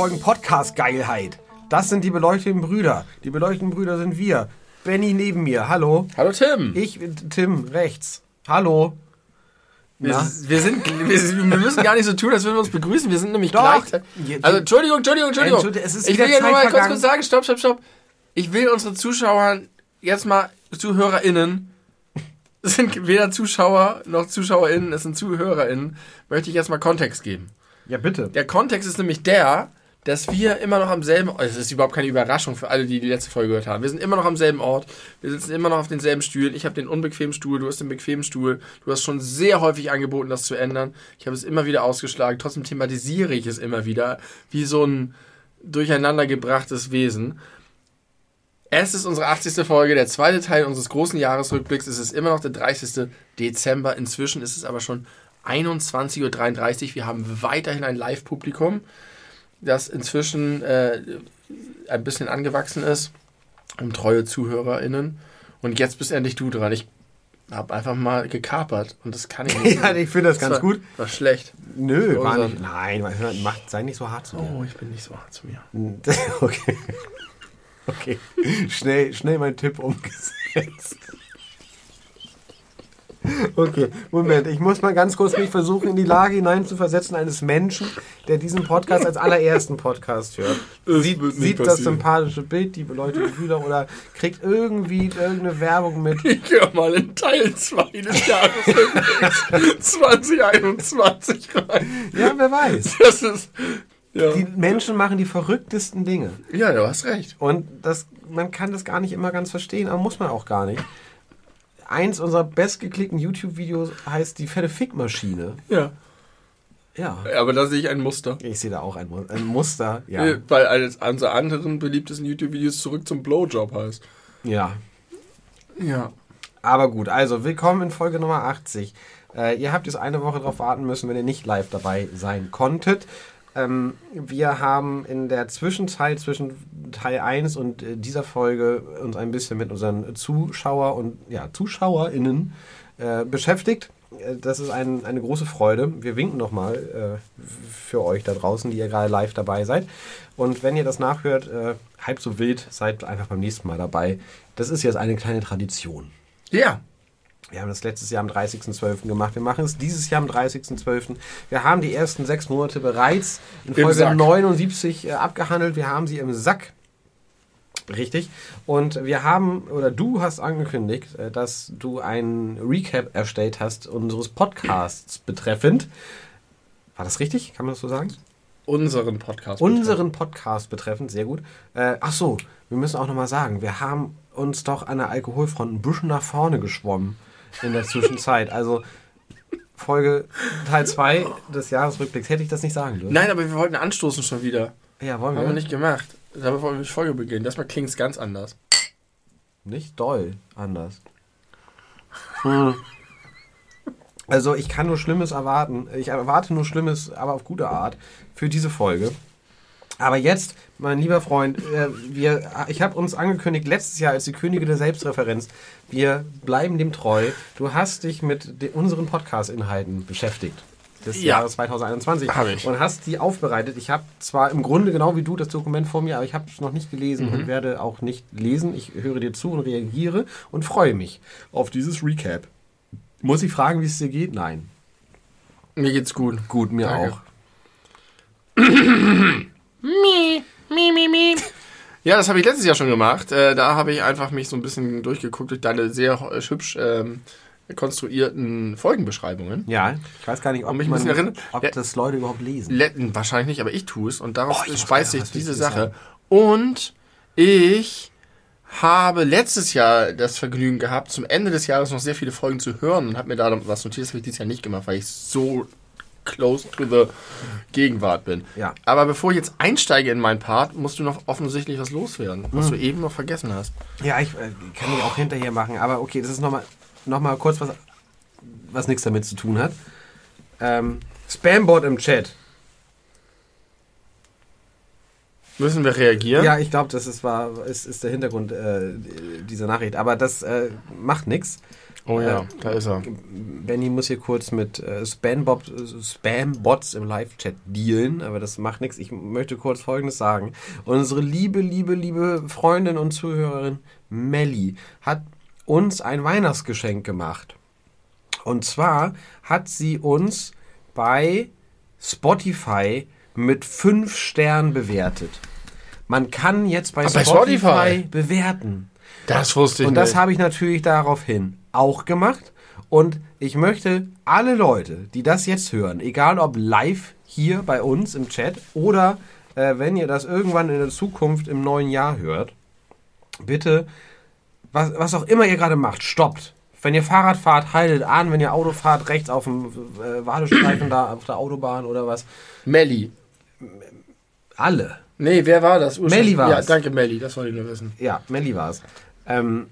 Folgen Podcast-Geilheit. Das sind die beleuchteten Brüder. Die beleuchteten Brüder sind wir. Benny neben mir. Hallo. Hallo Tim. Ich, Tim, rechts. Hallo. Wir, wir, sind, wir, wir, müssen gar nicht so tun, als würden wir uns begrüßen. Wir sind nämlich Doch. gleich. Also Entschuldigung, Entschuldigung, Entschuldigung. ich will ja nur mal kurz, kurz sagen, stopp, stopp, stopp. Ich will unsere Zuschauer jetzt mal, ZuhörerInnen, es sind weder Zuschauer noch ZuschauerInnen, es sind ZuhörerInnen, möchte ich jetzt mal Kontext geben. Ja, bitte. Der Kontext ist nämlich der, dass wir immer noch am selben Ort, es ist überhaupt keine Überraschung für alle, die die letzte Folge gehört haben. Wir sind immer noch am selben Ort, wir sitzen immer noch auf denselben Stühlen. Ich habe den unbequemen Stuhl, du hast den bequemen Stuhl. Du hast schon sehr häufig angeboten, das zu ändern. Ich habe es immer wieder ausgeschlagen. Trotzdem thematisiere ich es immer wieder wie so ein durcheinandergebrachtes Wesen. Es ist unsere 80. Folge, der zweite Teil unseres großen Jahresrückblicks. Es ist immer noch der 30. Dezember. Inzwischen ist es aber schon 21.33 Uhr. Wir haben weiterhin ein Live-Publikum das inzwischen äh, ein bisschen angewachsen ist, um treue ZuhörerInnen. Und jetzt bist endlich du dran. Ich habe einfach mal gekapert und das kann ich nicht. ja, ich finde das, das ganz war, gut. War schlecht. Nö, war nicht. Nein, macht, sei nicht so hart zu mir. Oh, ich bin nicht so hart zu mir. okay. Okay. Schnell, schnell mein Tipp umgesetzt. Okay, Moment, ich muss mal ganz kurz mich versuchen, in die Lage hineinzuversetzen eines Menschen, der diesen Podcast als allerersten Podcast hört. Das sieht, sieht das sympathische Bild, die beleuchtete Brüder oder kriegt irgendwie irgendeine Werbung mit. Ich höre mal in Teil 2 des Jahres 2021 rein. Ja, wer weiß. Das ist. Ja. Die Menschen machen die verrücktesten Dinge. Ja, du hast recht. Und das, man kann das gar nicht immer ganz verstehen, aber muss man auch gar nicht eins unserer bestgeklickten YouTube-Videos heißt die fette Fickmaschine. Ja. Ja. Aber da sehe ich ein Muster. Ich sehe da auch ein, ein Muster, ja. Weil eines unserer anderen beliebtesten YouTube-Videos zurück zum Blowjob heißt. Ja. Ja. Aber gut, also willkommen in Folge Nummer 80. Äh, ihr habt jetzt eine Woche darauf warten müssen, wenn ihr nicht live dabei sein konntet. Ähm, wir haben in der Zwischenzeit zwischen Teil 1 und äh, dieser Folge uns ein bisschen mit unseren Zuschauer und ja, ZuschauerInnen äh, beschäftigt. Äh, das ist ein, eine große Freude. Wir winken nochmal äh, für euch da draußen, die ihr gerade live dabei seid. Und wenn ihr das nachhört, äh, halb so wild, seid einfach beim nächsten Mal dabei. Das ist jetzt eine kleine Tradition. Ja, wir haben das letztes Jahr am 30.12. gemacht. Wir machen es dieses Jahr am 30.12. Wir haben die ersten sechs Monate bereits in Folge Sack. 79 äh, abgehandelt. Wir haben sie im Sack. Richtig. Und wir haben, oder du hast angekündigt, äh, dass du ein Recap erstellt hast unseres Podcasts betreffend. War das richtig? Kann man das so sagen? Unseren Podcast. Unseren Podcast betreffend, sehr gut. Äh, ach so, wir müssen auch nochmal sagen, wir haben uns doch an der Alkoholfront ein bisschen nach vorne geschwommen in der Zwischenzeit. Also Folge Teil 2 des Jahresrückblicks hätte ich das nicht sagen dürfen. Nein, aber wir wollten anstoßen schon wieder. Ja, wollen wir. Haben wir nicht gemacht. Damit wollen wir die Folge beginnen. Das mal klingt es ganz anders. Nicht doll anders. Hm. Also ich kann nur Schlimmes erwarten. Ich erwarte nur Schlimmes, aber auf gute Art für diese Folge. Aber jetzt, mein lieber Freund, äh, wir, ich habe uns angekündigt, letztes Jahr als die Könige der Selbstreferenz, wir bleiben dem treu. Du hast dich mit unseren Podcast-Inhalten beschäftigt des ja. Jahres 2021 hab ich. und hast die aufbereitet. Ich habe zwar im Grunde genau wie du das Dokument vor mir, aber ich habe es noch nicht gelesen mhm. und werde auch nicht lesen. Ich höre dir zu und reagiere und freue mich auf dieses Recap. Muss ich fragen, wie es dir geht? Nein. Mir geht's gut. Gut, mir Danke. auch. Ja, das habe ich letztes Jahr schon gemacht. Äh, da habe ich einfach mich so ein bisschen durchgeguckt durch deine sehr hübsch ähm, konstruierten Folgenbeschreibungen. Ja, ich weiß gar nicht, ob, mich man, erinnert, ob ja, das Leute überhaupt lesen. Wahrscheinlich nicht, aber ich tue es und daraus oh, speist sich diese Sache. Und ich habe letztes Jahr das Vergnügen gehabt, zum Ende des Jahres noch sehr viele Folgen zu hören und habe mir da was notiert. Das habe ich dieses Jahr nicht gemacht, weil ich so close to the Gegenwart bin. Ja. Aber bevor ich jetzt einsteige in meinen Part, musst du noch offensichtlich was loswerden, was mhm. du eben noch vergessen hast. Ja, ich äh, kann ich auch hinterher machen, aber okay, das ist nochmal noch mal kurz was, was nichts damit zu tun hat. Ähm, Spambot im Chat. Müssen wir reagieren? Ja, ich glaube, das ist, war, ist, ist der Hintergrund äh, dieser Nachricht. Aber das äh, macht nichts. Oh ja, da ist er. Benny muss hier kurz mit äh, Spambob, Spam-Bots im Live-Chat dealen, aber das macht nichts. Ich möchte kurz Folgendes sagen. Unsere liebe, liebe, liebe Freundin und Zuhörerin Melli hat uns ein Weihnachtsgeschenk gemacht. Und zwar hat sie uns bei Spotify mit fünf Sternen bewertet. Man kann jetzt bei, Ah, bei Spotify, Spotify? bewerten. Das wusste ich Und das habe ich natürlich daraufhin auch gemacht. Und ich möchte alle Leute, die das jetzt hören, egal ob live hier bei uns im Chat oder äh, wenn ihr das irgendwann in der Zukunft im neuen Jahr hört, bitte, was, was auch immer ihr gerade macht, stoppt. Wenn ihr Fahrrad fahrt, haltet an. Wenn ihr Auto fahrt, rechts auf dem äh, Wartestreifen da auf der Autobahn oder was. Melli. Alle. Nee, wer war das? Melli war's. Ja, danke Melli, das wollte ich nur wissen. Ja, Melli war es. Ähm,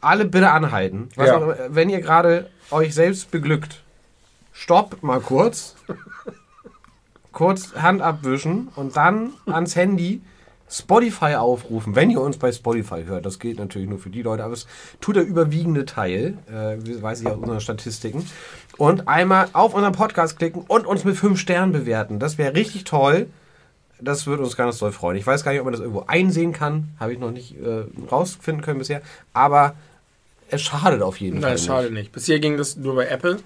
alle bitte anhalten. Was Ja. auch immer, wenn ihr gerade euch selbst beglückt, stopp mal kurz. kurz Hand abwischen und dann ans Handy Spotify aufrufen, wenn ihr uns bei Spotify hört. Das gilt natürlich nur für die Leute, aber es tut der überwiegende Teil, äh, weiß ich aus unseren Statistiken. Und einmal auf unseren Podcast klicken und uns mit fünf Sternen bewerten. Das wäre richtig toll. Das würde uns ganz doll freuen. Ich weiß gar nicht, ob man das irgendwo einsehen kann. Habe ich noch nicht äh, rausfinden können bisher. Aber es schadet auf jeden Fall. Nein, schade nicht. Bisher ging das nur bei Apple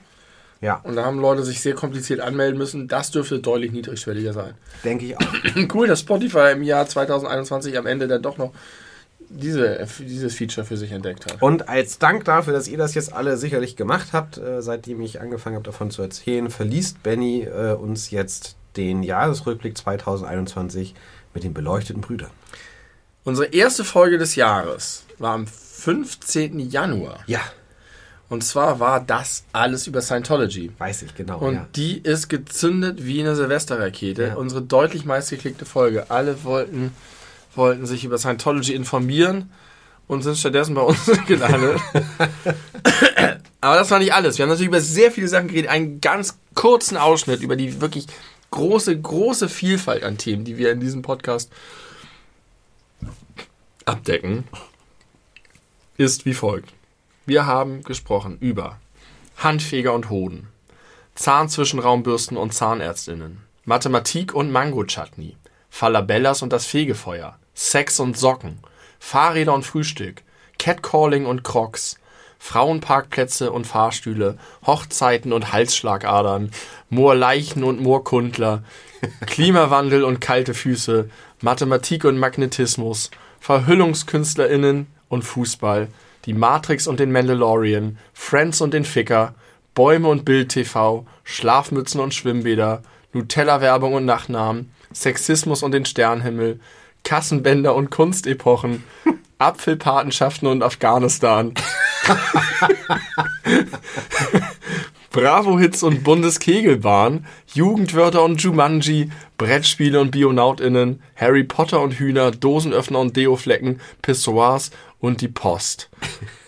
Ja, und da haben Leute sich sehr kompliziert anmelden müssen. Das dürfte deutlich niedrigschwelliger sein. denke ich auch. cool, dass Spotify im Jahr 2021 am Ende dann doch noch diese, dieses Feature für sich entdeckt hat. Und als Dank dafür, dass ihr das jetzt alle sicherlich gemacht habt, äh, seitdem ich angefangen habe davon zu erzählen, verliest Benny äh, uns jetzt den Jahresrückblick 2021 mit den beleuchteten Brüdern. Unsere erste Folge des Jahres war am 15. Januar. Ja, Und zwar war das alles über Scientology. weiß ich genau. Und ja. die ist gezündet wie eine Silvesterrakete. Ja. Unsere deutlich meistgeklickte Folge. Alle wollten, wollten sich über Scientology informieren und sind stattdessen bei uns gelandet. Aber das war nicht alles. Wir haben natürlich über sehr viele Sachen geredet. Einen ganz kurzen Ausschnitt über die wirklich große, große Vielfalt an Themen, die wir in diesem Podcast abdecken, ist wie folgt. Wir haben gesprochen über Handfeger und Hoden, Zahnzwischenraumbürsten und Zahnärztinnen, Mathematik und Mango-Chutney, Falabellas und das Fegefeuer, Sex und Socken, Fahrräder und Frühstück, Catcalling und Crocs, Frauenparkplätze und Fahrstühle, Hochzeiten und Halsschlagadern, Moorleichen und Moorkundler, Klimawandel und kalte Füße, Mathematik und Magnetismus, VerhüllungskünstlerInnen und Fußball, die Matrix und den Mandalorian, Friends und den Ficker, Bäume und Bild-TV, Schlafmützen und Schwimmbäder, Nutella-Werbung und Nachnamen, Sexismus und den Sternhimmel, Kassenbänder und Kunstepochen, Apfelpatenschaften und Afghanistan, Bravo-Hits und Bundeskegelbahn, Jugendwörter und Jumanji, Brettspiele und BionautInnen, Harry Potter und Hühner, Dosenöffner und Deoflecken, Pissoirs und die Post.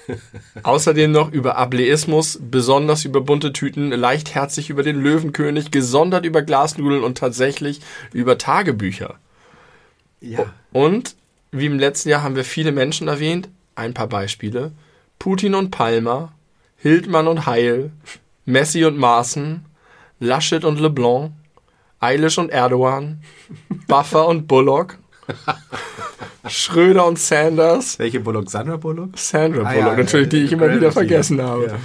Außerdem noch über Ableismus, besonders über bunte Tüten, leichtherzig über den Löwenkönig, gesondert über Glasnudeln und tatsächlich über Tagebücher. ja. Und wie im letzten Jahr haben wir viele Menschen erwähnt. Ein paar Beispiele. Putin und Palmer, Hildmann und Heil, Messi und Maaßen, Laschet und LeBlanc, Eilish und Erdogan, Buffer und Bullock, Schröder und Sanders, Welche Bullock? Sandra Bullock? Sandra Ah, Bullock ja, natürlich, die ich immer wieder vergessen habe.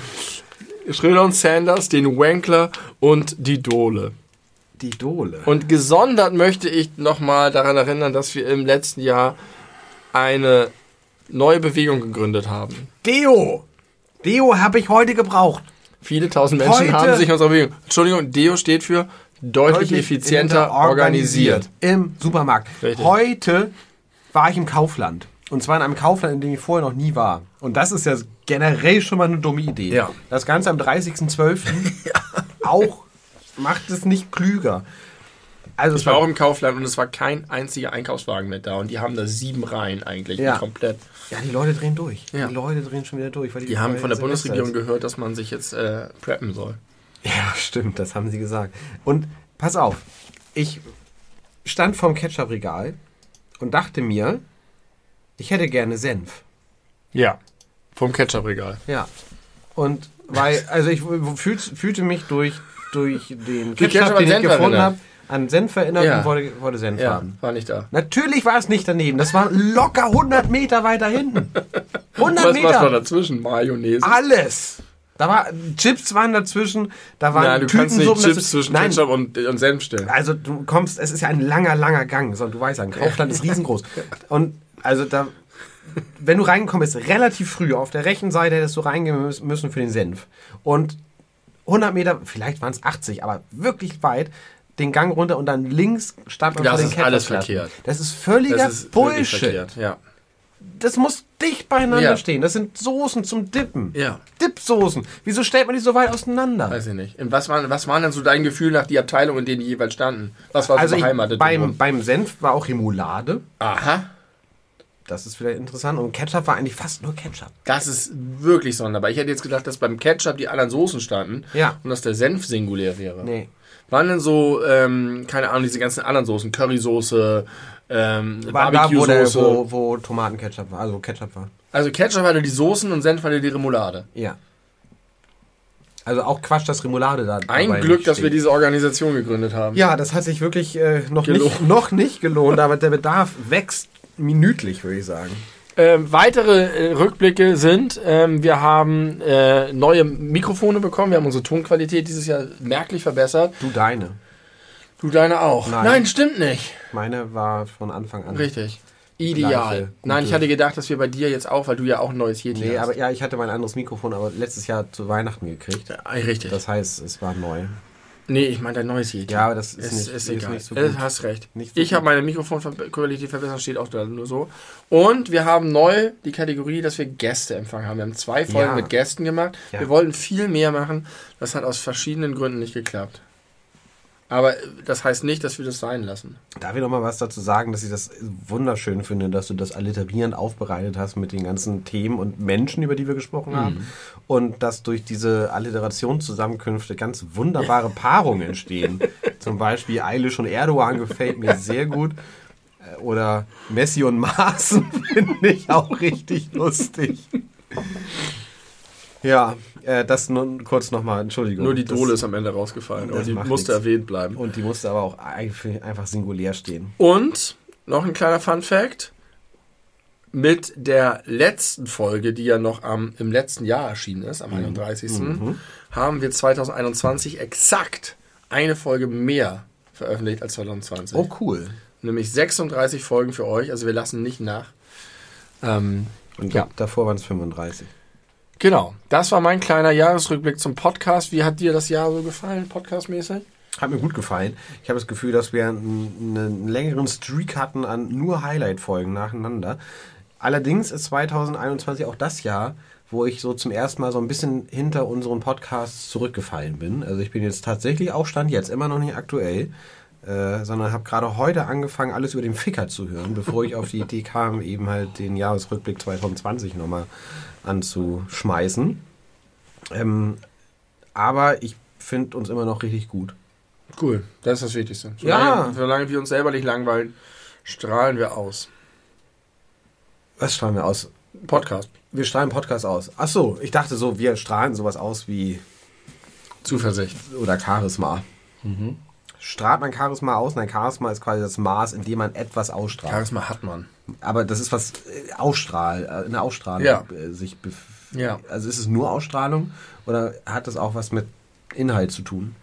Ja. Schröder und Sanders, den Wankler und die Dole. Die Dole. Und gesondert möchte ich nochmal daran erinnern, dass wir im letzten Jahr eine neue Bewegung gegründet haben. Deo! Deo habe ich heute gebraucht. Viele tausend Menschen Heute- haben sich unserer Bewegung. Entschuldigung, DEO steht für deutlich, effizienter organisiert. Im Supermarkt. Richtig. Heute war ich im Kaufland. Und zwar in einem Kaufland, in dem ich vorher noch nie war. Und das ist ja generell schon mal eine dumme Idee. Ja. Das Ganze am 30.12. auch macht es nicht klüger. Also es Ich war auch im Kaufland und es war kein einziger Einkaufswagen mehr da. Und die haben da sieben Reihen eigentlich. Ja. Komplett. Ja, die Leute drehen durch. Ja. Die Leute drehen schon wieder durch. Weil Die haben weil von der Bundesregierung ist. gehört, dass man sich jetzt äh, preppen soll. Ja, stimmt, das haben sie gesagt. Und pass auf, ich stand vorm Ketchup-Regal und dachte mir, ich hätte gerne Senf. Ja. Vom Ketchup-Regal. Ja. Und weil, also ich fühl, fühlte mich durch, durch den Ketchup Ketchup, den ich gefunden habe, an Senf erinnert Ja. und wollte, wollte Senf Ja, haben. war nicht da. Natürlich war es nicht daneben. Das war locker 100 Meter weiter hinten. 100 Was, Meter. was war dazwischen? Mayonnaise? Alles. Da war Chips waren dazwischen, da waren Nein, du kannst nicht Chips dazwischen. zwischen Nein, Ketchup und, und Senf stellen. also du kommst, es ist ja ein langer, langer Gang. So, du weißt ja, ein Kaufland ist riesengroß. Und also da, wenn du reinkommst, relativ früh auf der rechten Seite hättest du reingehen müssen- müssen für den Senf. Und 100 Meter, vielleicht waren es 80, aber wirklich weit, den Gang runter und dann links stand man Das ist alles verkehrt. Das ist völliger Das ist Bullshit. verkehrt. Ja. Das muss dicht beieinander Ja. stehen. Das sind Soßen zum Dippen. Ja. Dipsoßen. Wieso stellt man die so weit auseinander? Weiß ich nicht. Und was waren, was waren denn so dein Gefühl nach die Abteilung, in denen die jeweils standen? Was war so Also ich, beheimatet? beim, beim Senf war auch Remoulade. Aha. Das ist vielleicht interessant. Und Ketchup war eigentlich fast nur Ketchup. Das ist wirklich sonderbar. Ich hätte jetzt gedacht, dass beim Ketchup die anderen Soßen standen Ja. und dass der Senf singulär wäre. Nee. Waren denn so, ähm, keine Ahnung, diese ganzen anderen Soßen, Currysoße, ähm, da, wo, Barbecue-Soße. wo, wo Tomatenketchup war. Also Ketchup war. Also Ketchup hatte die Soßen und Senf hatte die Remoulade. Ja. Also auch Quatsch, dass Remoulade da Ein Glück, dass wir diese Organisation gegründet haben. Ja, das hat sich wirklich äh, noch, nicht, noch nicht gelohnt, aber der Bedarf wächst minütlich, würde ich sagen. Ähm, weitere äh, Rückblicke sind, ähm, wir haben äh, neue Mikrofone bekommen, wir haben unsere Tonqualität dieses Jahr merklich verbessert. Du deine. Du deine auch. Nein. Nein stimmt nicht. Meine war von Anfang an. Richtig. Ideal. Gleiche, Nein, ich hatte gedacht, dass wir bei dir jetzt auch, weil du ja auch ein neues Yeti Nee, hast. aber ja, ich hatte mein anderes Mikrofon, aber letztes Jahr zu Weihnachten gekriegt. Ja, richtig. Das heißt, es war neu. Nee, ich meine dein neues Yeti. Ja, aber das ist, ist, nicht, ist ist egal. nicht so gut. hast recht. Nicht so ich habe meine Mikrofonqualität verbessert, steht auch da nur so. Und wir haben neu die Kategorie, dass wir Gäste empfangen haben. Wir haben zwei Folgen Ja. mit Gästen gemacht. Ja. Wir wollten viel mehr machen. Das hat aus verschiedenen Gründen nicht geklappt. Aber das heißt nicht, dass wir das sein lassen. Darf ich noch mal was dazu sagen, dass ich das wunderschön finde, dass du das alliterierend aufbereitet hast mit den ganzen Themen und Menschen, über die wir gesprochen haben. Und dass durch diese Alliterationszusammenkünfte ganz wunderbare Paarungen entstehen. Zum Beispiel Eilish und Erdogan gefällt mir sehr gut. Oder Messi und Maaßen finde ich auch richtig lustig. Ja, äh, das nur kurz nochmal, Entschuldigung. Nur die Das- Dole ist am Ende rausgefallen. Das die musste nichts. erwähnt bleiben. Und die musste aber auch einfach singulär stehen. Und noch ein kleiner Fun Fact. Mit der letzten Folge, die ja noch am, im letzten Jahr erschienen ist, am 31. haben wir 2021 exakt eine Folge mehr veröffentlicht als 2020. Oh, cool. Nämlich 36 Folgen für euch, also wir lassen nicht nach. Ähm, Und Ja. davor waren es 35. genau, das war mein kleiner Jahresrückblick zum Podcast. Wie hat dir das Jahr so gefallen, podcastmäßig? Hat mir gut gefallen. Ich habe das Gefühl, dass wir einen, längeren Streak hatten an nur Highlight-Folgen nacheinander. Allerdings ist 2021 auch das Jahr, wo ich so zum ersten Mal so ein bisschen hinter unseren Podcasts zurückgefallen bin. Also ich bin jetzt tatsächlich auch Stand jetzt immer noch nicht aktuell, äh, sondern habe gerade heute angefangen, alles über den Ficker zu hören, bevor ich auf die Idee kam, eben halt den Jahresrückblick 2020 nochmal anzuschmeißen. Ähm, aber ich finde uns immer noch richtig gut. Cool, das ist das Wichtigste. Ja. Solange, solange wir uns selber nicht langweilen, strahlen wir aus. Was strahlen wir aus? Podcast. Wir strahlen Podcast aus. Ach so, ich dachte so, wir strahlen sowas aus wie Zuversicht. oder Charisma. Strahlt man Charisma aus? Nein, Charisma ist quasi das Maß, in dem man etwas ausstrahlt. Charisma hat man. Aber das ist was äh, Ausstrahl, äh, eine Ausstrahlung Ja. äh, sich Ja. Also ist es nur Ausstrahlung oder hat das auch was mit Inhalt zu tun?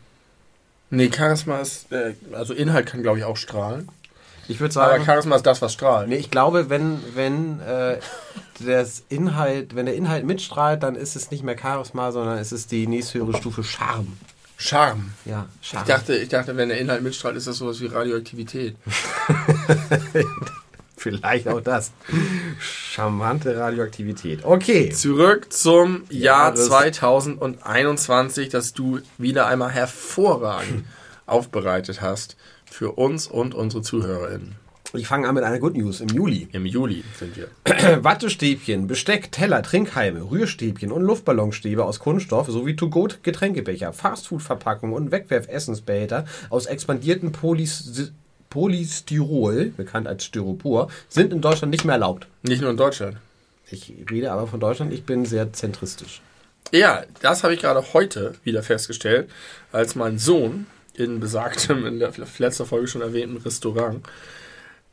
Nee, Charisma ist, äh, also Inhalt kann, glaube ich, auch strahlen. Ich würde Aber sagen, Charisma ist das, was strahlt. nee, ich glaube, wenn wenn äh, das Inhalt, wenn der Inhalt mitstrahlt, dann ist es nicht mehr Charisma, sondern es ist die nächsthöhere Stufe Charme. Charme. Ja, Ich Charme. dachte, ich dachte, wenn der Inhalt mitstrahlt, ist das sowas wie Radioaktivität. Vielleicht auch das. Charmante Radioaktivität. Okay. Zurück zum Jahr Jahres- 2021, das du wieder einmal hervorragend aufbereitet hast für uns und unsere ZuhörerInnen. Ich fange an mit einer Good News im Juli. Im Juli sind wir. Wattestäbchen, Besteck, Teller, Trinkhalme, Rührstäbchen und Luftballonstäbe aus Kunststoff sowie To-Go-Getränkebecher, Fastfood-Verpackungen und Wegwerfessensbehälter aus expandierten Polys Polystyrol, bekannt als Styropor, sind in Deutschland nicht mehr erlaubt. Nicht nur in Deutschland. Ich rede aber von Deutschland, ich bin sehr zentristisch. Ja, das habe ich gerade heute wieder festgestellt, als mein Sohn in besagtem, in der letzter Folge schon erwähnten Restaurant,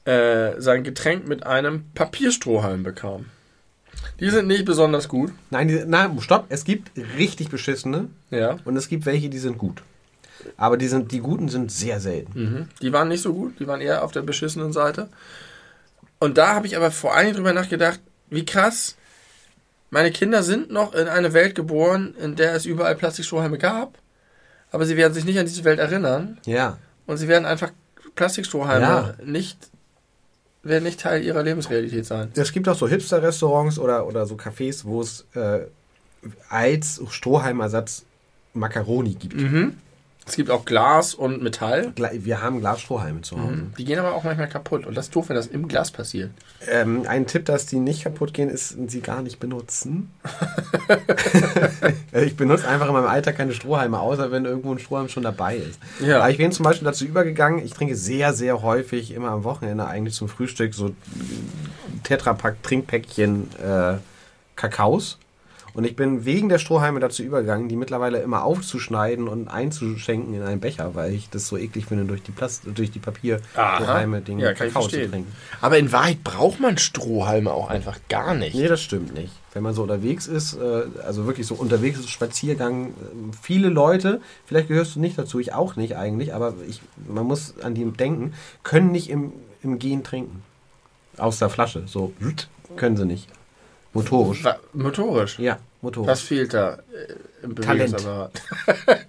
äh, sein Getränk mit einem Papierstrohhalm bekam. Die sind nicht besonders gut. Nein, die, nein, stopp, es gibt richtig beschissene Ja. und es gibt welche, die sind gut. Aber die, sind, die guten sind sehr selten. Mhm. Die waren nicht so gut, die waren eher auf der beschissenen Seite. Und da habe ich aber vor allem drüber nachgedacht, wie krass, meine Kinder sind noch in eine Welt geboren, in der es überall Plastikstrohhalme gab, aber sie werden sich nicht an diese Welt erinnern Ja. und sie werden einfach Plastikstrohhalme Ja. nicht, werden nicht Teil ihrer Lebensrealität sein. Es gibt auch so Hipster-Restaurants oder, oder so Cafés, wo es äh, als Strohhalmersatz Macaroni gibt. Mhm. Es gibt auch Glas und Metall. Wir haben Glasstrohhalme zu Hause. Die gehen aber auch manchmal kaputt und das ist doof, wenn das im Glas passiert. Ähm, ein Tipp, dass die nicht kaputt gehen, ist, sie gar nicht benutzen. ich benutze einfach in meinem Alltag keine Strohhalme, außer wenn irgendwo ein Strohhalm schon dabei ist. Ja. Aber ich bin zum Beispiel dazu übergegangen, ich trinke sehr, sehr häufig, immer am Wochenende eigentlich zum Frühstück, so Tetrapack Trinkpäckchen äh, Kakaos. Und ich bin wegen der Strohhalme dazu übergegangen, die mittlerweile immer aufzuschneiden und einzuschenken in einen Becher, weil ich das so eklig finde, durch die, Plast durch die Papierstrohhalme den Ja, kann ich Kakao zu trinken. Aber in Wahrheit braucht man Strohhalme auch einfach gar nicht. Nee, das stimmt nicht. Wenn man so unterwegs ist, äh, also wirklich so unterwegs ist, Spaziergang, äh, viele Leute, vielleicht gehörst du nicht dazu, ich auch nicht eigentlich, aber ich, man muss an die denken, können nicht im, im Gehen trinken. Aus der Flasche. So, können sie nicht. Motorisch. Wa- Motorisch. Ja, motorisch. Was fehlt da äh, im Talent. Bewegungsapparat?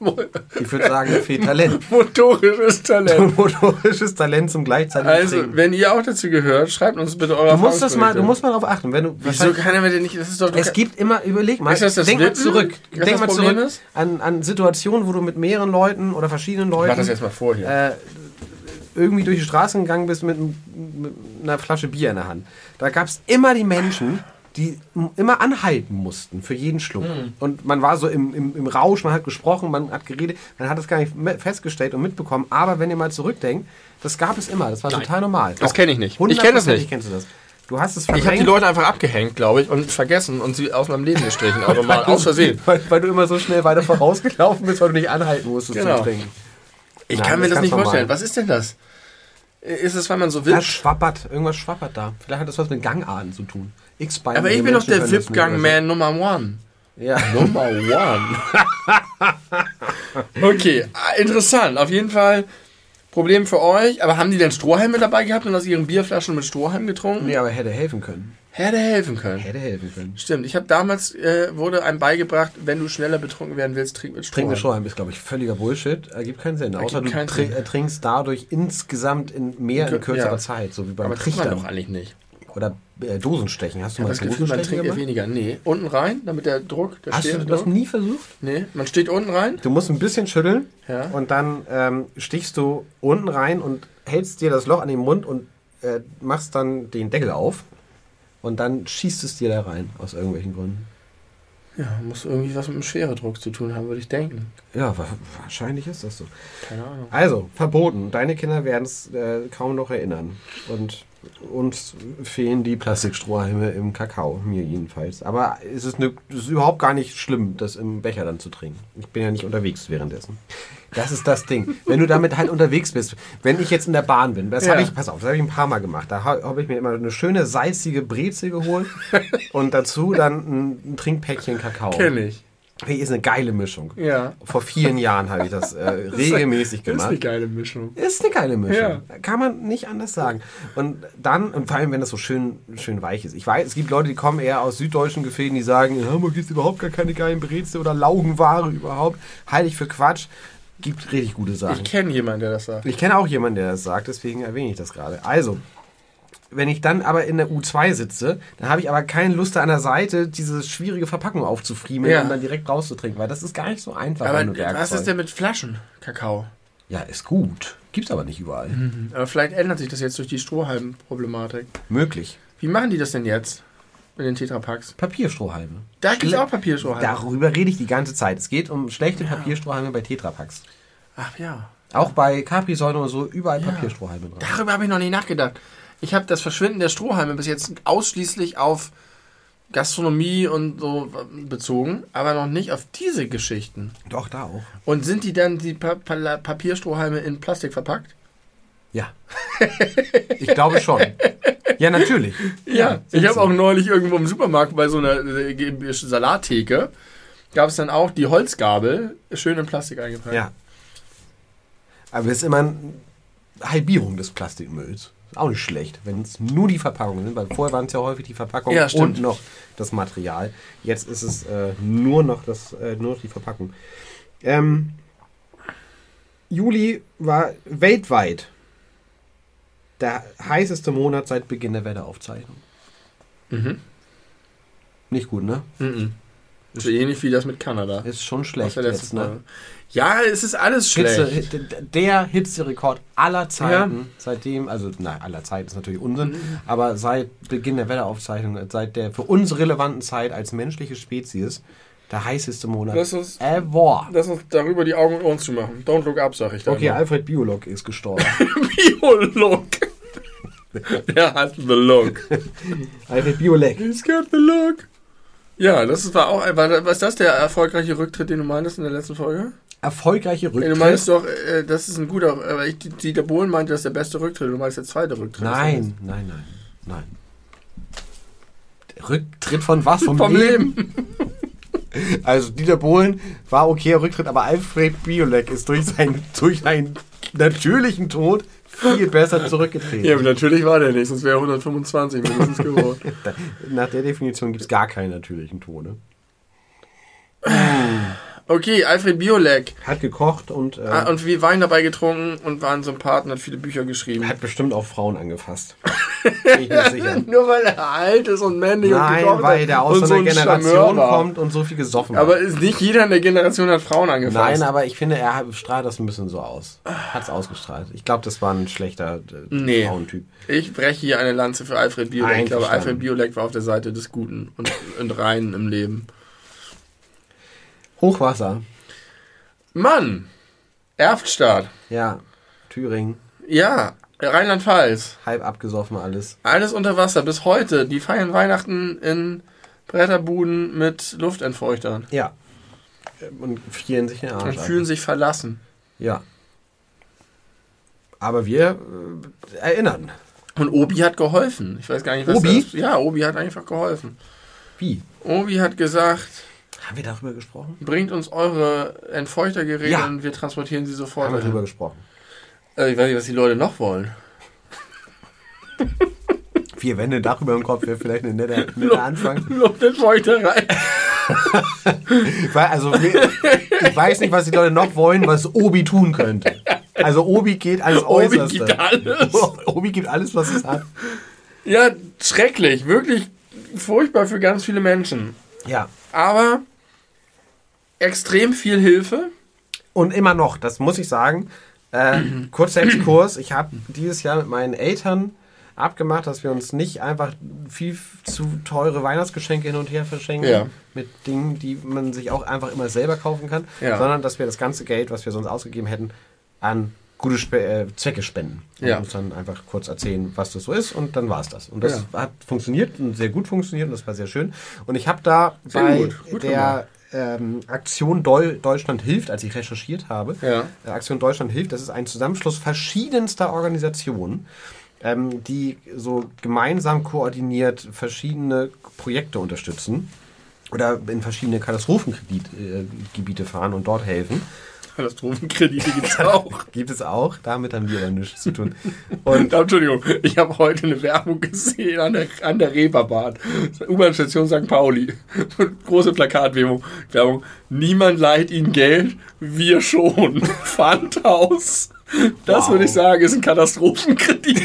Ich würde sagen, fehlt Talent. Motorisches Talent. Motorisches Talent zum gleichzeitigen Also, Trinken. wenn ihr auch dazu gehört, schreibt uns bitte eure Du musst das mal, du musst mal darauf achten, wenn du Wieso kann er mir denn nicht? Das ist doch. Es gibt immer, überleg mal, Ist das das denk mal Wippen? zurück. Was Denk mal Problem zurück ist? an, an Situationen, wo du mit mehreren Leuten oder verschiedenen Mach Leuten das jetzt mal vor hier. äh, irgendwie durch die Straße gegangen bist mit, mit einer Flasche Bier in der Hand. Da gab es immer die Menschen, die immer anhalten mussten für jeden Schluck. Hm. Und man war so im, im, im Rausch, man hat gesprochen, man hat geredet, man hat es gar nicht festgestellt und mitbekommen. Aber wenn ihr mal zurückdenkt, das gab es immer, das war total normal. Das Doch, kenn ich nicht. Ich kenn das nicht. kennst du das. Du hast es ich habe verdrängt. die Leute einfach abgehängt, glaube ich, und vergessen und sie aus meinem Leben gestrichen. Also mal aus Versehen. Weil, weil du immer so schnell weiter vorausgelaufen bist, weil du nicht anhalten musstest Genau. zum Trinken. Ich Nein, kann mir das das nicht vorstellen. Was ist denn das? Ist es, weil man so Da will? schwappert, irgendwas schwappert da. Vielleicht hat das was mit Gangarten zu tun. X-Beine. Aber ich bin doch der VIP-Gang-Man Nummer one. Ja. Number one. okay, ah, interessant. Auf jeden Fall Problem für euch. Aber haben die denn Strohhalme dabei gehabt und aus ihren Bierflaschen mit Strohhalm getrunken? Nee, aber hätte helfen können. Hätte helfen können. Hätte helfen können. Stimmt, ich habe damals, äh, wurde einem beigebracht, wenn du schneller betrunken werden willst, trink mit Strohhalm. mit Strohhalm ist, glaube ich, völliger Bullshit. Ergibt keinen Sinn. Außer du keinen tri Sinn. äh, trinkst dadurch insgesamt in mehr in Ja. kürzerer Zeit. So wie beim Aber trinkt man Trichtern. doch eigentlich nicht. Oder äh, Dosenstechen. Hast du habe mal das Gefühl, man trinkt eher weniger. Nee, unten rein, damit der Druck, der Hast du das Druck. nie versucht? Nee, man steht unten rein. Du musst ein bisschen schütteln Ja. und dann ähm, stichst du unten rein und hältst dir das Loch an den Mund und äh, machst dann den Deckel auf und dann schießt es dir da rein, aus irgendwelchen Gründen. Ja, muss irgendwie was mit dem Schweredruck zu tun haben, würde ich denken. Ja, wa wahrscheinlich ist das so. Keine Ahnung. Also, verboten. Deine Kinder werden es äh, kaum noch erinnern. Und uns fehlen die Plastikstrohhalme im Kakao, mir jedenfalls. Aber es ist, ne, es ist überhaupt gar nicht schlimm, das im Becher dann zu trinken. Ich bin ja nicht unterwegs währenddessen. Das ist das Ding. Wenn du damit halt unterwegs bist, wenn ich jetzt in der Bahn bin, das Ja. habe ich, pass auf, das habe ich ein paar Mal gemacht. Da ha- habe ich mir immer eine schöne salzige Brezel geholt und dazu dann ein, ein Trinkpäckchen Kakao. Kenn ich. Hey, ist eine geile Mischung. Ja. Vor vielen Jahren habe ich das äh, regelmäßig Das ist gemacht. eine geile Mischung. Ist eine geile Mischung. Ja. Kann man nicht anders sagen. Und dann, und vor allem, wenn das so schön, schön weich ist. Ich weiß, es gibt Leute, die kommen eher aus süddeutschen Gefilden, die sagen, in Hamburg gibt es überhaupt gar keine geilen Brezel oder Laugenware überhaupt. Halte ich für Quatsch. Gibt richtig gute Sachen. Ich kenne jemanden, der das sagt. Ich kenne auch jemanden, der das sagt, deswegen erwähne ich das gerade. Also, wenn ich dann aber in der U2 sitze, dann habe ich aber keine Lust, da an der Seite diese schwierige Verpackung aufzufriemeln Ja. und dann direkt rauszutrinken, weil das ist gar nicht so einfach. Aber was ist denn mit Flaschen Kakao? Ja, ist gut. Gibt's aber nicht überall. Aber vielleicht ändert sich das jetzt durch die Strohhalm-Problematik. Möglich. Wie machen die das denn jetzt mit den Tetrapacks? Papierstrohhalme. Da gibt es auch Papierstrohhalme. Darüber rede ich die ganze Zeit. Es geht um schlechte Papierstrohhalme bei Tetrapacks. Ach ja. Auch bei Capri-Säulen oder so, überall Papierstrohhalme dran. Darüber habe ich noch nicht nachgedacht. Ich habe das Verschwinden der Strohhalme bis jetzt ausschließlich auf Gastronomie und so bezogen, aber noch nicht auf diese Geschichten. Doch, da auch. Und sind die dann, die pa pa Papierstrohhalme in Plastik verpackt? Ja. ich glaube schon. Ja, natürlich. Ja, ich sind habe auch neulich irgendwo im Supermarkt bei so einer äh, Salattheke, gab es dann auch die Holzgabel, schön in Plastik eingepackt. Ja. Aber es ist immer eine Halbierung des Plastikmülls. Auch nicht schlecht, wenn es nur die Verpackungen sind, weil vorher waren es ja häufig die Verpackungen Ja, und noch das Material. Jetzt ist es äh, nur noch das, äh, nur noch die Verpackung. Ähm, Juli war weltweit der heißeste Monat seit Beginn der Wetteraufzeichnung. Mhm. Nicht gut, ne? Mhm. So ähnlich wie das mit Kanada. Ist schon schlecht jetzt, ne? Ja, es ist alles Hitze, schlecht. Hit- der Hitzerekord aller Zeiten, seitdem, also na, aller Zeiten ist natürlich Unsinn, Mhm. aber seit Beginn der Wetteraufzeichnung, seit der für uns relevanten Zeit als menschliche Spezies, der heißeste Monat Lass uns, ever. lass uns darüber die Augen und Ohren zu machen. Don't look up, sag ich da. Okay, immer. Alfred Biolog ist gestorben. Biolog. Der hat the look. Alfred Biolek. He's got the look. Ja, das war auch, war, was das der erfolgreiche Rücktritt, den du meintest in der letzten Folge? Erfolgreiche Ja, du Rücktritt. meinst doch, äh, das ist ein guter, aber ich, Dieter Bohlen meinte, das ist der beste Rücktritt. Du meinst der zweite Rücktritt. Nein, nein, nein, nein. Der Rücktritt von was? Vom, Vom Leben? Leben. Also Dieter Bohlen war okay Rücktritt, aber Alfred Biolek ist durch seinen, durch seinen natürlichen Tod viel besser zurückgetreten. Ja, natürlich war der nicht, sonst wäre er 125 mindestens geworden. Nach der Definition gibt es gar keinen natürlichen Tode. Okay, Alfred Biolek. Hat gekocht und, äh, Ah, und viel Wein dabei getrunken und war ein Sympath und hat viele Bücher geschrieben. hat bestimmt auch Frauen angefasst. Bin ich mir sicher. Nur weil er alt ist und männlich und Nein, gekocht weil der aus und so einer ein Generation Charmeur kommt und so viel gesoffen Aber hat. ist nicht jeder in der Generation hat Frauen angefasst. Nein, aber ich finde, er hat- strahlt das ein bisschen so aus. Hat es ausgestrahlt. Ich glaube, das war ein schlechter äh, Nee. Frauentyp. Ich breche hier eine Lanze für Alfred Biolek. Ich glaube. Alfred Biolek war auf der Seite des Guten und, und Reinen im Leben. Hochwasser. Mann! Erftstadt. Ja. Thüringen. Ja, Rheinland-Pfalz. Halb abgesoffen alles. Alles unter Wasser bis heute. Die feiern Weihnachten in Bretterbuden mit Luftentfeuchtern Ja. Und frieren sich den Arsch und fühlen sich verlassen. Ja. Aber wir äh, erinnern. Und Obi hat geholfen. Ich weiß gar nicht, was Obi? das Ja, Obi hat einfach geholfen. Wie? Obi hat gesagt, Haben wir darüber gesprochen? bringt uns eure Entfeuchtergeräte Ja. und wir transportieren sie sofort. Haben wir darüber gesprochen. Äh, ich weiß nicht, was die Leute noch wollen. Vier Wände Dach über dem Kopf wäre vielleicht ein netter, netter Anfang. Luftentfeuchterei. Weil, also, wir, ich weiß nicht, was die Leute noch wollen, was Obi tun könnte. Also Obi geht Obi Äußerste. gibt alles. Obi gibt alles, was es hat. Ja, schrecklich. Wirklich furchtbar für ganz viele Menschen. Ja. Aber extrem viel Hilfe. Und immer noch, das muss ich sagen, äh, kurzer Exkurs, ich habe dieses Jahr mit meinen Eltern abgemacht, dass wir uns nicht einfach viel zu teure Weihnachtsgeschenke hin und her verschenken Ja. mit Dingen, die man sich auch einfach immer selber kaufen kann, Ja. sondern dass wir das ganze Geld, was wir sonst ausgegeben hätten, an gute Spe äh, Zwecke spenden. Und Ja. uns dann einfach kurz erzählen, was das so ist und dann war es das. Und das Ja. hat funktioniert und sehr gut funktioniert und das war sehr schön. Und ich habe da Sehr bei gut. Gut der ähm, Aktion Deu Deutschland hilft, als ich recherchiert habe, Ja. äh, Aktion Deutschland hilft, das ist ein Zusammenschluss verschiedenster Organisationen, ähm, die so gemeinsam koordiniert verschiedene Projekte unterstützen oder in verschiedene Katastrophenkreditgebiete fahren und dort helfen. Katastrophenkredite gibt es auch. Gibt es auch, damit haben wir dann nichts zu tun. Und Entschuldigung, ich habe heute eine Werbung gesehen an der, an der Reeperbahn. U-Bahn-Station St. Pauli. Große Plakatwerbung. Werbung. Niemand leiht ihnen Geld, wir schon. Pfandhaus. Das Wow. würde ich sagen, ist ein Katastrophenkredit.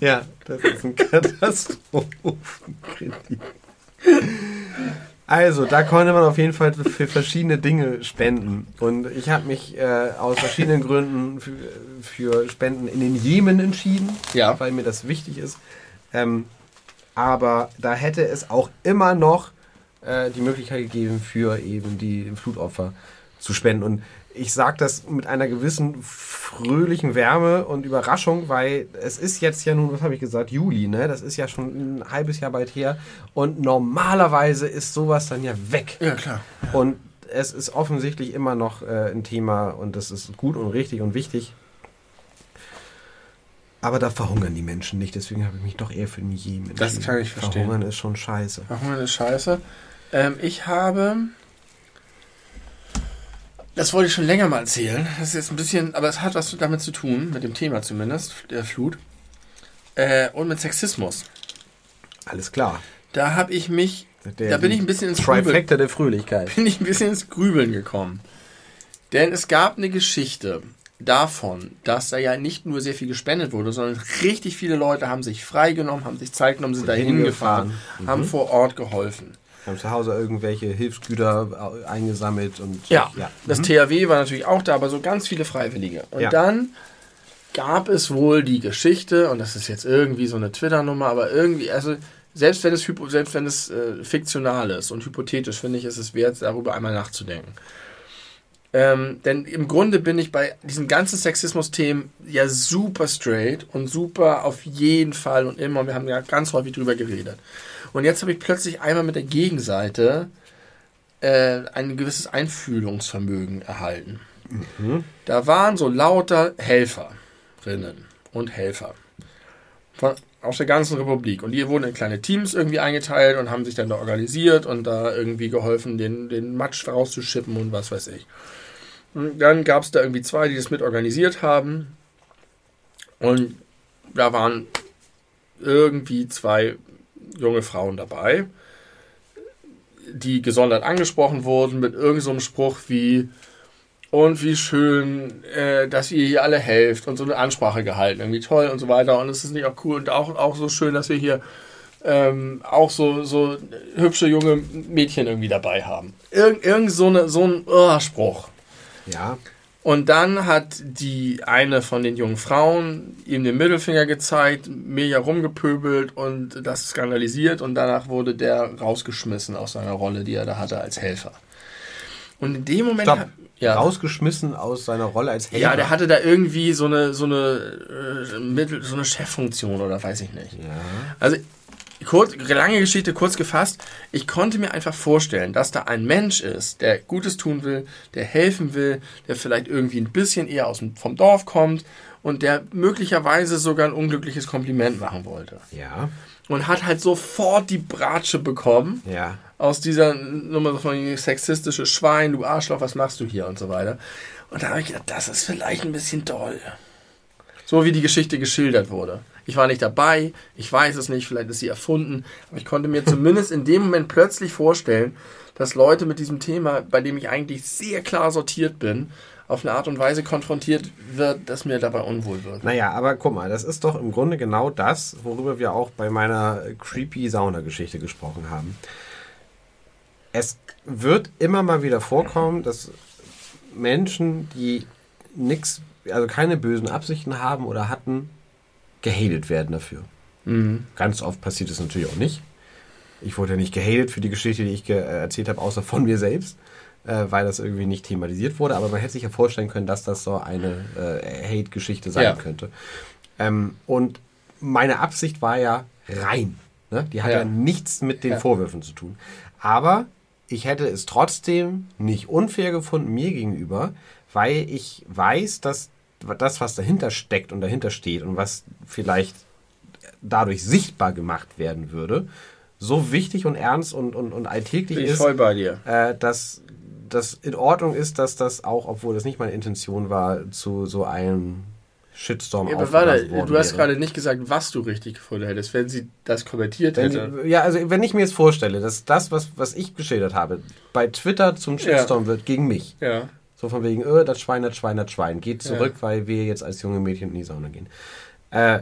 ja, das ist ein Katastrophenkredit. Also, da konnte man auf jeden Fall für verschiedene Dinge spenden. Und ich habe mich äh, aus verschiedenen Gründen für, für Spenden in den Jemen entschieden, Ja. weil mir das wichtig ist. Ähm, aber da hätte es auch immer noch äh, die Möglichkeit gegeben, für eben die Flutopfer zu spenden. Und ich sage das mit einer gewissen fröhlichen Wärme und Überraschung, weil es ist jetzt ja nun, was habe ich gesagt, Juli, ne? Das ist ja schon ein halbes Jahr bald her. Und normalerweise ist sowas dann ja weg. Ja, klar. Und es ist offensichtlich immer noch äh, ein Thema und das ist gut und richtig und wichtig. Aber da verhungern die Menschen nicht, deswegen habe ich mich doch eher für den Jemen Das kann ich verstehen. Verhungern ist schon scheiße. Verhungern ist scheiße. Ähm, ich habe. Das wollte ich schon länger mal erzählen. Das ist jetzt ein bisschen, aber es hat was damit zu tun, mit dem Thema zumindest, der Flut. Äh, und mit Sexismus. Alles klar. Da habe ich mich, Der- da bin ich ein bisschen ins Grübeln, Trifecta der Fröhlichkeit. bin ich ein bisschen ins Grübeln gekommen. Denn es gab eine Geschichte davon, dass da ja nicht nur sehr viel gespendet wurde, sondern richtig viele Leute haben sich freigenommen, haben sich Zeit genommen, sind da hingefahren, hingefahren. haben vor Ort geholfen. Haben zu Hause irgendwelche Hilfsgüter äh, eingesammelt und Ja, ja. das THW war natürlich auch da, aber so ganz viele Freiwillige. Und Ja. dann gab es wohl die Geschichte, und das ist jetzt irgendwie so eine Twitter-Nummer, aber irgendwie, also selbst wenn es, selbst wenn es äh, fiktional ist und hypothetisch, finde ich, ist es wert, darüber einmal nachzudenken. Ähm, denn im Grunde bin ich bei diesen ganzen Sexismus-Themen ja super straight und super auf jeden Fall und immer. Wir haben ja ganz häufig drüber geredet. Und jetzt habe ich plötzlich einmal mit der Gegenseite äh, ein gewisses Einfühlungsvermögen erhalten. Da waren so lauter Helferinnen und Helfer von, aus der ganzen Republik. Und die wurden in kleine Teams irgendwie eingeteilt und haben sich dann da organisiert und da irgendwie geholfen, den, den Matsch rauszuschippen und was weiß ich. Und dann gab es da irgendwie zwei, die das mit organisiert haben. Und da waren irgendwie zwei junge Frauen dabei, die gesondert angesprochen wurden mit irgendeinem so Spruch wie und wie schön, äh, dass ihr hier alle helft und so eine Ansprache gehalten, irgendwie toll und so weiter und es ist nicht auch cool und auch, auch so schön, dass wir hier ähm, auch so, so hübsche junge Mädchen irgendwie dabei haben. Irgend, irgend so, eine, so ein oh, Spruch. Ja, Und dann hat die eine von den jungen Frauen ihm den Mittelfinger gezeigt, mega rumgepöbelt und das skandalisiert und danach wurde der rausgeschmissen aus seiner Rolle, die er da hatte als Helfer. Und in dem Moment Stopp. ja, rausgeschmissen aus seiner Rolle als Helfer. ja, der hatte da irgendwie so eine so eine äh, Mittel, so eine Cheffunktion oder weiß ich nicht. Ja. Also kurz, lange Geschichte kurz gefasst. Ich konnte mir einfach vorstellen, dass da ein Mensch ist, der Gutes tun will, der helfen will, der vielleicht irgendwie ein bisschen eher aus dem, vom Dorf kommt und der möglicherweise sogar ein unglückliches Kompliment machen wollte. Ja, Und hat halt sofort die Bratsche bekommen ja. aus dieser Nummer von sexistische Schwein, du Arschloch, was machst du hier und so weiter. Und da habe ich gedacht, das ist vielleicht ein bisschen doll. So wie die Geschichte geschildert wurde. Ich war nicht dabei, ich weiß es nicht, vielleicht ist sie erfunden, aber ich konnte mir zumindest in dem Moment plötzlich vorstellen, dass Leute mit diesem Thema, bei dem ich eigentlich sehr klar sortiert bin, auf eine Art und Weise konfrontiert wird, dass mir dabei unwohl wird. Naja, aber guck mal, das ist doch im Grunde genau das, worüber wir auch bei meiner creepy Sauna-Geschichte gesprochen haben. Es wird immer mal wieder vorkommen, dass Menschen, die nichts, also keine bösen Absichten haben oder hatten, gehatet werden dafür. Mhm. Ganz oft passiert es natürlich auch nicht. Ich wurde ja nicht gehatet für die Geschichte, die ich äh, erzählt habe, außer von mir selbst, äh, weil das irgendwie nicht thematisiert wurde. Aber man hätte sich ja vorstellen können, dass das so eine äh, Hate-Geschichte sein Ja. könnte. Ähm, und meine Absicht war ja rein. Ne? Die hat ja. Ja. nichts mit den Ja. Vorwürfen zu tun. Aber ich hätte es trotzdem nicht unfair gefunden mir gegenüber, weil ich weiß, dass das, was dahinter steckt und dahinter steht und was vielleicht dadurch sichtbar gemacht werden würde, so wichtig und ernst und, und, und alltäglich Bin ich ist, voll bei dir. äh, dass das in Ordnung ist, dass das auch, obwohl das nicht meine Intention war, zu so einem Shitstorm Ja, aber warte, du hast wäre. gerade nicht gesagt, was du richtig gefunden hättest, wenn sie das kommentiert Wenn hätte. ja, also wenn ich mir jetzt vorstelle, dass das, was, was ich geschildert habe, bei Twitter zum Shitstorm wird gegen mich. Ja. So von wegen, öh, das Schwein, das Schwein, das Schwein. Geht zurück, Ja. weil wir jetzt als junge Mädchen in die Sauna gehen. Äh,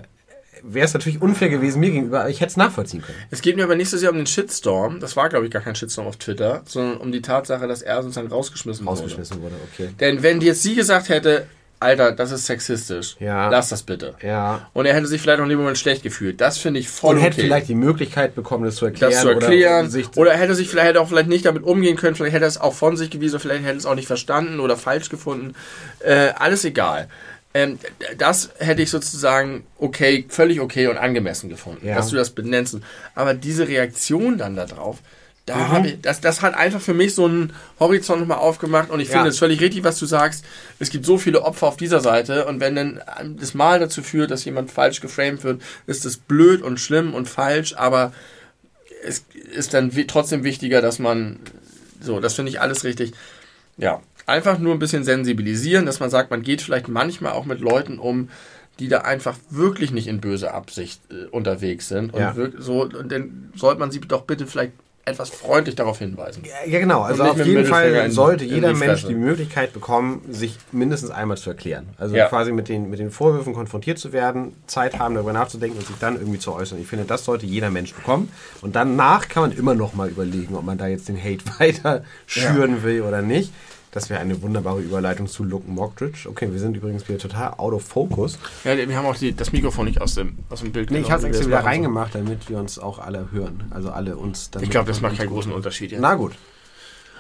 Wäre es natürlich unfair gewesen mir gegenüber, aber ich hätte es nachvollziehen können. Es geht mir aber nicht so sehr um den Shitstorm, das war glaube ich gar kein Shitstorm auf Twitter, sondern um die Tatsache, dass er sozusagen rausgeschmissen, Rausgeschmissen wurde, okay. wurde. Denn wenn jetzt sie gesagt hätte, Alter, das ist sexistisch. Ja. Lass das bitte. Ja. Und er hätte sich vielleicht auch in dem Moment schlecht gefühlt. Das finde ich voll Und okay. hätte vielleicht die Möglichkeit bekommen, das zu erklären. das zu erklären. Oder, sich, Oder, hätte sich vielleicht hätte auch vielleicht nicht damit umgehen können, vielleicht hätte er es auch von sich gewiesen, vielleicht hätte er es auch nicht verstanden oder falsch gefunden. Äh, alles egal. Ähm, das hätte ich sozusagen okay, völlig okay und angemessen gefunden, Ja. dass du das benennst. Aber diese Reaktion dann darauf, da Mhm. habe ich, das, das hat einfach für mich so einen Horizont nochmal aufgemacht und ich Ja. finde es völlig richtig, was du sagst. Es gibt so viele Opfer auf dieser Seite und wenn dann das Mal dazu führt, dass jemand falsch geframed wird, ist das blöd und schlimm und falsch, aber es ist dann trotzdem wichtiger, dass man so, das finde ich alles richtig. Ja, einfach nur ein bisschen sensibilisieren, dass man sagt, man geht vielleicht manchmal auch mit Leuten um, die da einfach wirklich nicht in böse Absicht äh, unterwegs sind und Ja. so und dann sollte man sie doch bitte vielleicht etwas freundlich darauf hinweisen. Ja, genau. Also auf jeden Fall in- sollte in jeder die Mensch die Möglichkeit bekommen, sich mindestens einmal zu erklären. Also Ja. quasi mit den, mit den Vorwürfen konfrontiert zu werden, Zeit haben, darüber nachzudenken und sich dann irgendwie zu äußern. Ich finde, das sollte jeder Mensch bekommen. Und danach kann man immer noch mal überlegen, ob man da jetzt den Hate weiter schüren will oder nicht. Das wäre eine wunderbare Überleitung zu Luke Mockridge. Okay, wir sind übrigens wieder total out of focus. Ja, wir haben auch die, das Mikrofon nicht aus dem, aus dem Bild Nee, ich habe es extra wieder reingemacht, damit wir uns auch alle hören. Also alle uns dann. Ich glaube, das macht keinen großen Unterschied. jetzt. Na gut.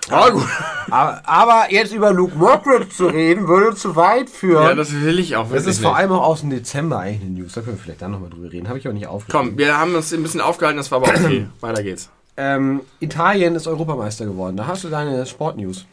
Ah, gut. Aber, aber jetzt über Luke Mockridge zu reden, würde zu weit führen. Ja, das will ich auch Das ist vor nicht. allem auch aus dem Dezember eigentlich eine News. Da können wir vielleicht dann nochmal drüber reden. Habe ich auch nicht aufgeschrieben. Komm, wir haben uns ein bisschen aufgehalten, das war aber okay. Weiter geht's. Ähm, Italien ist Europameister geworden. Da hast du deine Sportnews.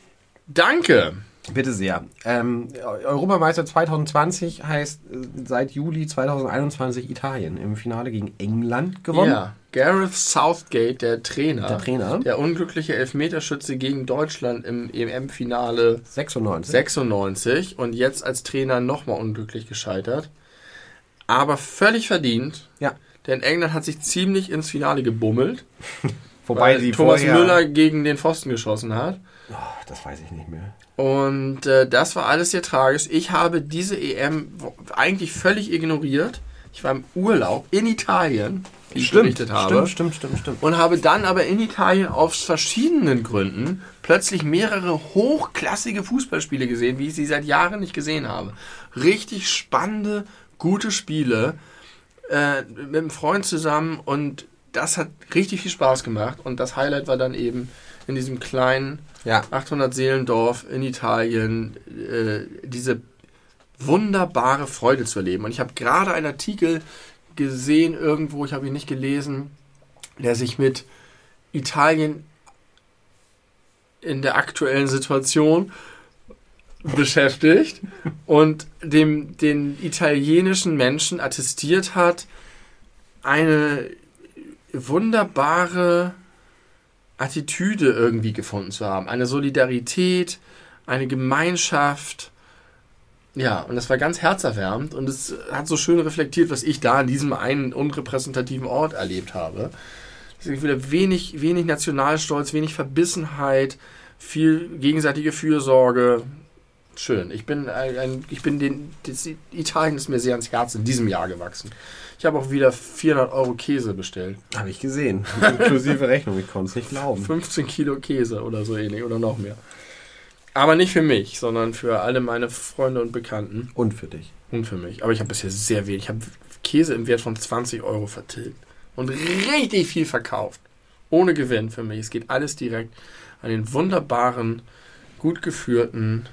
Danke. Bitte sehr. Ähm, Europameister 2020 heißt äh, seit Juli 2021 Italien. Im Finale gegen England gewonnen. Ja, Gareth Southgate, der Trainer, Der Trainer. der unglückliche Elfmeterschütze gegen Deutschland im EM-Finale 96. 96 und jetzt als Trainer nochmal unglücklich gescheitert. Aber völlig verdient, Ja. denn England hat sich ziemlich ins Finale gebummelt, Wobei sie Thomas. Müller gegen den Pfosten geschossen hat. Oh, das weiß ich nicht mehr. Und äh, das war alles sehr tragisch. Ich habe diese EM eigentlich völlig ignoriert. Ich war im Urlaub in Italien, wie ich berichtet habe. stimmt, stimmt, stimmt, stimmt. Und habe dann aber in Italien aus verschiedenen Gründen plötzlich mehrere hochklassige Fußballspiele gesehen, wie ich sie seit Jahren nicht gesehen habe. Richtig spannende, gute Spiele äh, mit einem Freund zusammen und das hat richtig viel Spaß gemacht. Und das Highlight war dann eben in diesem kleinen Ja. 800 Seelendorf in Italien äh, diese wunderbare Freude zu erleben. Und ich habe gerade einen Artikel gesehen irgendwo, ich habe ihn nicht gelesen, der sich mit Italien in der aktuellen Situation beschäftigt und dem den italienischen Menschen attestiert hat, eine wunderbare Attitüde irgendwie gefunden zu haben. Eine Solidarität, eine Gemeinschaft. Ja, und das war ganz herzerwärmend und es hat so schön reflektiert, was ich da an diesem einen unrepräsentativen Ort erlebt habe. Es ist wieder wenig, wenig Nationalstolz, wenig Verbissenheit, viel gegenseitige Fürsorge. Schön. Ich bin ein, ich bin den, Italien ist mir sehr ans Herz in diesem Jahr gewachsen. Ich habe auch wieder 400 Euro Käse bestellt. Habe ich gesehen. Inklusive Rechnung. Ich konnte es nicht glauben. 15 Kilo Käse oder so ähnlich oder noch mehr. Aber nicht für mich, sondern für alle meine Freunde und Bekannten Und für dich. und für mich. Aber ich habe bisher sehr wenig. Ich habe Käse im Wert von 20 Euro vertilgt und richtig viel verkauft. Ohne Gewinn für mich. Es geht alles direkt an den wunderbaren, gut geführten,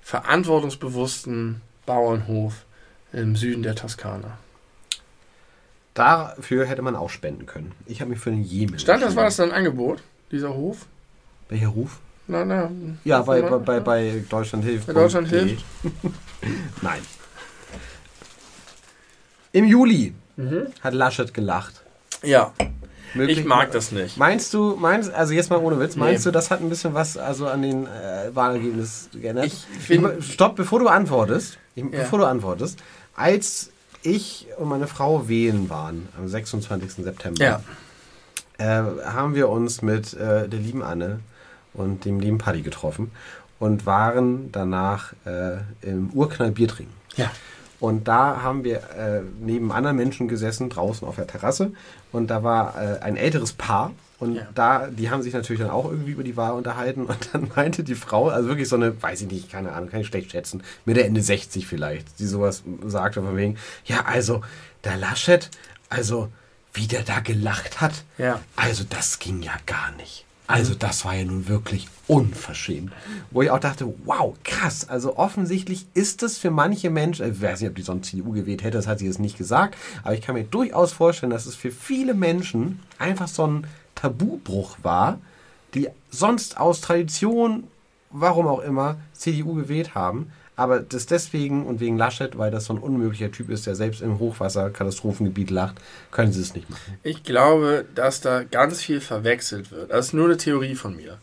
verantwortungsbewussten Bauernhof im Süden der Toskana. Dafür hätte man auch spenden können. Ich habe mich für den Jemen Stand das, war das dann ein Angebot, dieser Hof? Welcher Ruf? Na, na, Ja, bei, bei, bei, bei Deutschland hilft. Bei Deutschland hilft? Nein. Im Juli Mhm. hat Laschet gelacht. Ja, Möglich- ich mag das nicht. Meinst du, meinst, also jetzt mal ohne Witz, meinst Nee. du, das hat ein bisschen was also an den äh, Wahlergebnis geändert? Ich find- Stopp, bevor du antwortest, ich, Ja. bevor du antwortest, als ich und meine Frau wählen waren am 26. September, Ja. äh, haben wir uns mit äh, der lieben Anne und dem lieben Paddy getroffen und waren danach äh, im Urknall Bier trinken. Ja. Und da haben wir äh, neben anderen Menschen gesessen, draußen auf der Terrasse. Und da war äh, ein älteres Paar Und Ja. da, die haben sich natürlich dann auch irgendwie über die Wahl unterhalten. Und dann meinte die Frau, also wirklich so eine, weiß ich nicht, keine Ahnung, kann ich schlecht schätzen, Mitte Ende 60 vielleicht, die sowas sagte von wegen, ja, also, der Laschet, also, wie der da gelacht hat, Ja. also das ging ja gar nicht. Also das war ja nun wirklich unverschämt. Wo ich auch dachte, wow, krass. Also offensichtlich ist es für manche Menschen, ich weiß nicht, ob die sonst CDU gewählt hätte, das hat sie jetzt nicht gesagt, aber ich kann mir durchaus vorstellen, dass es für viele Menschen einfach so ein Tabubruch war, die sonst aus Tradition, warum auch immer, CDU gewählt haben. Aber das deswegen und wegen Laschet, weil das so ein unmöglicher Typ ist, der selbst im Hochwasserkatastrophengebiet lacht, können sie es nicht machen. Ich glaube, dass da ganz viel verwechselt wird. Das ist nur eine Theorie von mir.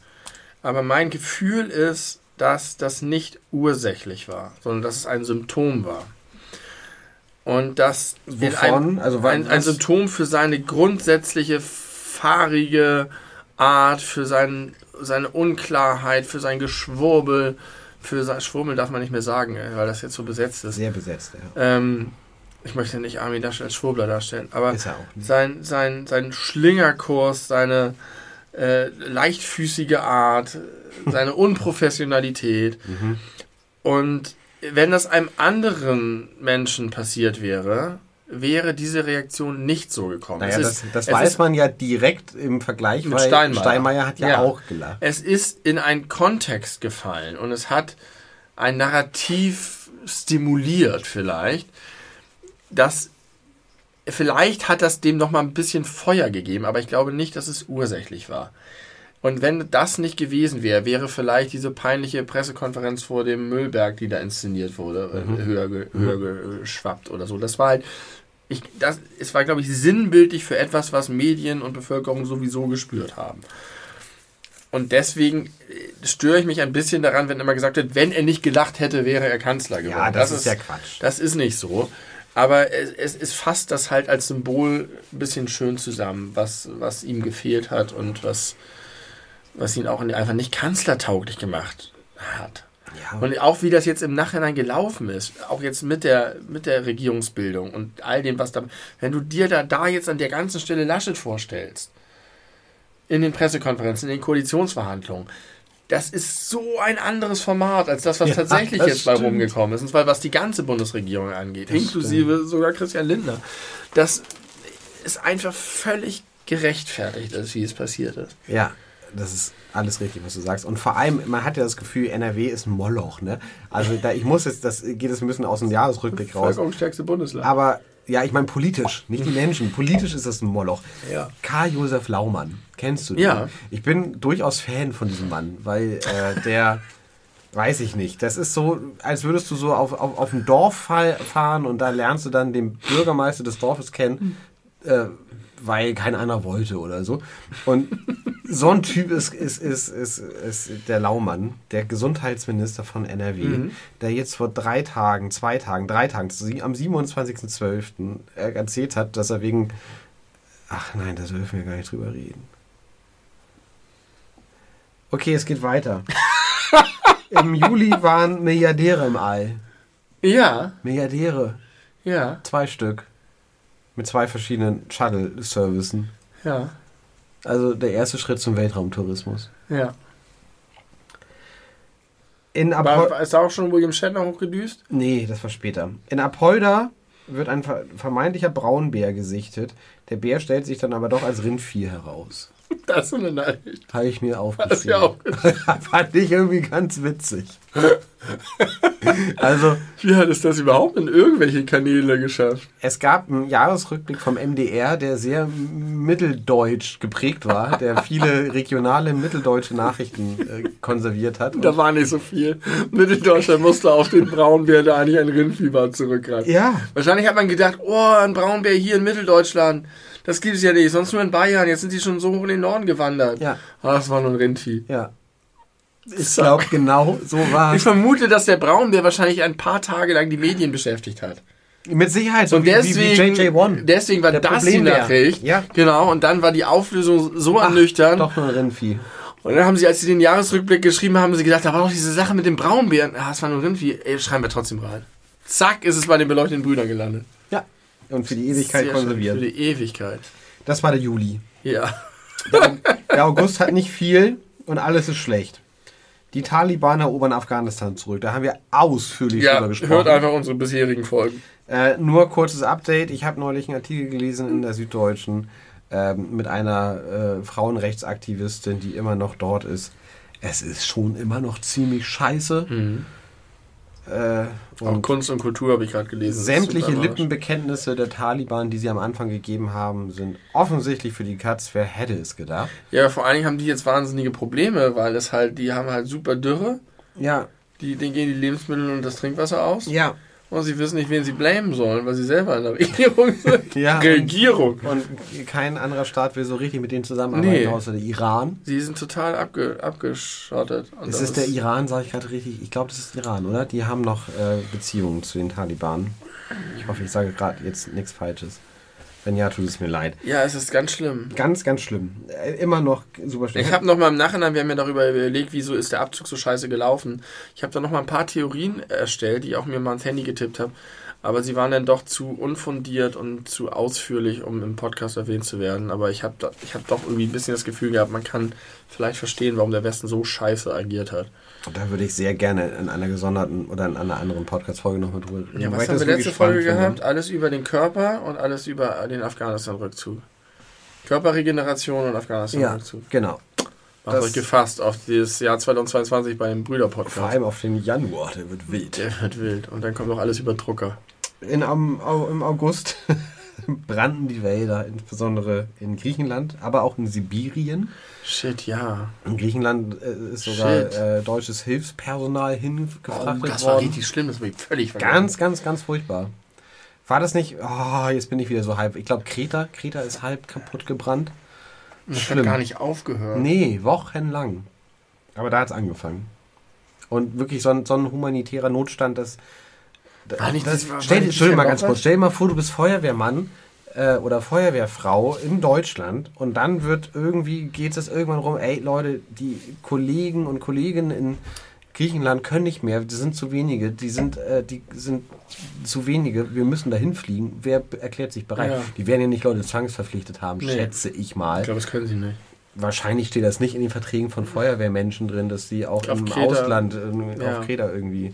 Aber mein Gefühl ist, dass das nicht ursächlich war, sondern dass es ein Symptom war. Und dass in Wovon? Ein, Also ein, ein Symptom für seine grundsätzliche fahrige Art, für sein, seine Unklarheit, für sein Geschwurbel, für sein Schwurbel darf man nicht mehr sagen, ey, weil das jetzt so besetzt ist. Sehr besetzt, ja. Ähm, ich möchte nicht Armin Laschet als Schwurbler darstellen, aber er sein, sein, sein Schlingerkurs, seine äh, leichtfüßige Art, seine Unprofessionalität. Mhm. Und wenn das einem anderen Menschen passiert wäre, wäre diese Reaktion nicht so gekommen. Naja, das, ist, das es weiß man ja direkt im Vergleich, Mit weil Steinmeier. Steinmeier hat ja, Ja. auch gelacht. Es ist in einen Kontext gefallen und es hat ein Narrativ stimuliert vielleicht, das vielleicht hat das dem noch mal ein bisschen Feuer gegeben, aber ich glaube nicht, dass es ursächlich war. Und wenn das nicht gewesen wäre, wäre vielleicht diese peinliche Pressekonferenz vor dem Müllberg, die da inszeniert wurde, äh, höher, höher geschwappt oder so. Das war halt, ich, das, es war, glaube ich, sinnbildlich für etwas, was Medien und Bevölkerung sowieso gespürt haben. Und deswegen äh, störe ich mich ein bisschen daran, wenn immer gesagt wird, wenn er nicht gelacht hätte, wäre er Kanzler geworden. Ja, das, ist ja Quatsch. Das ist nicht so. Aber es, es, es fasst das halt als Symbol ein bisschen schön zusammen, was, was ihm gefehlt hat und was, was ihn auch einfach nicht kanzlertauglich gemacht hat. Ja, Und auch wie das jetzt im Nachhinein gelaufen ist, auch jetzt mit der, mit der Regierungsbildung und all dem, was da. Wenn du dir da, da jetzt an der ganzen Stelle Laschet vorstellst, in den Pressekonferenzen, in den Koalitionsverhandlungen, das ist so ein anderes Format als das, was Ja, tatsächlich das jetzt bei stimmt. rumgekommen ist. Und zwar was die ganze Bundesregierung angeht, Das inklusive sogar Christian Lindner. Das ist einfach völlig gerechtfertigt, ist, wie es passiert ist. ja, das ist alles richtig, was du sagst. Und vor allem, man hat ja das Gefühl, NRW ist ein Moloch. Ne? Also da, ich muss jetzt, das geht jetzt ein bisschen aus dem Jahresrückblick raus. Bevölkerungsstärkste Bundesland. Aber ja, ich meine politisch, nicht die Menschen. Politisch ist das ein Moloch. Ja. Karl Josef Laumann, kennst du den? Ja. Ich bin durchaus Fan von diesem Mann, weil äh, der, weiß ich nicht, das ist so, als würdest du so auf, auf, auf ein Dorf fa- fahren und da lernst du dann den Bürgermeister des Dorfes kennen, äh, weil kein einer wollte oder so. Und so ein Typ ist, ist, ist, ist, ist der Laumann, der Gesundheitsminister von NRW, der jetzt vor drei Tagen, zwei Tagen, drei Tagen, am 27.12. erzählt hat, dass er wegen. Ach nein, da dürfen wir gar nicht drüber reden. Okay, es geht weiter. Im Juli waren Milliardäre im All. Ja, Milliardäre. ja, Zwei Stück. Mit zwei verschiedenen Shuttle-Servicen. ja, Also der erste Schritt zum Weltraumtourismus. ja. In War, Apol war- ist da auch schon William Shatner hochgedüst? Nee, das war später. In Apolda wird ein ver- vermeintlicher Braunbär gesichtet. Der Bär stellt sich dann aber doch als Rindvieh heraus. Das ist eine Nachricht. Habe ich mir aufgeschrieben. auch Fand ich irgendwie ganz witzig. also, Wie hat es das überhaupt in irgendwelche Kanäle geschafft? es gab einen Jahresrückblick vom MDR, der sehr mitteldeutsch geprägt war, der viele regionale mitteldeutsche Nachrichten äh, konserviert hat. Da war nicht so viel. Mitteldeutschland musste auf den Braunbär, der eigentlich ein Rindvieh war, zurückgreifen. ja, Wahrscheinlich hat man gedacht, oh, ein Braunbär hier in Mitteldeutschland. Das gibt es ja nicht, sonst nur in Bayern. Jetzt sind die schon so hoch in den Norden gewandert. ja, Ah, das war nur ein Rindvieh. ja. Ich glaube, genau so war Ich vermute, dass der Braunbär wahrscheinlich ein paar Tage lang die Medien beschäftigt hat. Mit Sicherheit, so Und wie, deswegen, wie, wie JJ1. deswegen war Der das Problembär. die Nachricht. Ja. Genau, und dann war die Auflösung so Ach, ernüchternd. Doch nur ein Rindvieh. Und dann haben sie, als sie den Jahresrückblick geschrieben haben, sie gedacht, da war doch diese Sache mit dem Braunbären. Ah, es war nur ein Rindvieh. Ey, schreiben wir trotzdem rein. Zack, ist es bei den beleuchteten Brüdern gelandet. Und für die Ewigkeit Sehr konserviert. Für die Ewigkeit. Das war der Juli. Ja. Der August hat nicht viel und alles ist schlecht. Die Taliban erobern Afghanistan zurück. Da haben wir ausführlich Ja, drüber gesprochen. hört einfach unsere bisherigen Folgen. Äh, nur kurzes Update. Ich habe neulich einen Artikel gelesen in der Süddeutschen ähm, mit einer äh, Frauenrechtsaktivistin, die immer noch dort ist. Es ist schon immer noch ziemlich scheiße. Äh, Auch und Kunst und Kultur habe ich gerade gelesen. sämtliche. Lippenbekenntnisse der Taliban, die sie am Anfang gegeben haben, sind offensichtlich für die Katz. Wer hätte es gedacht? Ja, vor allen Dingen haben die jetzt wahnsinnige Probleme, weil es halt, die haben halt super Dürre. Ja, Die, denen gehen die Lebensmittel und das Trinkwasser aus. ja. Und sie wissen nicht, wen sie blamen sollen, weil sie selber in der Regierung sind. Ja, Regierung. Und kein anderer Staat will so richtig mit denen zusammenarbeiten, Nee. außer der Iran. Sie sind total abge, abgeschottet. Und Es das ist der Iran, sage ich gerade richtig. Ich glaube, das ist Iran, oder? Die haben noch äh, Beziehungen zu den Taliban. Ich hoffe, ich sage gerade jetzt nichts Falsches. Wenn ja, tut es mir leid. Ja, es ist ganz schlimm. Ganz, ganz schlimm. Äh, immer noch super schlimm. Ich habe noch mal im Nachhinein, wir haben ja darüber überlegt, wieso ist der Abzug so scheiße gelaufen. Ich habe da noch mal ein paar Theorien erstellt, die ich auch mir mal ins Handy getippt habe. Aber sie waren dann doch zu unfundiert und zu ausführlich, um im Podcast erwähnt zu werden. Aber ich habe ich hab doch irgendwie ein bisschen das Gefühl gehabt, man kann vielleicht verstehen, warum der Westen so scheiße agiert hat. Da würde ich sehr gerne in einer gesonderten oder in einer anderen Podcast-Folge nochmal drüber reden. Ja, was haben wir letzte Folge gehabt? Alles über den Körper und alles über den Afghanistan-Rückzug. Körperregeneration und Ja, Afghanistan-Rückzug. genau. Macht Das- euch gefasst auf das Jahr 2022 bei dem Vor Brüder-Podcast. allem auf den Januar, der wird wild. Der wird wild. Und dann kommt noch alles über Drucker. In, am, au, Im August brannten die Wälder, insbesondere in Griechenland, aber auch in Sibirien. Shit, ja. In Griechenland äh, ist sogar äh, deutsches Hilfspersonal hingefrachtet Oh, das war worden. richtig schlimm, das ich völlig vergessen. Ganz, ganz, ganz furchtbar. War das nicht? Oh, jetzt bin ich wieder so halb. Ich glaube, Kreta, Kreta ist halb kaputt gebrannt. das hat schlimm. gar nicht aufgehört. Nee, wochenlang. Aber da hat es angefangen. Und wirklich so ein, so ein humanitärer Notstand, das. War nicht- das das war- stell, war dir- mal ganz kurz. Stell dir mal vor, du bist Feuerwehrmann äh, oder Feuerwehrfrau in Deutschland und dann wird irgendwie, geht es irgendwann rum, ey Leute, die Kollegen und Kolleginnen in Griechenland können nicht mehr, die sind zu wenige, die sind, äh, die sind zu wenige, wir müssen dahin fliegen. Wer erklärt sich bereit? Ja. Die werden ja nicht Leute zwangsverpflichtet haben, Nee. schätze ich mal Ich glaube, das können sie nicht. wahrscheinlich steht das nicht in den Verträgen von Feuerwehrmenschen drin, dass sie auch Auf im Kreta. Ausland äh, Ja. auf Kreta irgendwie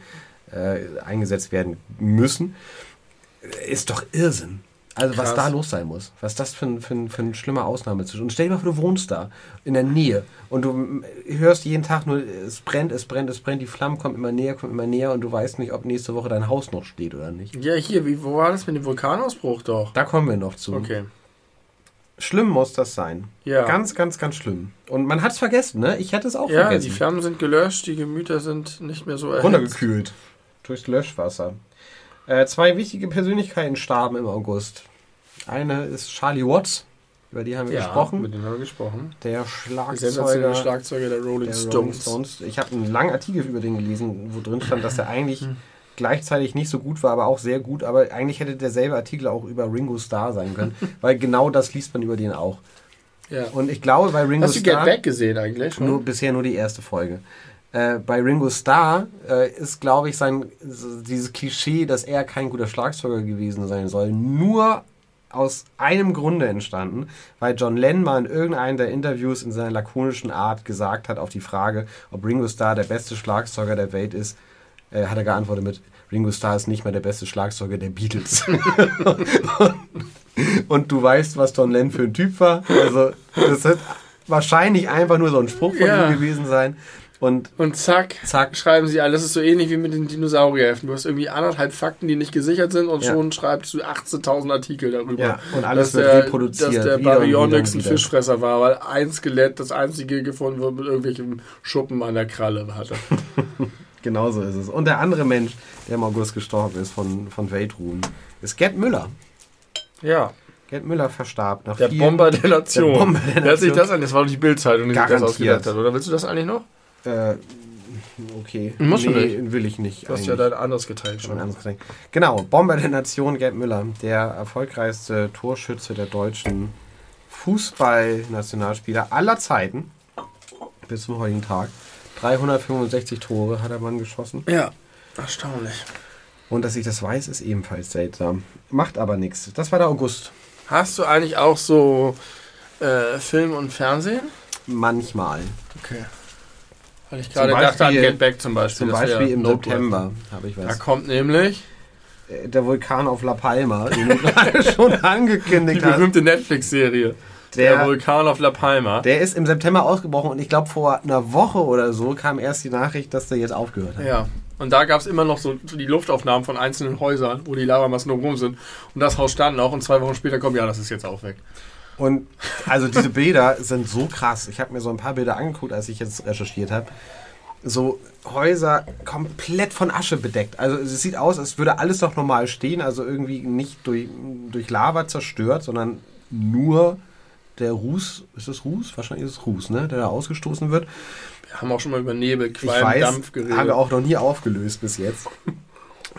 äh, eingesetzt werden müssen. Ist doch Irrsinn. Also was Krass. da los sein muss. Was das für ein, für ein, für ein schlimmer Ausnahmezustand. Und stell dir mal vor, du wohnst da in der Nähe und du hörst jeden Tag nur, es brennt, es brennt, es brennt, die Flammen kommen immer näher, kommen immer näher und du weißt nicht, ob nächste Woche dein Haus noch steht oder nicht. Ja, hier, wie, wo war das mit dem Vulkanausbruch doch? Da kommen wir noch zu. Okay. Schlimm muss das sein. Ja. Ganz, ganz, ganz schlimm. Und man hat es vergessen, ne? Ich hätte es auch ja, vergessen. die Flammen sind gelöscht, die Gemüter sind nicht mehr so erhitzt. runtergekühlt. Durchs Löschwasser. Äh, zwei wichtige Persönlichkeiten starben im August. Eine ist Charlie Watts, über die haben wir Ja, gesprochen. mit denen haben wir gesprochen. Der Der sensationelle Schlagzeuger Schlagzeuger der Rolling der Rolling Stones. Stones. Ich habe einen langen Artikel über den gelesen, wo drin stand, dass er eigentlich gleichzeitig nicht so gut war, aber auch sehr gut. Aber eigentlich hätte derselbe Artikel auch über Ringo Starr sein können, weil genau das liest man über den auch. Ja. Und ich glaube, bei Ringo Hast du Get Starr... Back gesehen eigentlich? Nur, bisher nur die erste Folge. Äh, bei Ringo Starr äh, ist, glaube ich, sein dieses Klischee, dass er kein guter Schlagzeuger gewesen sein soll, nur aus einem Grunde entstanden, weil John Lennon mal in irgendeinem der Interviews in seiner lakonischen Art gesagt hat auf die Frage, ob Ringo Starr der beste Schlagzeuger der Welt ist, äh, hat er geantwortet mit Ringo Starr ist nicht mehr der beste Schlagzeuger der Beatles. Und du weißt, was John Lennon für ein Typ war. Also, das wird wahrscheinlich einfach nur so ein Spruch von Ja. ihm gewesen sein. Und Und zack, Zack. schreiben sie alles. Das ist so ähnlich wie mit den Dinosaurierheften. Du hast irgendwie anderthalb Fakten, die nicht gesichert sind und Ja. schon schreibst du 18.000 Artikel darüber. Ja, und alles dass wird der, reproduziert, Dass der Baryonyx ein. Fischfresser war, weil ein Skelett das einzige gefunden wird mit irgendwelchen Schuppen an der Kralle hatte. genauso ist es. Und der andere Mensch, der im August gestorben ist von, von Weltruhm, ist Gerd Müller. Ja, Gerd Müller verstarb nach der Bomber der Nation. Der Bomber der Wer hat sich Nation. das an? Das war doch die Bildzeitung, die sich das ausgedacht hat. Oder willst du das eigentlich noch? Äh, okay. Musst du nee, will ich nicht. Du hast ja dein anderes geteilt Schon anderes Getränk. Genau, Bomber der Nation, Gerd Müller, der erfolgreichste Torschütze der deutschen Fußballnationalspieler aller Zeiten. Bis zum heutigen Tag. 365 Tore hat der Mann geschossen. Ja, erstaunlich. Und dass ich das weiß, ist ebenfalls seltsam. Macht aber nichts. Das war der August. Hast du eigentlich auch so Äh, Film und Fernsehen? Manchmal. Okay. Weil ich gerade dachte an Get Back zum Beispiel. Zum Beispiel im Notebook. September habe ich Da was. kommt nämlich Äh, Der Vulkan auf La Palma, den du gerade schon die angekündigt hast. berühmte Netflix-Serie. Der, Der, Vulkan auf La Palma. der ist im September ausgebrochen und ich glaube vor einer Woche oder so kam erst die Nachricht, dass der jetzt aufgehört hat. Ja. Und da gab es immer noch so die Luftaufnahmen von einzelnen Häusern, wo die Lavamassen noch rum sind. Und das Haus stand noch und zwei Wochen später kommt, ja, das ist jetzt auch weg. Und also diese Bilder sind so krass. Ich habe mir so ein paar Bilder angeguckt, als ich jetzt recherchiert habe. So Häuser komplett von Asche bedeckt. Also es sieht aus, als würde alles noch normal stehen. Also irgendwie nicht durch, durch Lava zerstört, sondern nur der Ruß. Ist das Ruß? Wahrscheinlich ist es Ruß, ne? Der da ausgestoßen wird. Wir haben auch schon mal über Nebel, Qualm, Dampf geredet. haben wir auch noch nie aufgelöst bis jetzt.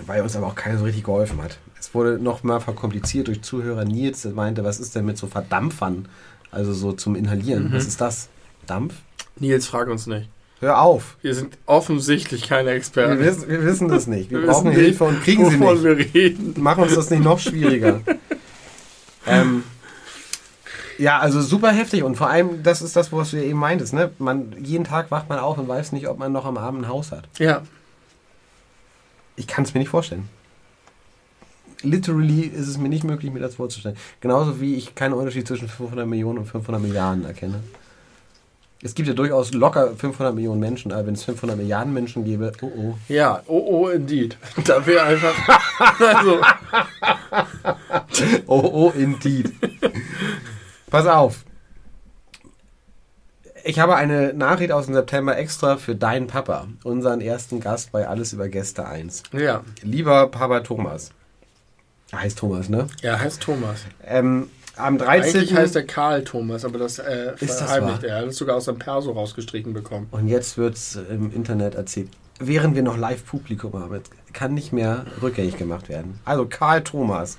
Weil uns aber auch keiner so richtig geholfen hat. Es wurde noch mal verkompliziert durch Zuhörer Nils, der meinte, was ist denn mit so Verdampfern? Also so zum Inhalieren. Mhm. Was ist das? Dampf? Nils, frag uns nicht. Hör auf. Wir sind offensichtlich keine Wir Experten. wissen, wir wissen das nicht. Wir, Wir brauchen nicht, Hilfe und kriegen sie nicht. wir reden. Mach uns das nicht noch schwieriger. ähm, ja, also super heftig und vor allem, das ist das, was du eben meintest. Ne? Man, jeden Tag wacht man auf und weiß nicht, ob man noch am Abend ein Haus hat. Ja. Ich kann es mir nicht vorstellen. Literally ist es mir nicht möglich, mir das vorzustellen. Genauso wie ich keinen Unterschied zwischen 500 Millionen und 500 Milliarden erkenne. Es gibt ja durchaus locker 500 Millionen Menschen, aber wenn es 500 Milliarden Menschen gäbe, oh oh. Ja, oh oh, indeed. Da wäre einfach. Also, Oh oh, indeed. Pass auf. Ich habe eine Nachricht aus dem September extra für deinen Papa, unseren ersten Gast bei Alles über Gäste 1. ja. Lieber Papa Thomas. Er heißt Thomas, ne? Ja, heißt Thomas. Ähm, am 13. Eigentlich heißt er Karl Thomas, aber das äh, Ist das verheimlicht er. Er hat es sogar aus seinem Perso rausgestrichen bekommen. Und jetzt wird es im Internet erzählt. Während wir noch Live-Publikum haben, kann nicht mehr rückgängig gemacht werden. Also Karl Thomas,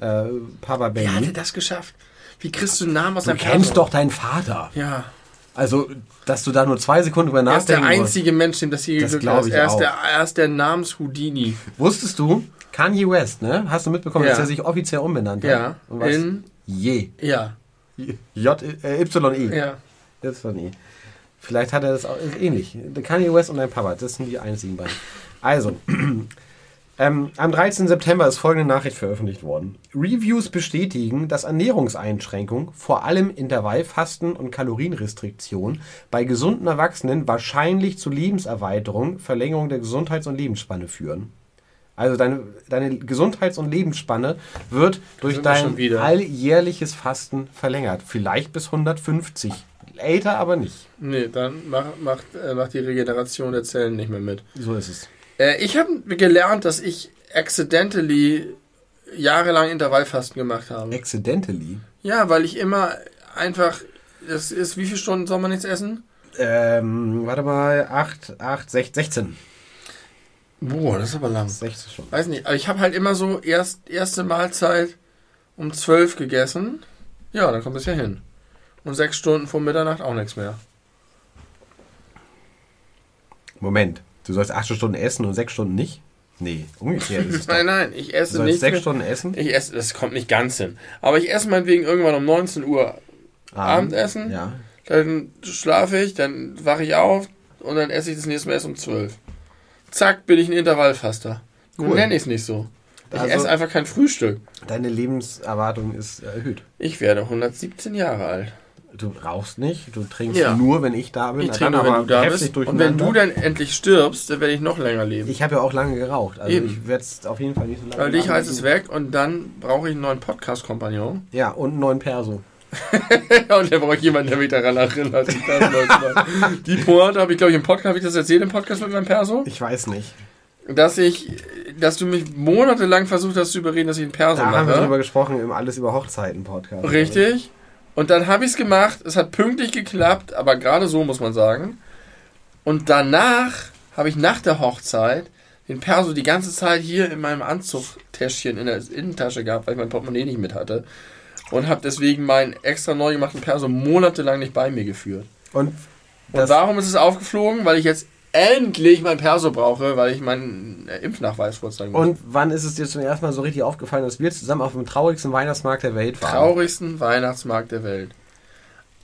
äh, Papa Wie hat er Benny. das geschafft? Wie kriegst du einen Namen aus Du kennst Perso? doch deinen Vater. Ja. Also, dass du da nur zwei Sekunden drüber Er ist der nachdenken musst. einzige Mensch, dem das hier Das geglückt ist. ich Er ist, der, er ist der Namens-Houdini. Wusstest du, Kanye West, ne? Hast du mitbekommen, Ja. dass er sich offiziell umbenannt hat? Ja. Und was? In. Je. Ja. J, äh, Y-E. Ja. Y-E. Vielleicht hat er das auch ähnlich. Kanye West und dein Papa, das sind die einzigen beiden. Also, ähm, am 13. September ist folgende Nachricht veröffentlicht worden. Reviews bestätigen, dass Ernährungseinschränkungen, vor allem Intervallfasten und Kalorienrestriktion, bei gesunden Erwachsenen wahrscheinlich zu Lebenserweiterung, Verlängerung der Gesundheits- und Lebensspanne führen. Also deine, deine Gesundheits- und Lebensspanne wird durch dein alljährliches Fasten verlängert. Vielleicht bis 150. Älter aber nicht. Nee, dann macht, macht, äh, macht die Regeneration der Zellen nicht mehr mit. So ist es. Äh, ich habe gelernt, dass ich accidentally jahrelang Intervallfasten gemacht habe. Accidentally. Ja, weil ich immer einfach. Das ist, wie viele Stunden soll man jetzt essen? Ähm, warte mal, 8, 8, 6, 16. Boah, das ist aber lang. 16 schon. Weiß nicht, aber ich habe halt immer so erst erste Mahlzeit um 12 gegessen. Ja, dann kommt es ja hin. Und sechs Stunden vor Mitternacht auch nichts mehr. Moment, du sollst 8 Stunden essen und 6 Stunden nicht? Nee, umgekehrt ist es. Nein, nein, ich Du esse sollst nichts 6 mehr. Stunden essen? Ich esse, das kommt nicht ganz hin. Aber ich esse meinetwegen irgendwann um 19 Uhr Abendessen. Ja. Dann schlafe ich, dann wache ich auf und dann esse ich das nächste Mal erst um 12. Zack, bin ich ein Intervallfaster. Cool. nenne ich es nicht so. Ich Also- esse einfach kein Frühstück. Deine Lebenserwartung ist erhöht. Ich werde 117 Jahre alt. Du rauchst nicht, du trinkst Ja. nur, wenn ich da bin. Ich trinke, dann wenn du da bist. Und wenn du dann endlich stirbst, dann werde ich noch länger leben. Ich habe ja auch lange geraucht, also Eben. ich werde es auf jeden Fall nicht so lange Weil dich heißt es weg und dann brauche ich einen neuen Podcast-Kompagnon. Ja, und einen neuen Perso. und dann brauche ich jemanden, der mich daran erinnert. Die Pointe habe ich, glaube ich, im Podcast, habe ich das erzählt im Podcast mit meinem Perso? Ich weiß nicht. Dass ich, dass du mich monatelang versucht hast zu überreden, dass ich einen Perso Da haben wir mache. drüber gesprochen im Alles über Hochzeiten Podcast. Richtig. Und dann habe ich es gemacht. Es hat pünktlich geklappt, aber gerade so muss man sagen. Und danach habe ich nach der Hochzeit den Perso die ganze Zeit hier in meinem Anzugtäschchen in der Innentasche gehabt, weil ich mein Portemonnaie nicht mit hatte. Und habe deswegen meinen extra neu gemachten Perso monatelang nicht bei mir geführt. Und Und warum ist es aufgeflogen? Weil ich jetzt endlich mein Perso brauche, weil ich meinen äh, Impfnachweis vorzeigen muss. und wann ist es dir zum ersten Mal so richtig aufgefallen, dass wir zusammen auf dem traurigsten Weihnachtsmarkt der Welt waren? traurigsten Weihnachtsmarkt der Welt.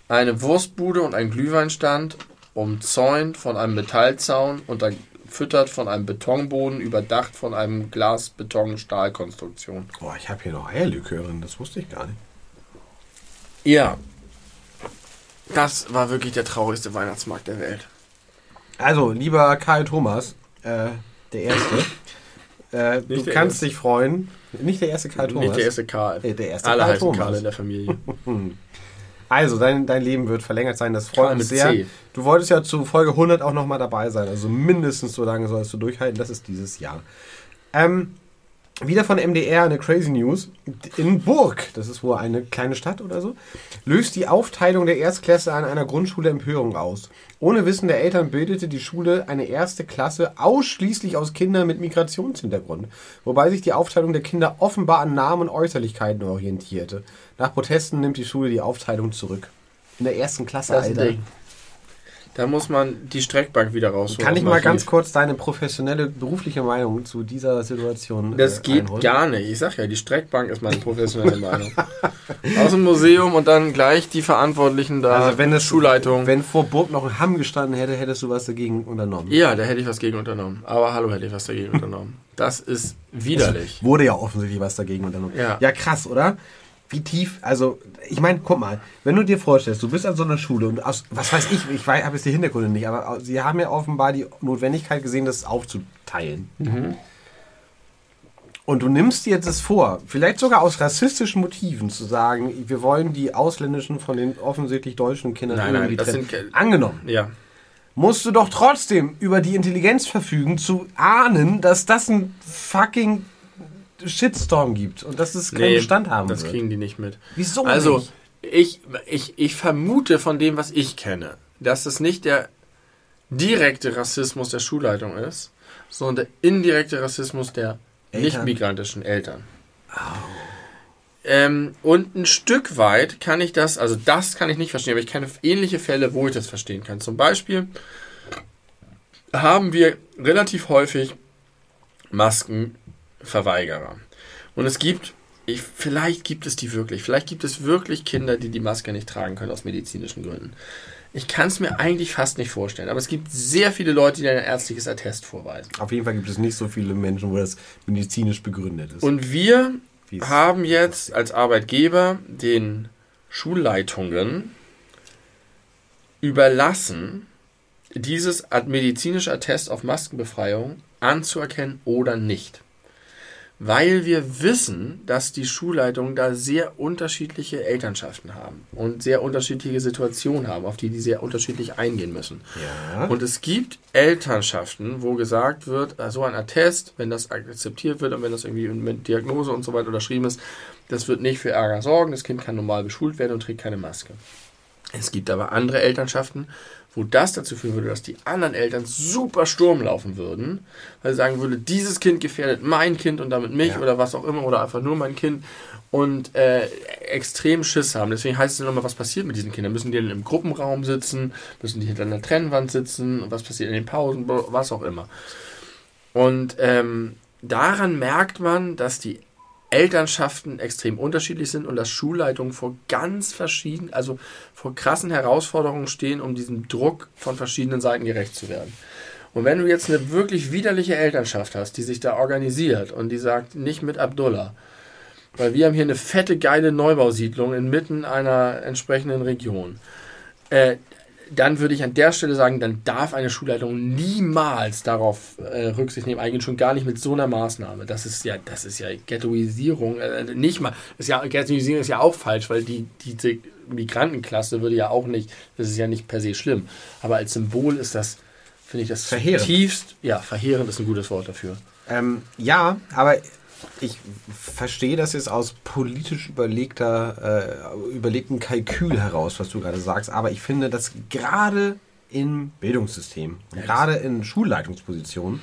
eine Wurstbude und ein Glühweinstand, umzäunt von einem Metallzaun und gefüttert von einem Betonboden, überdacht von einem Glas-Beton-Stahlkonstruktion. Boah, ich habe hier noch Eierlikörin, das wusste ich gar nicht. Ja. Das war wirklich der traurigste Weihnachtsmarkt der Welt. Also, lieber Karl Thomas, äh, der Erste, äh, du der kannst Erste. dich freuen. Nicht der erste Karl Thomas. Nicht der erste Karl. Äh, der erste Alle Karl heißen Thomas. Karl in der Familie. Also, dein, dein Leben wird verlängert sein, das freut uns mit sehr. C. Du wolltest ja zu Folge 100 auch nochmal dabei sein, also mindestens so lange sollst du durchhalten, das ist dieses Jahr. Ähm, wieder von MDR eine Crazy News. In Burg, das ist wohl eine kleine Stadt oder so, löst die Aufteilung der Erstklässe an einer Grundschule Empörung aus. Ohne Wissen der Eltern bildete die Schule eine erste Klasse ausschließlich aus Kindern mit Migrationshintergrund, wobei sich die Aufteilung der Kinder offenbar an Namen und Äußerlichkeiten orientierte. Nach Protesten nimmt die Schule die Aufteilung zurück. In der ersten Klasse, Das Alter. Ding. Da muss man die Streckbank wieder rausholen. Kann ich mal ganz kurz deine professionelle berufliche Meinung zu dieser Situation Das äh, geht einholen? gar nicht. Ich sag ja, die Streckbank ist meine professionelle Meinung. Aus dem Museum und dann gleich die Verantwortlichen da. Also wenn es Schulleitung. wenn vor Burg noch ein Hamm gestanden hätte, hättest du was dagegen unternommen. ja, da hätte ich was gegen unternommen. Aber hallo, hätte ich was dagegen unternommen. Das ist widerlich. Wurde ja offensichtlich was dagegen unternommen. Ja. ja, krass, oder? Wie tief, also, ich meine, guck mal, wenn du dir vorstellst, du bist an so einer Schule und aus, was weiß ich, ich habe jetzt die Hintergründe nicht, aber sie haben ja offenbar die Notwendigkeit gesehen, das aufzuteilen. Mhm. Und du nimmst dir jetzt das vor, vielleicht sogar aus rassistischen Motiven zu sagen, wir wollen die ausländischen von den offensichtlich deutschen Kindern Nein, nein, das trennen. sind- Angenommen Ja. musst du doch trotzdem über die Intelligenz verfügen, zu ahnen, dass das ein fucking Shitstorm gibt und dass es keinen Bestand haben das wird. kriegen die nicht mit. Wieso Also, nicht? ich, ich, ich vermute von dem, was ich kenne, dass es nicht der direkte Rassismus der Schulleitung ist, sondern der indirekte Rassismus der Eltern. nicht-migrantischen Eltern. Ähm, und ein Stück weit kann ich das, also das kann ich nicht verstehen, aber ich kenne ähnliche Fälle, wo ich das verstehen kann. Zum Beispiel haben wir relativ häufig Maskenverweigerer. Und es gibt, ich, vielleicht gibt es die wirklich, vielleicht gibt es wirklich Kinder, die die Maske nicht tragen können aus medizinischen Gründen. Ich kann es mir eigentlich fast nicht vorstellen, aber es gibt sehr viele Leute, die ein ärztliches Attest vorweisen. Auf jeden Fall gibt es nicht so viele Menschen, wo das medizinisch begründet ist. Und wir Wie es haben jetzt als Arbeitgeber den Schulleitungen überlassen, dieses medizinische Attest auf Maskenbefreiung anzuerkennen oder nicht. Weil wir wissen, dass die Schulleitungen da sehr unterschiedliche Elternschaften haben und sehr unterschiedliche Situationen haben, auf die die sehr unterschiedlich eingehen müssen. ja. Und es gibt Elternschaften, wo gesagt wird, äh, so ein Attest, wenn das akzeptiert wird und wenn das irgendwie mit Diagnose und so weiter unterschrieben ist, das wird nicht für Ärger sorgen, das Kind kann normal beschult werden und trägt keine Maske. Es gibt aber andere Elternschaften, wo das dazu führen würde, dass die anderen Eltern super Sturm laufen würden, weil sie sagen würde, dieses Kind gefährdet mein Kind und damit mich Ja. oder was auch immer oder einfach nur mein Kind und äh, extrem Schiss haben. Deswegen heißt es nochmal, was passiert mit diesen Kindern? Müssen die im Gruppenraum sitzen? Müssen die hinter einer Trennwand sitzen? Was passiert in den Pausen? Was auch immer. Und ähm, daran merkt man, dass die Elternschaften extrem unterschiedlich sind und dass Schulleitungen vor ganz verschiedenen, also vor krassen Herausforderungen stehen, um diesem Druck von verschiedenen Seiten gerecht zu werden. Und wenn du jetzt eine wirklich widerliche Elternschaft hast, die sich da organisiert und die sagt, nicht mit Abdullah, weil wir haben hier eine fette, geile Neubausiedlung inmitten einer entsprechenden Region, äh, dann würde ich an der Stelle sagen, dann darf eine Schulleitung niemals darauf äh, Rücksicht nehmen, eigentlich schon gar nicht mit so einer Maßnahme. Das ist ja, das ist ja Ghettoisierung, äh, nicht mal. Ist ja, Ghettoisierung ist ja auch falsch, weil die, diese Migrantenklasse würde ja auch nicht, das ist ja nicht per se schlimm. Aber als Symbol ist das, finde ich das Verheerend. tiefst, ja, verheerend ist ein gutes Wort dafür. Ähm, ja, aber ich verstehe das jetzt aus politisch überlegter, äh, überlegtem Kalkül heraus, was du gerade sagst. Aber ich finde, dass gerade im Bildungssystem, gerade in Schulleitungspositionen,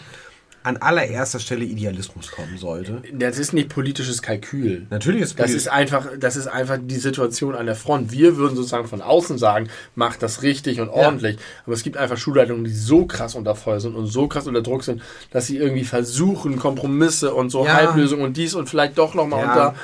an allererster Stelle Idealismus kommen sollte. Das ist nicht politisches Kalkül. Natürlich ist Das Poli- ist einfach, das ist einfach die Situation an der Front. Wir würden sozusagen von außen sagen, macht das richtig und ordentlich. Aber es gibt einfach Schulleitungen, die so krass unter Feuer sind und so krass unter Druck sind, dass sie irgendwie versuchen, Kompromisse und so Ja. Halblösungen und dies und vielleicht doch nochmal Ja. und da.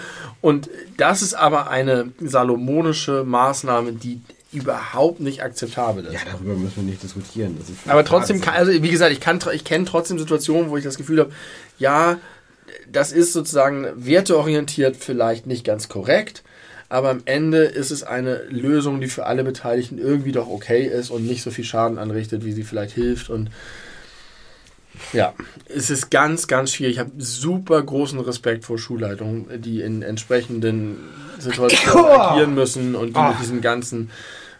Und das ist aber eine salomonische Maßnahme, die überhaupt nicht akzeptabel ist. Ja, darüber müssen wir nicht diskutieren. Aber trotzdem, kann, also wie gesagt, ich, kann, ich kenne trotzdem Situationen, wo ich das Gefühl habe, ja, das ist sozusagen werteorientiert vielleicht nicht ganz korrekt, aber am Ende ist es eine Lösung, die für alle Beteiligten irgendwie doch okay ist und nicht so viel Schaden anrichtet, wie sie vielleicht hilft. Und ja, es ist ganz, ganz schwierig. Ich habe super großen Respekt vor Schulleitungen, die in entsprechenden Situationen agieren müssen und die mit Ah. diesem ganzen,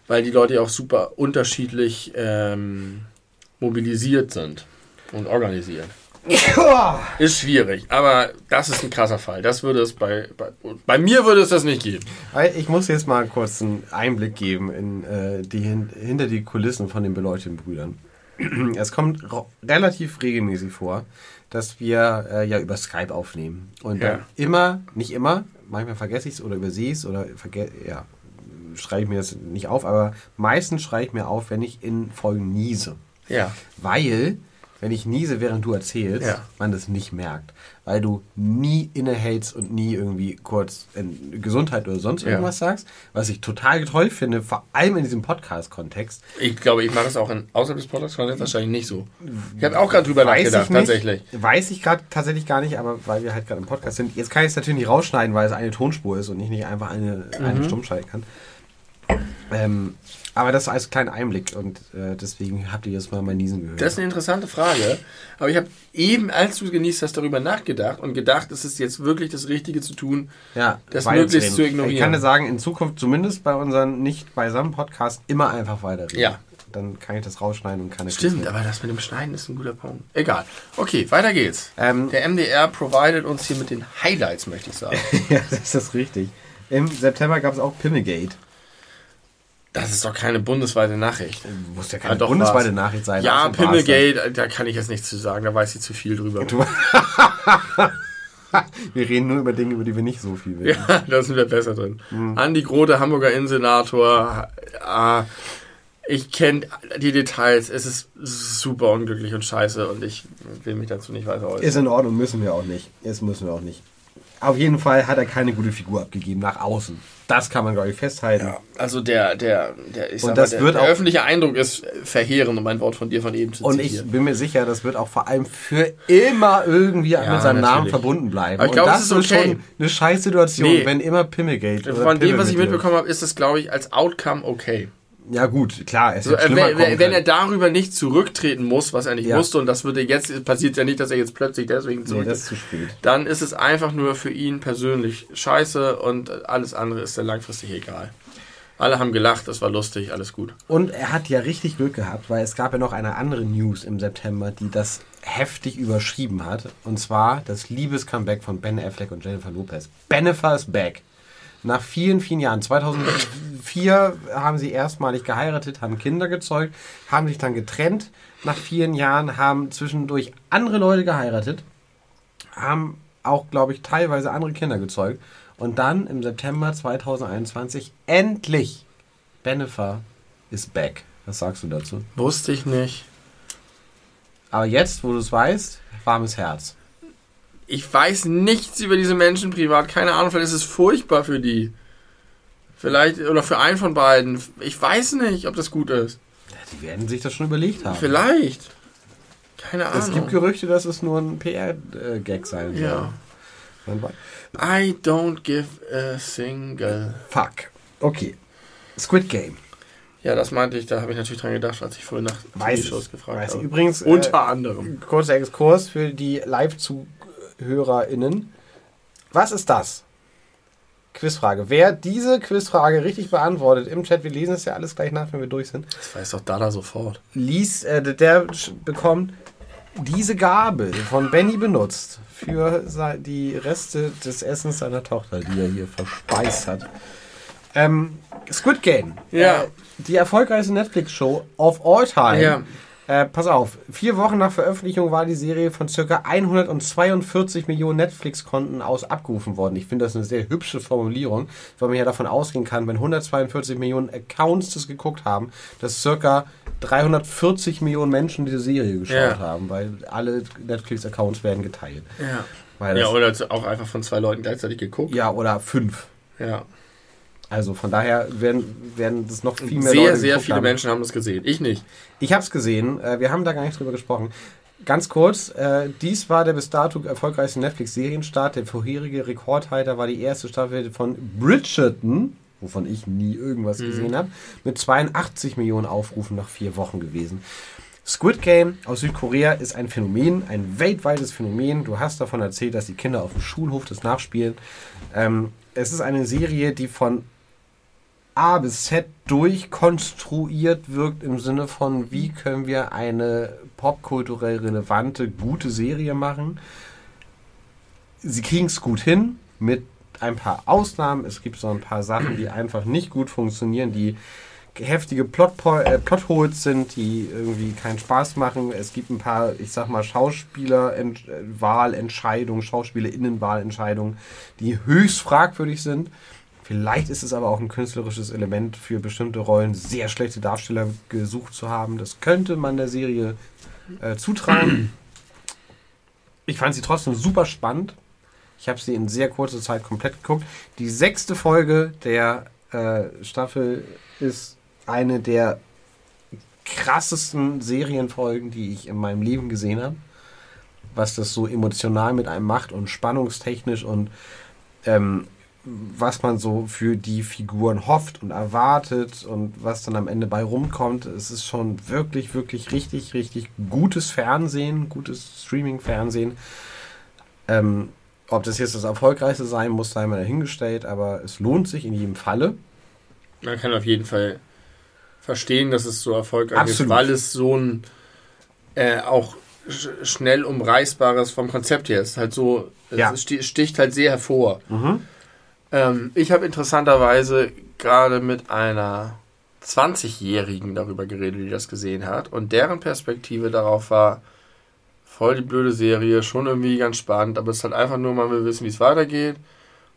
weil die Leute ja auch super unterschiedlich ähm, mobilisiert sind und organisiert. Ist schwierig, aber das ist ein krasser Fall. Das würde es bei, bei, bei mir würde es das nicht geben. Ich muss jetzt mal kurz einen Einblick geben in äh, die hin hinter die Kulissen von den beleuchteten Brüdern. Es kommt relativ regelmäßig vor, dass wir äh, ja über Skype aufnehmen. Und dann Ja. immer, nicht immer, manchmal vergesse ich es oder übersehe es oder ja, schreibe ich mir das nicht auf, aber meistens schreibe ich mir auf, wenn ich in Folgen niese. Ja. Weil, wenn ich niese, während du erzählst, Ja. man das nicht merkt. Weil du nie innehältst und nie irgendwie kurz in Gesundheit oder sonst Ja. irgendwas sagst. Was ich total toll finde, vor allem in diesem Podcast-Kontext. Ich glaube, ich mache es auch in, außerhalb des Podcasts wahrscheinlich nicht so. Ich habe auch gerade drüber nachgedacht, ich nicht, tatsächlich. Weiß ich gerade tatsächlich gar nicht, aber weil wir halt gerade im Podcast sind. Jetzt kann ich es natürlich nicht rausschneiden, weil es eine Tonspur ist und ich nicht einfach eine, Mhm. eine stumm schalten kann. Ähm, aber das als kleiner Einblick und äh, deswegen habt ihr jetzt mal mein Niesen gehört. Das ist eine interessante Frage. Aber ich habe eben, als du genießt hast, darüber nachgedacht und gedacht, es ist jetzt wirklich das Richtige zu tun. Ja, das möglichst zu ignorieren. Ich kann dir sagen, in Zukunft zumindest bei unseren nicht beisammen Podcasts immer einfach weiterreden. Ja. Dann kann ich das rausschneiden und kann es Stimmt, aber das mit dem Schneiden ist ein guter Punkt. Egal. Okay, weiter geht's. Ähm, Der MDR provided uns hier mit den Highlights, möchte ich sagen. ja, das ist richtig. Im September gab es auch Pimmelgate. Das ist doch keine bundesweite Nachricht. Muss ja keine doch, bundesweite war's. Nachricht sein. Ja. Pimmelgate, da kann ich jetzt nichts zu sagen, da weiß ich zu viel drüber. Wir reden nur über Dinge, über die wir nicht so viel wissen. Ja, da sind wir besser drin. Andi Grote, Hamburger Innensenator. Ah, ich kenne die Details. Es ist super unglücklich und scheiße und ich will mich dazu nicht weiter äußern. Ist in Ordnung, müssen wir auch nicht. Jetzt müssen wir auch nicht. Auf jeden Fall hat er keine gute Figur abgegeben nach außen. Das kann man, glaube ich, festhalten. Ja, also der, der, der, ich Und das mal, der, wird der auch- öffentliche Eindruck ist verheerend, um ein Wort von dir von eben zu Und ich zitieren. bin mir sicher, das wird auch vor allem für immer irgendwie Ja, mit seinem Namen natürlich. verbunden bleiben. Aber ich Und glaube, das es ist okay. schon eine scheiß Situation, Nee. wenn immer Pimmelgate oder Von dem, was ich mitbekommen habe, ist das, glaube ich, als Outcome okay. Ja gut, klar, es So, wird schlimmer wenn, wenn, wenn er darüber nicht zurücktreten muss, was er nicht Ja. musste, und das würde jetzt, passiert ja nicht, dass er jetzt plötzlich deswegen Nee, zurücktritt, das ist dann ist es einfach nur für ihn persönlich scheiße und alles andere ist dann langfristig egal. Alle haben gelacht, das war lustig, alles gut. Und er hat ja richtig Glück gehabt, weil es gab ja noch eine andere News im September, die das heftig überschrieben hat. Und zwar das Liebes-Comeback von Ben Affleck und Jennifer Lopez. Bennifer is back. Nach vielen, vielen Jahren. 2004 haben sie erstmalig geheiratet, haben Kinder gezeugt, haben sich dann getrennt. Nach vielen Jahren haben zwischendurch andere Leute geheiratet, haben auch, glaube ich, teilweise andere Kinder gezeugt. Und dann im September 2021 endlich Bennifer is back. Was sagst du dazu? Wusste ich nicht. Aber jetzt, wo du es weißt, warmes Herz. Ich weiß nichts über diese Menschen privat, keine Ahnung, vielleicht ist es furchtbar für die. Vielleicht, oder für einen von beiden. Ich weiß nicht, ob das gut ist. Ja, die werden sich das schon überlegt haben. Vielleicht. Keine Ahnung. Es gibt Gerüchte, dass es nur ein PR-Gag sein soll. Ja. I don't give a single. Fuck. Okay. Squid Game. Ja, das meinte ich, da habe ich natürlich dran gedacht, als ich vorhin nach Weiß TV-Shows gefragt Weiß ich. habe. Übrigens, äh, Unter anderem. kurzer Exkurs für die Live-ZuhörerInnen. Was ist das? Quizfrage. Wer diese Quizfrage richtig beantwortet im Chat, wir lesen es ja alles gleich nach, wenn wir durch sind, Das weiß doch Dada sofort. liest, äh, der bekommt diese Gabel von Benny benutzt für die Reste des Essens seiner Tochter, die er hier verspeist hat. Ähm, Squid Game. Ja. Äh, die erfolgreichste Netflix-Show of all time. Ja. Äh, pass auf, vier Wochen nach Veröffentlichung war die Serie von ca. 142 Millionen Netflix-Konten aus abgerufen worden. Ich finde das eine sehr hübsche Formulierung, weil man ja davon ausgehen kann, wenn 142 Millionen Accounts das geguckt haben, dass ca. 340 Millionen Menschen diese Serie geschaut Ja. haben, weil alle Netflix-Accounts werden geteilt. Ja. Weil Ja, oder auch einfach von zwei Leuten gleichzeitig geguckt. ja, oder fünf. Ja. Also von daher werden, werden das noch viel mehr Sehr, Leute sehr geguckt viele haben. Menschen haben das gesehen. Ich nicht. Ich habe es gesehen. Äh, wir haben da gar nicht drüber gesprochen. Ganz kurz, äh, dies war der bis dato erfolgreichste Netflix-Serienstart. Der vorherige Rekordhalter war die erste Staffel von Bridgerton, wovon ich nie irgendwas gesehen habe, mit 82 Millionen Aufrufen nach vier Wochen gewesen. Squid Game aus Südkorea ist ein Phänomen, ein weltweites Phänomen. Du hast davon erzählt, dass die Kinder auf dem Schulhof das nachspielen. Ähm, es ist eine Serie, die von A bis Z durchkonstruiert wirkt im Sinne von, wie können wir eine popkulturell relevante, gute Serie machen. Sie kriegen es gut hin, mit ein paar Ausnahmen. Es gibt so ein paar Sachen, die einfach nicht gut funktionieren, die heftige äh, Plotholes sind, die irgendwie keinen Spaß machen. Es gibt ein paar, ich sag mal, Schauspielerwahlentscheidungen, Schauspielerinnenwahlentscheidungen, die höchst fragwürdig sind. Vielleicht ist es aber auch ein künstlerisches Element für bestimmte Rollen, sehr schlechte Darsteller gesucht zu haben. Das könnte man der Serie äh, zutrauen. Ich fand sie trotzdem super spannend. Ich habe sie in sehr kurzer Zeit komplett geguckt. Die sechste Folge der äh, Staffel ist eine der krassesten Serienfolgen, die ich in meinem Leben gesehen habe. Was das so emotional mit einem macht und spannungstechnisch und ähm, was man so für die Figuren hofft und erwartet und was dann am Ende bei rumkommt. Es ist schon wirklich, wirklich richtig, richtig gutes Fernsehen, gutes Streaming-Fernsehen. Ähm, ob das jetzt das erfolgreichste sein muss, sei mal dahingestellt, aber es lohnt sich in jedem Falle. Man kann auf jeden Fall verstehen, dass es so erfolgreich Absolut. ist, weil es so ein äh, auch sch schnell umreißbares vom Konzept her ist. Halt so, Ja. es sti- sticht halt sehr hervor. Ähm, ich habe interessanterweise gerade mit einer 20-Jährigen darüber geredet, die das gesehen hat. Und deren Perspektive darauf war, voll die blöde Serie, schon irgendwie ganz spannend, aber es ist halt einfach nur, man will wissen, wie es weitergeht.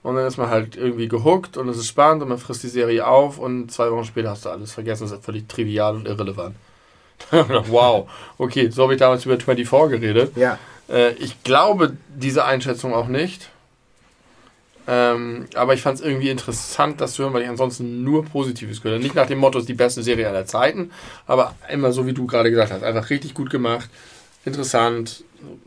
Und dann ist man halt irgendwie gehuckt und es ist spannend und man frisst die Serie auf und zwei Wochen später hast du alles vergessen. Das ist völlig trivial und irrelevant. wow, okay, so habe ich damals über 24 geredet. Ja. Äh, ich glaube diese Einschätzung auch nicht. Ähm, aber ich fand es irgendwie interessant, das zu hören, weil ich ansonsten nur Positives habe. Nicht nach dem Motto, es ist die beste Serie aller Zeiten, aber immer so, wie du gerade gesagt hast. Einfach richtig gut gemacht, interessant,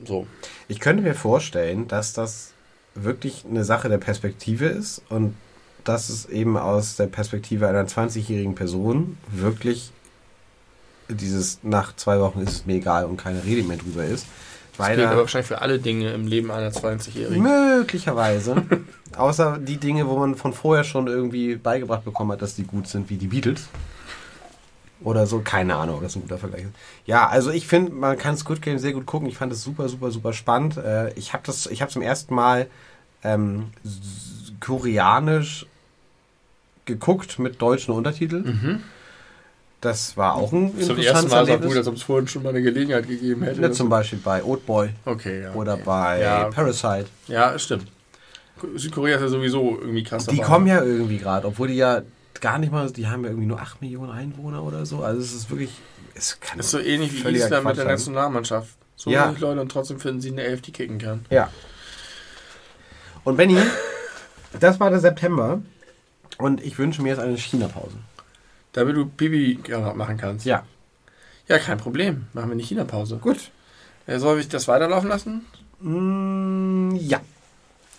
so. Ich könnte mir vorstellen, dass das wirklich eine Sache der Perspektive ist und dass es eben aus der Perspektive einer 20-jährigen Person wirklich dieses nach zwei Wochen ist es mir egal und keine Rede mehr drüber ist. Das Weil gilt aber wahrscheinlich für alle Dinge im Leben einer 20-Jährigen. möglicherweise, außer die Dinge, wo man von vorher schon irgendwie beigebracht bekommen hat, dass die gut sind, wie die Beatles. Oder so, keine Ahnung, ob das ein guter Vergleich ist. Ja, also ich finde, man kann Squid Game sehr gut gucken. Ich fand es super, super, super spannend. Äh, ich habe das, ich habe zum ersten Mal ähm, koreanisch geguckt mit deutschen Untertiteln. Das war auch ein Zum ersten Mal so gut, als ob es vorhin schon mal eine Gelegenheit gegeben hätte. Ne, zum Beispiel bei Oldboy okay, ja. oder bei Ja. Parasite. Ja, stimmt. Südkorea ist ja sowieso irgendwie krass Die kommen ja irgendwie gerade, obwohl die ja gar nicht mal, die haben ja irgendwie nur 8 Millionen Einwohner oder so. Also es ist wirklich, es kann ist so ähnlich wie Island mit der. Nationalmannschaft. So Ja. wenig Leute und trotzdem finden sie eine Elf, die kicken kann. Ja. Und Benny, das war der September und ich wünsche mir jetzt eine China-Pause. Damit du Pipi machen kannst. Ja. Ja, kein Problem. Machen wir eine China-Pause. Gut. Äh, Soll ich das weiterlaufen lassen? Mm, ja.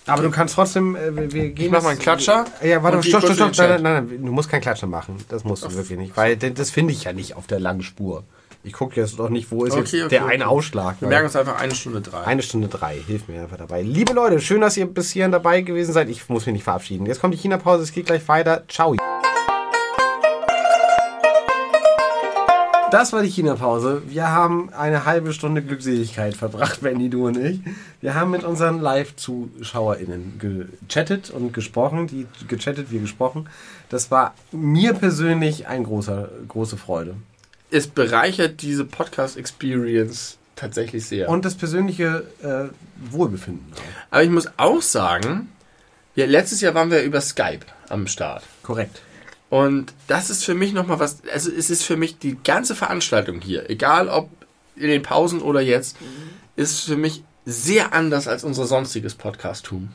Aber du kannst trotzdem, äh, wir- wir gehen. Ich mach mal einen Klatscher Ja, warte, stopp, stopp, stopp. Nein, nein, nein, du musst keinen Klatscher machen. Das musst du wirklich nicht, weil das finde ich ja nicht auf der langen Spur. Ich gucke jetzt doch nicht, wo ist Okay, jetzt okay, der okay. eine Ausschlag. Wir merken uns einfach eine Stunde drei. Eine Stunde drei, hilf mir einfach dabei. Liebe Leute, schön, dass ihr bis hierhin dabei gewesen seid. Ich muss mich nicht verabschieden. Jetzt kommt die China-Pause, es geht gleich weiter. Ciao. Das war die China-Pause. Wir haben eine halbe Stunde Glückseligkeit verbracht, Benny, du und ich. Wir haben mit unseren Live-ZuschauerInnen gechattet und gesprochen. Die gechattet, wir gesprochen. Das war mir persönlich eine große, große Freude. Es bereichert diese Podcast-Experience tatsächlich sehr. Und das persönliche äh, Wohlbefinden. auch. Aber ich muss auch sagen, ja, letztes Jahr waren wir über Skype am Start. Korrekt. Und das ist für mich nochmal was, also es ist für mich die ganze Veranstaltung hier, egal ob in den Pausen oder jetzt, ist für mich sehr anders als unser sonstiges Podcasttum.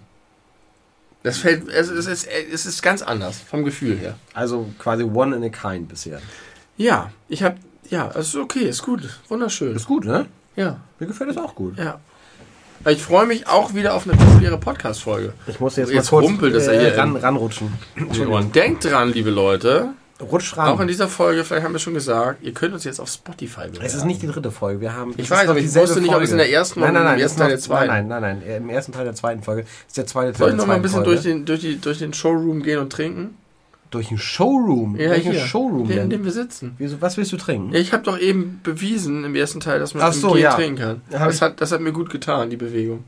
Das fällt, es, es, ist, es ist ganz anders vom Gefühl her. Also quasi one in a kind bisher. Ja, ich habe, ja, es ist okay, ist gut, wunderschön. Ist gut, ne? Ja, Mir gefällt das auch gut. ja. Ich freue mich auch wieder auf eine populäre Podcast-Folge. Ich muss jetzt, Jetzt mal kurz rumpelt es ja äh, hier ran, ranrutschen. Und denkt dran, liebe Leute, Rutsch ran. auch in dieser Folge, vielleicht haben wir schon gesagt, ihr könnt uns jetzt auf Spotify bewerten. es ist nicht die dritte Folge. Wir haben. Ich weiß, aber ich wusste nicht, ob es in der ersten nein, oder nein, nein, im ersten Teil der zweiten. Nein, nein, nein, nein. Im ersten Teil der zweiten Folge ist der zweite Teil Soll ich der noch mal ein bisschen Folge. durch den, durch, die, durch den Showroom gehen und trinken? Durch den Showroom? Welchen hier. Showroom Den, in dem wir sitzen. Wieso, was willst du trinken? Ja, ich habe doch eben bewiesen im ersten Teil, dass man Ach im so, ja. trinken kann. Ja, Das ich- hat, das hat mir gut getan, die Bewegung.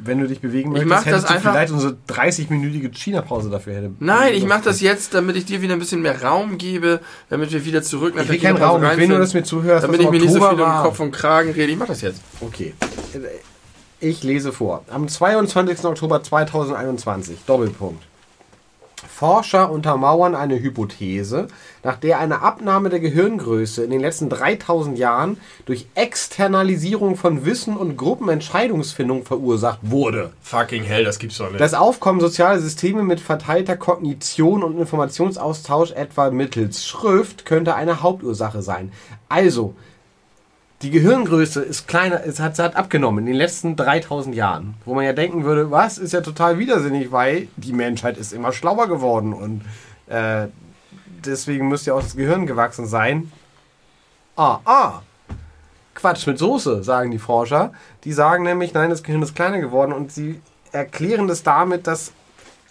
Wenn du dich bewegen Ich möchtest, das hättest du einfach- vielleicht unsere 30-minütige China-Pause dafür hätte. Nein, ich mache das jetzt, damit ich dir wieder ein bisschen mehr Raum gebe, damit wir wieder zurück nach Ich will keinen Kinopause Raum, ich will nur, dass du mir zuhörst. Damit ich mir nicht so viel um war. Kopf und Kragen rede. Ich mache das jetzt. Okay. Ich lese vor. Am 22. Oktober 2021, Doppelpunkt. Forscher untermauern eine Hypothese, nach der eine Abnahme der Gehirngröße in den letzten 3000 Jahren durch Externalisierung von Wissen und Gruppenentscheidungsfindung verursacht wurde. Fucking hell, das gibt's doch nicht. Das Aufkommen sozialer Systeme mit verteilter Kognition und Informationsaustausch etwa mittels Schrift könnte eine Hauptursache sein. Also, die Gehirngröße ist kleiner, es hat, hat abgenommen in den letzten 3000 Jahren. Wo man ja denken würde, was, ist ja total widersinnig, weil die Menschheit ist immer schlauer geworden und äh, deswegen müsste ja auch das Gehirn gewachsen sein. Ah, ah. Quatsch mit Soße, sagen die Forscher. Die sagen nämlich, nein, das Gehirn ist kleiner geworden und sie erklären das damit, dass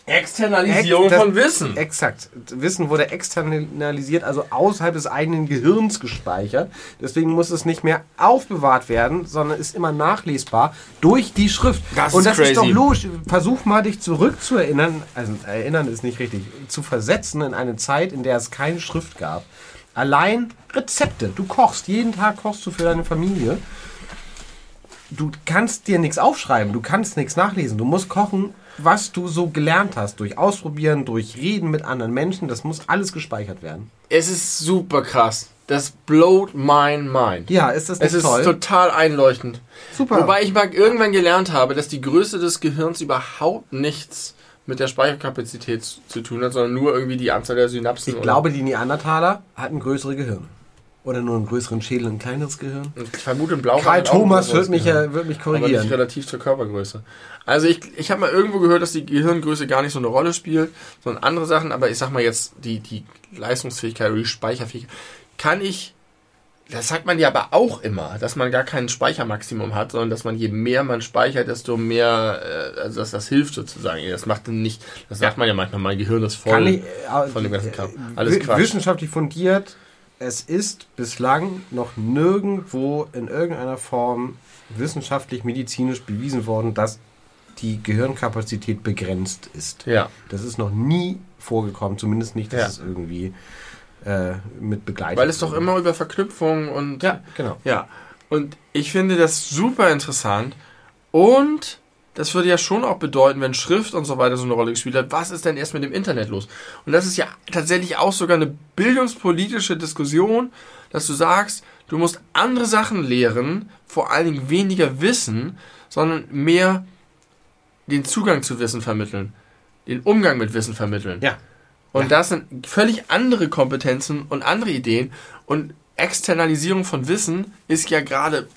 Externalisierung das- von Wissen. Exakt. Wissen wurde externalisiert, also außerhalb des eigenen Gehirns gespeichert. Deswegen muss es nicht mehr aufbewahrt werden, sondern ist immer nachlesbar durch die Schrift. Das Und ist das ist doch crazy. logisch. Versuch mal, dich zurückzuerinnern. Also, erinnern ist nicht richtig. Zu versetzen in eine Zeit, in der es keine Schrift gab. Allein Rezepte. Du kochst. Jeden Tag kochst du für deine Familie. Du kannst dir nichts aufschreiben. Du kannst nichts nachlesen. Du musst kochen, was du so gelernt hast. Durch Ausprobieren, durch Reden mit anderen Menschen. Das muss alles gespeichert werden. Es ist super krass. Das blowt mein mind. Ja, ist das nicht Es ist toll? total einleuchtend. Super. Wobei ich mal irgendwann gelernt habe, dass die Größe des Gehirns überhaupt nichts mit der Speicherkapazität zu- tun hat, sondern nur irgendwie die Anzahl der Synapsen. ich glaube, die Neandertaler hatten größere Gehirne. Oder nur einen größeren Schädel, ein kleineres Gehirn. Ich vermute, ein Blau Karl Thomas wird mich, äh, wird mich Aber nicht korrigieren. relativ zur Körpergröße. Also ich, ich habe mal irgendwo gehört, dass die Gehirngröße gar nicht so eine Rolle spielt, sondern andere Sachen, aber ich sag mal jetzt, die, die Leistungsfähigkeit oder die Speicherfähigkeit, kann ich, das sagt man ja aber auch immer, dass man gar kein Speichermaximum hat, sondern dass man je mehr man speichert, desto mehr, äh, also dass das hilft sozusagen. Das macht nicht, das sagt man ja manchmal, mein Gehirn ist voll Kann ich, äh, von dem ganzen Kram. äh, Alles Quatsch. Wissenschaftlich fundiert, es ist bislang noch nirgendwo in irgendeiner Form wissenschaftlich, medizinisch bewiesen worden, dass die Gehirnkapazität begrenzt ist. Ja. Das ist noch nie vorgekommen, zumindest nicht, dass Ja. es irgendwie äh, mit begleitet Weil es doch immer über Verknüpfung und Ja, genau. Ja, und ich finde das super interessant. Und das würde ja schon auch bedeuten, wenn Schrift und so weiter so eine Rolle gespielt hat, was ist denn erst mit dem Internet los? Und das ist ja tatsächlich auch sogar eine bildungspolitische Diskussion, dass du sagst, du musst andere Sachen lehren, vor allen Dingen weniger Wissen, sondern mehr den Zugang zu Wissen vermitteln, den Umgang mit Wissen vermitteln. Ja. Und das sind völlig andere Kompetenzen und andere Ideen. Und Externalisierung von Wissen ist ja gerade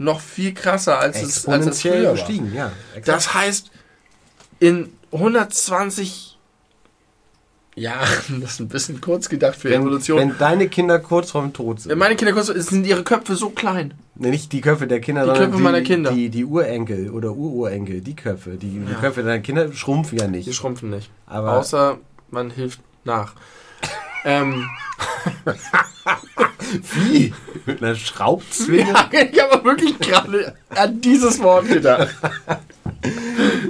noch viel krasser, als es, als es früher war. gestiegen, ja. exakt. Das heißt, in 120 Jahren, das ist ein bisschen kurz gedacht für wenn, Evolution. wenn deine Kinder kurz vorm Tod sind. Wenn meine Kinder kurz sind ihre Köpfe so klein. Nee, nicht die Köpfe der Kinder, Die sondern Köpfe die, meiner Kinder. Die, die Urenkel oder Ururenkel, die Köpfe. Die, die Ja. Köpfe deiner Kinder schrumpfen ja Die nicht. schrumpfen nicht. Aber Außer man hilft nach. ähm, wie? Mit einer Schraubzwinge? Ja, ich habe wirklich gerade an dieses Wort gedacht.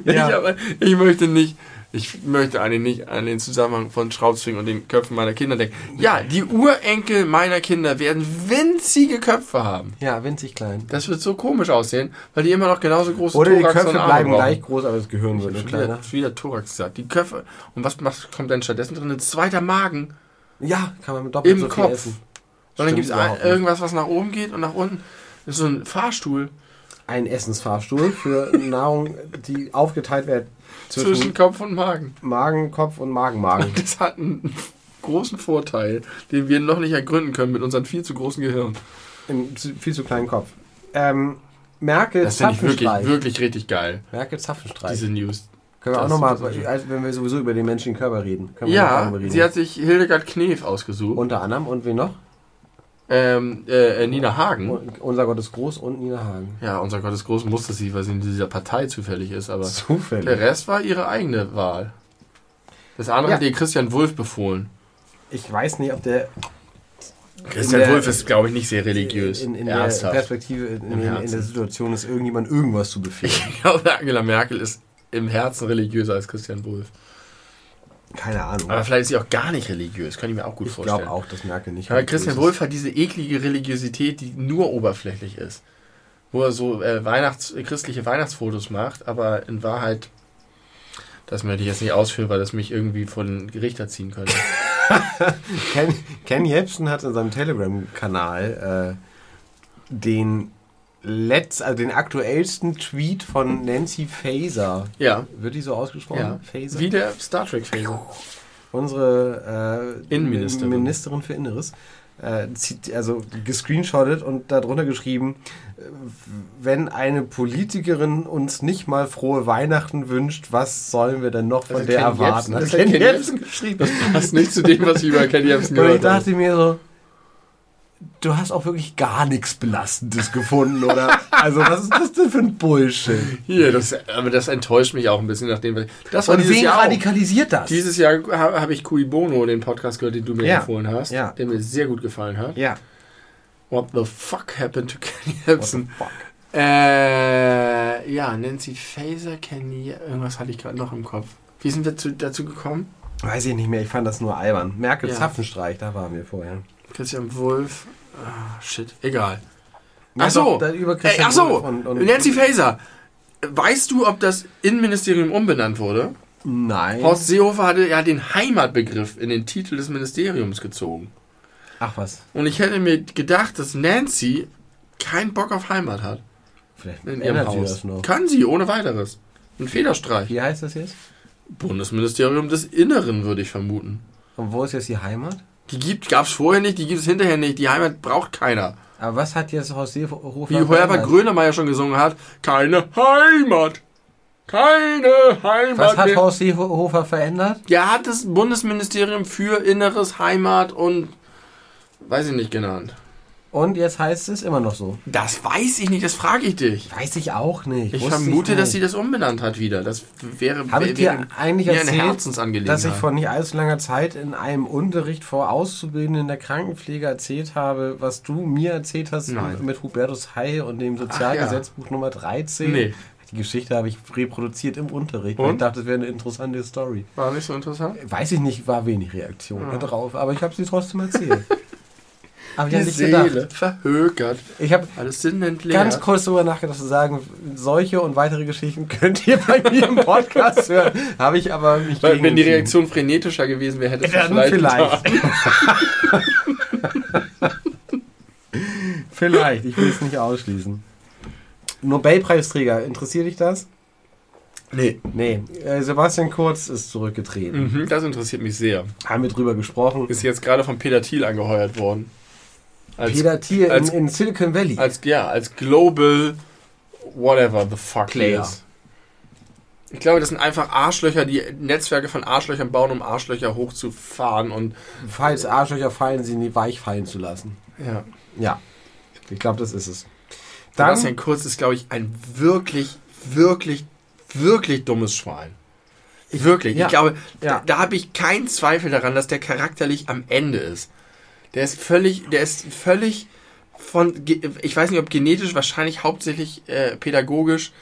Ich, Ja. aber, ich möchte nicht, ich möchte eigentlich nicht an den Zusammenhang von Schraubzwingen und den Köpfen meiner Kinder denken. Ja, die Urenkel meiner Kinder werden winzige Köpfe haben. Ja, winzig klein. Das wird so komisch aussehen, weil die immer noch genauso große Oder die Thorax Köpfe und Arme bleiben brauchen. gleich groß, aber das Gehirn wird wieder, kleiner. schon wieder Thorax gesagt. Die Köpfe. Und was macht, kommt denn stattdessen drin? Ein zweiter Magen Ja, kann man mit doppelt im so Kopf. essen. Und dann gibt es irgendwas, was nach oben geht und nach unten. Das ist so ein Fahrstuhl. ein Essensfahrstuhl für Nahrung, die aufgeteilt wird zwischen, Zwischen Kopf und Magen. Magen, Kopf und Magenmagen. Das hat einen großen Vorteil, den wir noch nicht ergründen können mit unseren viel zu großen Gehirn. Im viel zu kleinen Kopf. Ähm, Merkel Das finde ich wirklich, wirklich richtig geil, Merkel Zapfenstreich. diese News. Können wir auch nochmal, ist also wenn wir sowieso über den menschlichen Körper reden. Können wir noch Ja, reden. sie hat sich Hildegard Knef ausgesucht. Unter anderem und wen noch? ähm, äh, äh, Nina Hagen. Und unser Gott ist groß und Nina Hagen. Ja, unser Gottes Groß musste sie, weil sie in dieser Partei zufällig ist, aber Zufällig. der Rest war ihre eigene Wahl. Das andere Ja. hat ihr Christian Wulff befohlen. Ich weiß nicht, ob der Christian der- Wulff ist, glaube ich, nicht sehr religiös. in, in der. Perspektive, in, in, in der Situation ist irgendjemand irgendwas zu befehlen. Ich glaube, Angela Merkel ist im Herzen religiöser als Christian Wulff. Keine Ahnung. Aber vielleicht ist sie auch gar nicht religiös. Kann ich mir auch gut ich vorstellen. glaube auch, dass Merkel nicht. Aber Christian Wulff hat diese eklige Religiosität, die nur oberflächlich ist. Wo er so äh, Weihnachts äh, christliche Weihnachtsfotos macht, aber in Wahrheit, das möchte ich jetzt nicht ausführen, weil das mich irgendwie vor den Gericht erziehen könnte. Ken, Ken Jebsen hat in seinem Telegram-Kanal äh, den letzt, also den aktuellsten Tweet von Nancy Faeser. ja, Wird die so ausgesprochen? ja. Faeser? Wie der Star Trek-Phase. unsere äh, Innenministerin. Ministerin für Inneres, äh, also gescreenshottet und darunter geschrieben, äh, wenn eine Politikerin uns nicht mal frohe Weihnachten wünscht, was sollen wir denn noch von Also der Ken erwarten? Jebsen, das hat Ken Jebsen geschrieben. Das passt nicht zu dem, was ich über Ken Jebsen Und ich gehört habe. dachte mir so, du hast auch wirklich gar nichts Belastendes gefunden, oder? Also was ist das denn für ein Bullshit? Hier, das, aber das enttäuscht mich auch ein bisschen, nachdem wir. Das war Und dieses wen Jahr. Auch. radikalisiert das? Dieses Jahr ha- habe ich Cui Bono, den Podcast gehört, den du mir Ja. empfohlen hast, Ja. der mir sehr gut gefallen hat. ja. What the fuck happened to Kenny What the fuck? Äh, ja, Nancy Faser, Kenny, irgendwas hatte ich gerade noch im Kopf. Wie sind wir zu, dazu gekommen? Weiß ich nicht mehr, ich fand das nur albern. Merkel Ja. Zapfenstreich, da waren wir vorher. Christian Wolf. Ah, shit, egal. Ja, Ach so. doch, Ey, ach so, und, und Nancy Faser. Weißt du, ob das Innenministerium umbenannt wurde? Nein. Horst Seehofer hatte ja den Heimatbegriff in den Titel des Ministeriums gezogen. Ach was. Und ich hätte mir gedacht, dass Nancy keinen Bock auf Heimat hat Vielleicht in ihrem Haus. das noch. Kann sie, ohne weiteres. Ein Federstreich. Wie heißt das jetzt? Bundesministerium des Inneren, würde ich vermuten. Und wo ist jetzt die Heimat? Die gibt, gab's vorher nicht, die gibt es hinterher nicht. Die Heimat braucht keiner. Aber was hat jetzt Horst Seehofer Wie Herbert? Grönemeyer schon gesungen hat, keine Heimat. Keine Heimat Was hat. Horst Seehofer verändert? Der hat das Bundesministerium für Inneres, Heimat und weiß ich nicht genannt. Und jetzt heißt es immer noch so. Das weiß ich nicht, das frage ich dich. Weiß ich auch nicht. Ich vermute, nicht. dass sie das umbenannt hat wieder. Das wäre, Habe ich wäre dir eigentlich mir eine erzählt, Herzensangelegenheit. dass ich vor nicht allzu langer Zeit in einem Unterricht vor Auszubildenden der Krankenpflege erzählt habe, was du mir erzählt hast Nein. mit Hubertus Heil und dem Sozialgesetzbuch Nummer 13? Nee. Die Geschichte habe ich reproduziert im Unterricht. Und? Und? Ich dachte, das wäre eine interessante Story. War nicht so interessant? Weiß ich nicht, war wenig Reaktion Ja. darauf, aber ich habe sie trotzdem erzählt. aber Die nicht Seele gedacht. verhökert. Ich habe Alles Sinn entleert. ganz kurz darüber nachgedacht zu sagen, solche und weitere Geschichten könnt ihr bei mir im Podcast hören. Habe ich aber nicht Weil, wenn die. Reaktion frenetischer gewesen wäre, hätte es vielleicht. vielleicht. Vielleicht, ich will es nicht ausschließen. Nobelpreisträger, interessiert dich das? Nee. Nee, äh, Sebastian Kurz ist zurückgetreten. Mhm, das interessiert mich sehr. Haben wir drüber gesprochen. Ist jetzt gerade von Peter Thiel angeheuert worden. Als, Peter Thiel in, als- in Silicon Valley. als, ja, als Global whatever the fuck Player. is. Ich glaube, das sind einfach Arschlöcher, die Netzwerke von Arschlöchern bauen, um Arschlöcher hochzufahren und Falls Arschlöcher fallen, sie nie weich fallen zu lassen. ja. Ja, ich glaube, das ist es. Dann, Sebastian Kurz ist, glaube ich, ein wirklich, wirklich, wirklich dummes Schwein. wirklich. ja, Ich glaube, ja. da, da habe ich keinen Zweifel daran, dass der charakterlich am Ende ist. Der ist völlig, der ist völlig von, ich weiß nicht, ob genetisch, wahrscheinlich hauptsächlich äh, pädagogisch,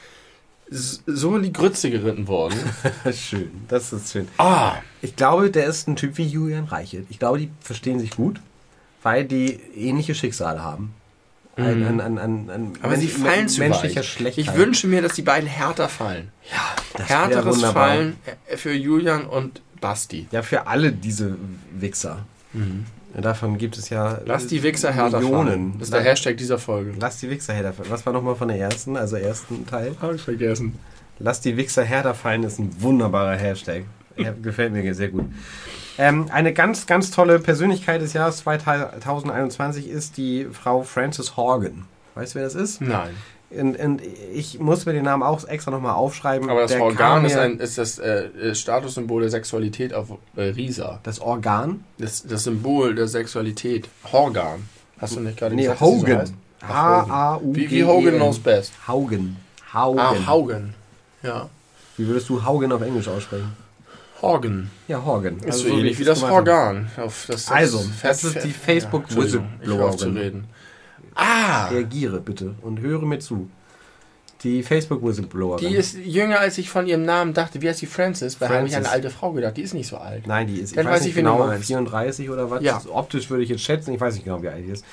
so in die Grütze geritten worden. schön, das ist schön. Ah, Ich glaube, der ist ein Typ wie Julian Reichelt. Ich glaube, die verstehen sich gut, weil die ähnliche Schicksale haben. Ein, ein, ein, ein, ein Mhm. aber sie fallen zu menschlicher weit. Ich wünsche mir, dass die beiden härter fallen. ja, das Härteres. Fallen äh, für Julian und Basti. Ja, für alle diese Wichser. Davon gibt es ja. Lass die Wichser härter Millionen. Das ist der Hashtag dieser Folge. Lass die Wichser härter fallen. Was war nochmal von der ersten, also ersten Teil? Habe ich vergessen. Lass die Wichser härter fallen ist ein wunderbarer Hashtag. Gefällt mir sehr gut. Ähm, eine ganz, ganz tolle Persönlichkeit des Jahres 2021 ist die Frau Frances Horgan. Weißt du, wer das ist? Nein. Und, und ich muss mir den Namen auch extra nochmal aufschreiben. Aber das Der Organ ist, ein, ist das äh, Statussymbol der Sexualität auf äh, Risa. Das Organ? Das, das Symbol der Sexualität. Horgan. Hast du nicht gerade Nee, gesagt, so Hogan. Hogan. H-A-U-G-E-N. Wie, wie Hogan knows best. Haugen. Haugen. Ah, Haugen. Ja. Wie würdest du Haugen auf Englisch aussprechen? Horgan. Ja, Horgan. Ist Also so so ähnlich ich wie das. Organ. Auf das, Also, das ist die Facebook Whistleblowerin. reden. Ah! Reagiere bitte und höre mir zu. Die Facebook Whistleblowerin. Die ist jünger, als ich von ihrem Namen dachte. Wie heißt die Francis? Bei habe ich an eine alte Frau gedacht. Die ist nicht so alt. Nein, die ist, ich weiß weiß nicht genau, meinst. 34 oder was. Ja. Optisch würde ich jetzt schätzen, ich weiß nicht genau, wie alt die ist.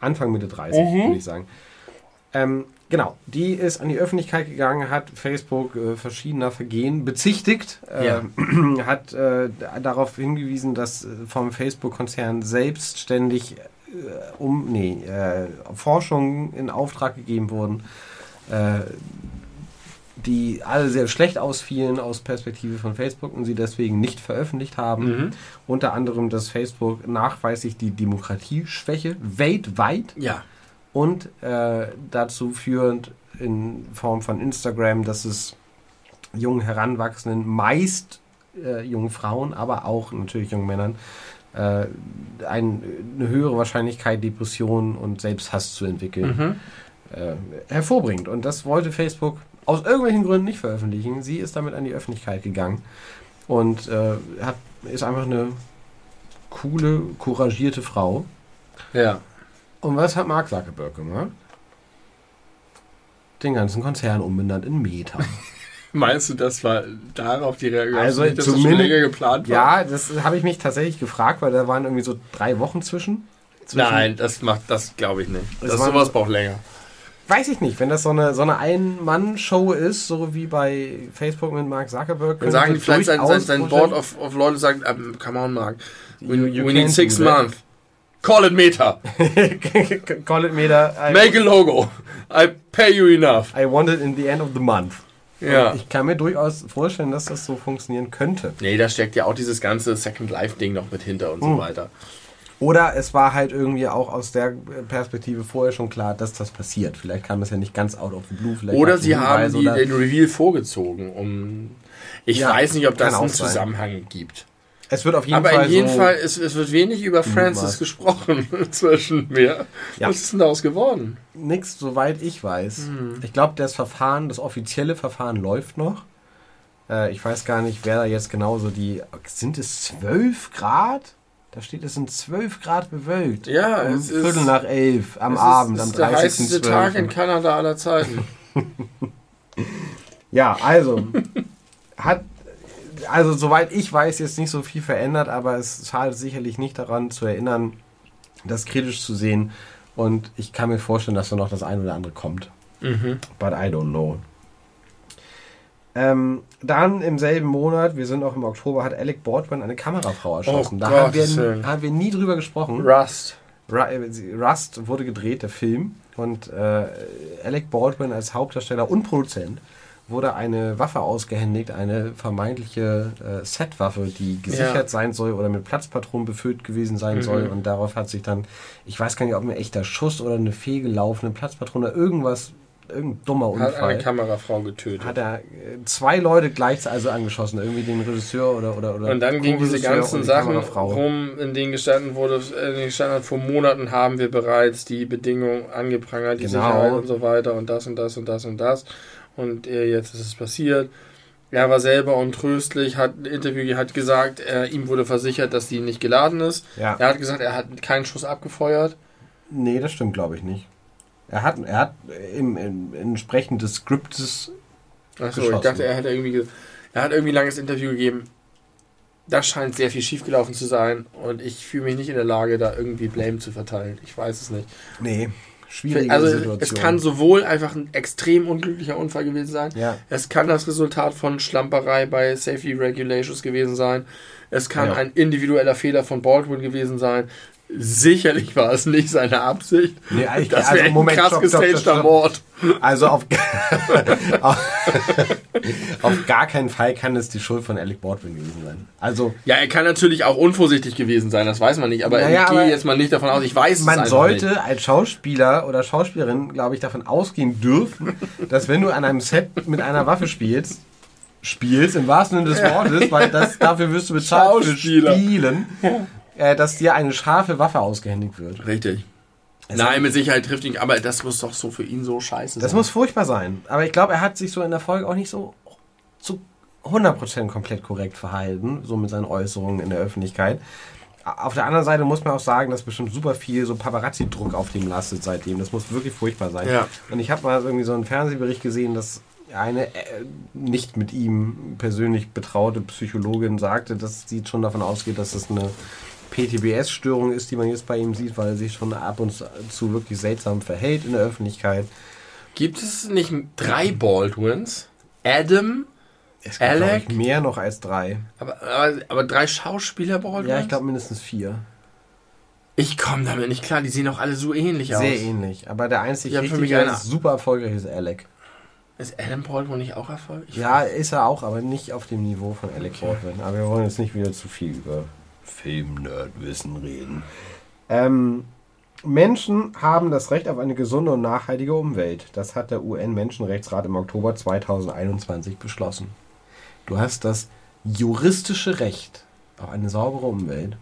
Anfang Mitte 30, Mhm. würde ich sagen. Ähm, genau, die ist an die Öffentlichkeit gegangen, hat Facebook äh, verschiedener Vergehen bezichtigt, Ja. äh, hat äh, darauf hingewiesen, dass äh, vom Facebook-Konzern selbstständig um, nee, äh, Forschungen in Auftrag gegeben wurden, äh, die alle sehr schlecht ausfielen aus Perspektive von Facebook und sie deswegen nicht veröffentlicht haben. Mhm. Unter anderem, dass Facebook nachweislich die Demokratieschwäche weltweit Ja. und äh, dazu führend in Form von Instagram, dass es jungen Heranwachsenden, meist äh, jungen Frauen, aber auch natürlich jungen Männern, äh, ein, eine höhere Wahrscheinlichkeit, Depressionen und Selbsthass zu entwickeln, Mhm. äh, hervorbringt. Und das wollte Facebook aus irgendwelchen Gründen nicht veröffentlichen. Sie ist damit an die Öffentlichkeit gegangen und äh, hat, ist einfach eine coole, couragierte Frau. Ja. Und was hat Mark Zuckerberg gemacht? Den ganzen Konzern umbenannt in Meta. Meinst du, das war darauf die Reaktion? Also nicht, dass das schon länger geplant war? ja, das habe ich mich tatsächlich gefragt, weil da waren irgendwie so drei Wochen zwischen. zwischen Nein, das macht das glaube ich nicht. Das waren- sowas braucht länger. Weiß ich nicht, wenn das so eine, so eine Ein-Mann-Show ist, so wie bei Facebook mit Mark Zuckerberg. Dann sagen die vielleicht sein, sein, sein Board of, of Leute sagt, um, come on, Mark. We, You- you we need six months. Call it Meta. Call it Meta. I, Make a logo. I pay you enough. I want it in the end of the month. Ja. Und Ich kann mir durchaus vorstellen, dass das so funktionieren könnte. Nee, da steckt ja auch dieses ganze Second Life-Ding noch mit hinter und so Hm. weiter. Oder es war halt irgendwie auch aus der Perspektive vorher schon klar, dass das passiert. Vielleicht kam es ja nicht ganz out of the blue. Vielleicht Oder sie haben die, den Reveal vorgezogen, um. Ich Ja, weiß nicht, ob das einen sein. Zusammenhang gibt. Es wird auf jeden Aber Fall in jedem so, Fall, es, es wird wenig über Francis Mutmaß. gesprochen zwischen mir. Ja. Was ist denn daraus geworden? nichts, soweit ich weiß. Hm. Ich glaube, das Verfahren, das offizielle Verfahren läuft noch. Äh, ich weiß gar nicht, wer da jetzt genauso die. Sind es 12 Grad? Da steht, es sind 12 Grad bewölkt. Ja, um es ist- Viertel nach elf am Es Abend, ist, am ist der heißeste Tag in 30.12. Kanada aller Zeiten. Ja, also hat also soweit ich weiß jetzt nicht so viel verändert, aber es schadet sicherlich nicht daran zu erinnern, das kritisch zu sehen und ich kann mir vorstellen, dass da noch das eine oder andere kommt. mhm. But I don't know. Ähm, dann im selben Monat, wir sind auch im Oktober, hat Alec Baldwin eine Kamerafrau erschossen. Oh da haben wir, Willen. haben wir nie drüber gesprochen. Rust. Ru- äh, Rust wurde gedreht, der Film. Und äh, Alec Baldwin als Hauptdarsteller und Produzent wurde eine Waffe ausgehändigt, eine vermeintliche äh, Setwaffe, die gesichert Ja. sein soll oder mit Platzpatronen befüllt gewesen sein Mhm. soll. Und darauf hat sich dann, ich weiß gar nicht, ob ein echter Schuss oder eine fehlgelaufene Platzpatrone, irgendwas, irgendein dummer Hat Unfall. eine Kamerafrau getötet. hat er äh, zwei Leute gleichzeitig also angeschossen, irgendwie den Regisseur oder oder oder und dann gingen diese ganzen die Sachen rum, in denen gestanden wurde, in denen gestanden hat, vor Monaten haben wir bereits die Bedingungen angeprangert, die Genau. Sicherheit und so weiter und das und das und das und das. Und äh, jetzt ist es passiert. Er war selber untröstlich, hat ein Interview hat gesagt, äh, ihm wurde versichert, dass die nicht geladen ist. Ja. Er hat gesagt, er hat keinen Schuss abgefeuert. Nee, das stimmt, glaube ich nicht. Er hat, er hat im, im entsprechend des Skriptes Achso, ich dachte, er hätte irgendwie, ge- er hat irgendwie ein langes Interview gegeben. Da scheint sehr viel schiefgelaufen zu sein und ich fühle mich nicht in der Lage, da irgendwie Blame zu verteilen. Ich weiß es nicht. Nee, Schwierige also Situation. es kann sowohl einfach ein extrem unglücklicher Unfall gewesen sein, Ja. es kann das Resultat von Schlamperei bei Safety Regulations gewesen sein, es kann Ja. ein individueller Fehler von Baldwin gewesen sein. Sicherlich war es nicht seine Absicht. Nee, eigentlich- das also wäre Moment, ein krass gestagter. Mord. Also auf, auf, gar keinen Fall kann es die Schuld von Alec Baldwin gewesen sein. Also Ja, er kann natürlich auch unvorsichtig gewesen sein, das weiß man nicht, aber Naja, ich gehe jetzt mal nicht davon aus, ich weiß es man sollte nicht. als Schauspieler oder Schauspielerin, glaube ich, davon ausgehen dürfen, dass wenn du an einem Set mit einer Waffe spielst, spielst im wahrsten Sinne des Wortes, weil das, dafür wirst du bezahlt für. Spielen, äh, dass dir eine scharfe Waffe ausgehändigt wird. Richtig. Nein, mit Sicherheit trifft ihn, aber das muss doch so für ihn so scheiße Das sein. muss furchtbar sein. Aber ich glaube, er hat sich so in der Folge auch nicht so zu 100% komplett korrekt verhalten, so mit seinen Äußerungen in der Öffentlichkeit. Auf der anderen Seite muss man auch sagen, dass bestimmt super viel so Paparazzi-Druck auf dem lastet seitdem. Das muss wirklich furchtbar sein. Ja. Und ich habe mal irgendwie so einen Fernsehbericht gesehen, dass eine äh, nicht mit ihm persönlich betraute Psychologin sagte, dass sie schon davon ausgeht, dass das eine PTBS-Störung ist, die man jetzt bei ihm sieht, weil er sich schon ab und zu wirklich seltsam verhält in der Öffentlichkeit. Gibt es nicht drei Baldwins? Adam, Es gibt, Alec? mehr noch als drei. aber, aber, aber drei Schauspieler Baldwins? Ja, ich glaube mindestens vier. Ich komme damit nicht klar, die sehen auch alle so ähnlich aus. Sehr ähnlich. Aber der einzige Ja, für richtig mich einer- super erfolgreich ist Alec. Ist Adam Baldwin nicht auch erfolgreich? Ja, ist er auch, aber nicht auf dem Niveau von Alec Baldwin. Aber wir wollen jetzt nicht wieder zu viel über Film-Nerd-Wissen reden. Ähm, Menschen haben das Recht auf eine gesunde und nachhaltige Umwelt. Das hat der UN-Menschenrechtsrat im Oktober 2021 beschlossen. Du hast das juristische Recht auf eine saubere Umwelt.